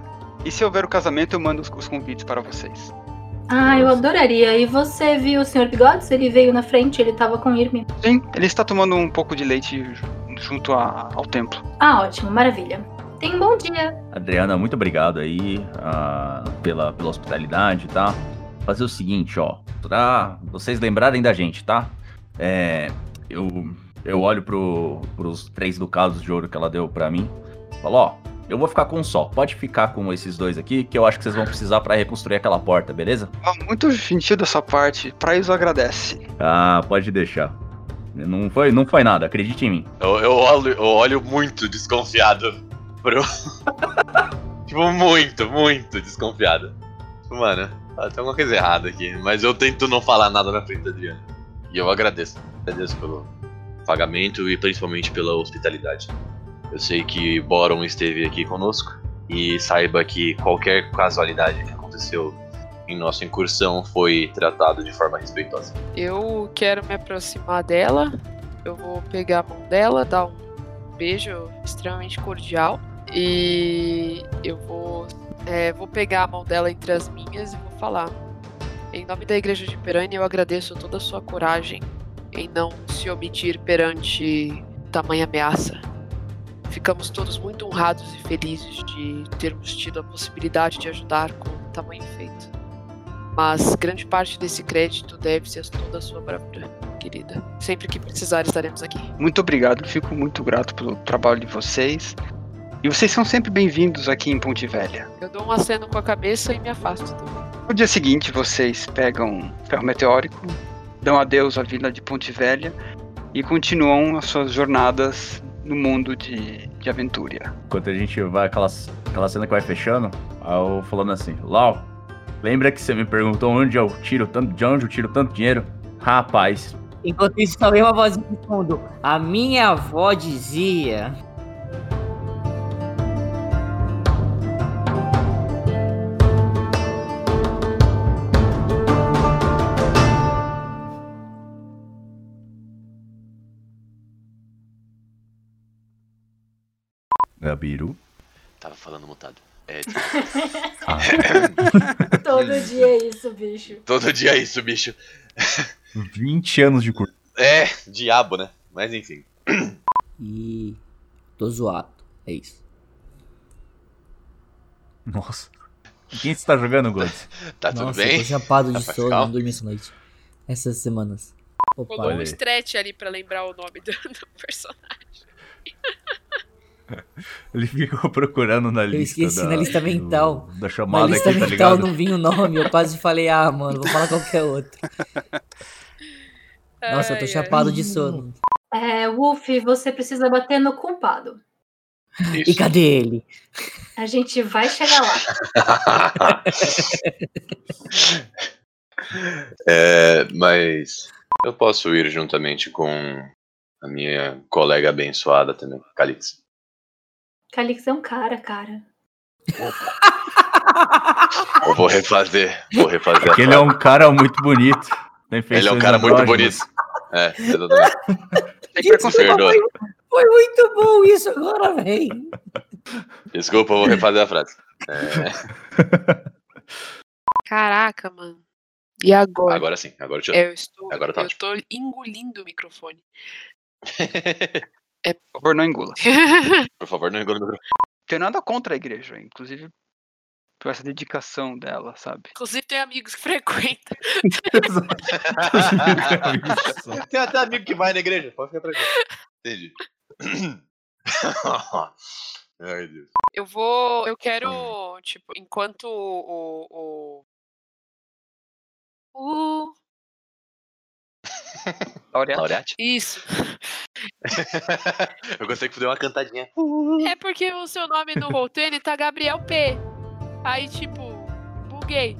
E se houver o casamento, eu mando os, os convites para vocês. Ah, eu adoraria. E você viu o Sr. Bigodes? Ele veio na frente, ele tava com Irme. Sim, ele está tomando um pouco de leite ju- junto a- ao templo. Ah, ótimo, maravilha. Tenha um bom dia. Adriana, muito obrigado aí ah, pela, pela hospitalidade, tá? Fazer o seguinte, ó, pra vocês lembrarem da gente, tá? É, eu, eu olho pro, pros três ducados de ouro que ela deu pra mim, falo, ó, eu vou ficar com um só, pode ficar com esses dois aqui, que eu acho que vocês vão precisar pra reconstruir aquela porta, beleza? Ah, muito gentil dessa parte. Praís agradece. Ah, pode deixar. Não foi, não foi nada, acredite em mim. Eu, eu olho, eu olho muito desconfiado pro. [laughs] tipo, muito, muito desconfiado. Tipo, mano, tem alguma coisa errada aqui. Mas eu tento não falar nada na frente da Adriana. E eu agradeço. Agradeço pelo pagamento e principalmente pela hospitalidade. Eu sei que Boron esteve aqui conosco. E saiba que qualquer casualidade que aconteceu em nossa incursão foi tratado de forma respeitosa. Eu quero me aproximar dela. Eu vou pegar a mão dela, dar um beijo extremamente cordial. E eu vou, é, vou pegar a mão dela entre as minhas e vou falar. Em nome da Igreja de Perânia, eu agradeço toda a sua coragem em não se omitir perante tamanha ameaça. Ficamos todos muito honrados e felizes de termos tido a possibilidade de ajudar com tamanho feito. Mas grande parte desse crédito deve-se a toda a sua bravura, querida. Sempre que precisar, estaremos aqui. Muito obrigado, fico muito grato pelo trabalho de vocês. E vocês são sempre bem-vindos aqui em Ponte Velha. Eu dou um aceno com a cabeça e me afasto também. No dia seguinte, vocês pegam ferro meteórico, dão adeus à vila de Ponte Velha e continuam as suas jornadas no mundo de, de aventura. Enquanto a gente vai, aquela, aquela cena que vai fechando, aí eu falando assim, Lau, lembra que você me perguntou onde eu tiro tanto, de onde eu tiro tanto dinheiro? Rapaz, Enquanto isso, só vem uma vozinha de fundo. A minha avó dizia. Falando mutado. É, [laughs] Todo dia é isso, bicho. todo dia é isso, bicho. 20 anos de curso. É, diabo, né? Mas enfim. E. tô zoado. É isso. Nossa. Quem você tá jogando, Gods? [laughs] Tá tudo Nossa, eu bem? tô chapado Tá de pra sono, não dormi essa noite. Essas semanas. Opa. Rolou um stretch ali pra lembrar o nome do, do personagem. [laughs] [laughs] Ele ficou procurando na lista. esqueci da, na lista mental. do- da Na chamada lista aqui, tá mental ligado? não vinha o nome, eu quase falei, ah, mano, vou falar qualquer outro. [laughs] Nossa, eu tô Ai, ai. chapado de sono. É, Wolf, você precisa bater no culpado. E Isso. cadê ele? A gente vai chegar lá. [laughs] É, mas eu posso ir juntamente com a minha colega abençoada também, Calix. Calix é um cara, cara. Eu vou refazer, vou refazer a Porque ele é um cara muito bonito. tem Ele é um cara muito bonito. É, exatamente. Gente, foi, foi muito bom isso agora, velho. Desculpa, eu vou refazer a frase. É, Caraca, mano. E agora? agora sim, agora deixa Eu estou, Agora tá eu ótimo. tô engolindo o microfone. [laughs] Por favor, não engula. [laughs] Por favor, não microfone. Tenho nada contra a igreja, inclusive por essa dedicação dela, sabe? Inclusive tem amigos que frequentam. [laughs] [laughs] Tem até amigo que vai na igreja, pode ficar tranquilo. Entendi. [coughs] Ai, Deus. Eu vou. Eu quero, tipo, enquanto o. o, o... [laughs] Laureate. Laureate? Isso. [laughs] eu gostei que deu uma cantadinha. É porque o seu nome no Voltane tá Gabriel P. Aí, tipo, buguei.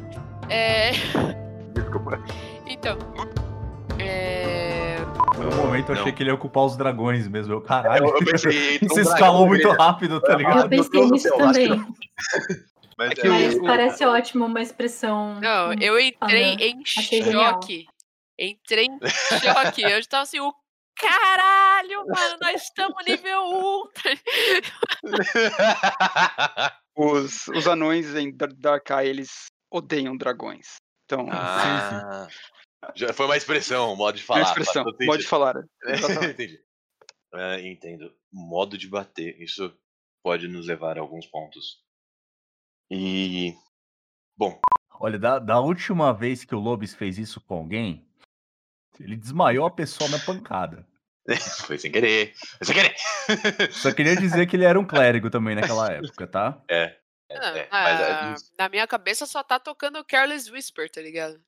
É. [laughs] Desculpa. Então. É. Por um momento eu achei Não. que ele ia ocupar os dragões mesmo. Eu, caralho. Eu, eu pensei, um escalou muito rápido, tá ligado? Eu pensei nisso também. Mas É que é, Mas o- parece ótimo uma expressão. Não, eu entrei Aham, em choque. Entrei em choque. Eu estava assim, o caralho, mano, nós estamos nível 1. [laughs] Os, os anões em Dar- Darkai, eles odeiam dragões. Então, Ah, já foi uma expressão, um modo de é falar. uma expressão. Pode falar. [laughs] Entendi. Ah, entendo. Modo de bater. Isso pode nos levar a alguns pontos. E. Bom, Olha, da, da última vez que o Lobis fez isso com alguém, ele desmaiou a pessoa na pancada. [laughs] foi sem querer. Foi sem querer. Só queria dizer que ele era um clérigo também naquela época, tá? é. é, Não, é, mas é ah, na minha cabeça só tá tocando Careless Whisper, tá ligado?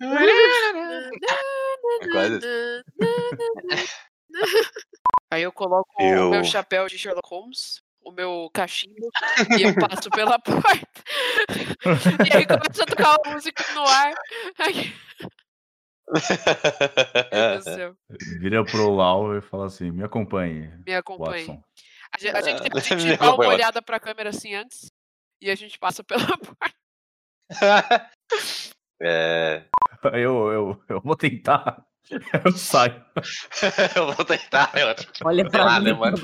É [laughs] quase Aí eu coloco o Eu- meu chapéu de Sherlock Holmes, o meu cachimbo, e eu passo pela [laughs] porta. e aí começa a tocar uma música no ar. Ai, meu Deus do [laughs] céu. Vira pro Lau e fala assim: me acompanhe, Me acompanhe. Watson. A gente, a [laughs] gente, a gente dá uma Watson. olhada pra câmera assim antes. E a gente passa pela [laughs] porta. é, Eu, eu, eu vou tentar. Eu saio. eu vou tentar. Eu... Olha pra lá, mim. mano?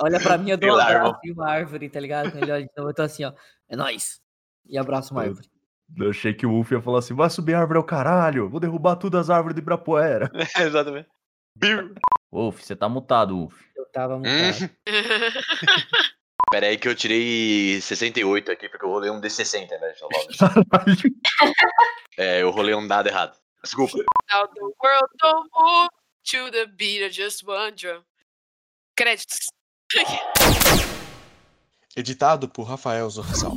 Olha pra mim, eu dou um abraço em uma árvore, tá ligado? Ele olha de novo, eu tô assim, ó. É nóis. E abraço uma árvore. Eu achei que o Wolf ia falar assim: vai subir a árvore ao caralho, vou derrubar todas as árvores de Ibirapuera. [laughs] Exatamente. Bill. Wolf, você tá mutado, Wolf. Eu tava. Hum. [laughs] Pera aí que eu tirei 68 aqui, porque eu rolei um D60, né? [laughs] Caralho. É, eu rolei um dado errado. Desculpa. Now the world don't move to the beat of just one drum. Créditos. Editado por Rafael Zorzal.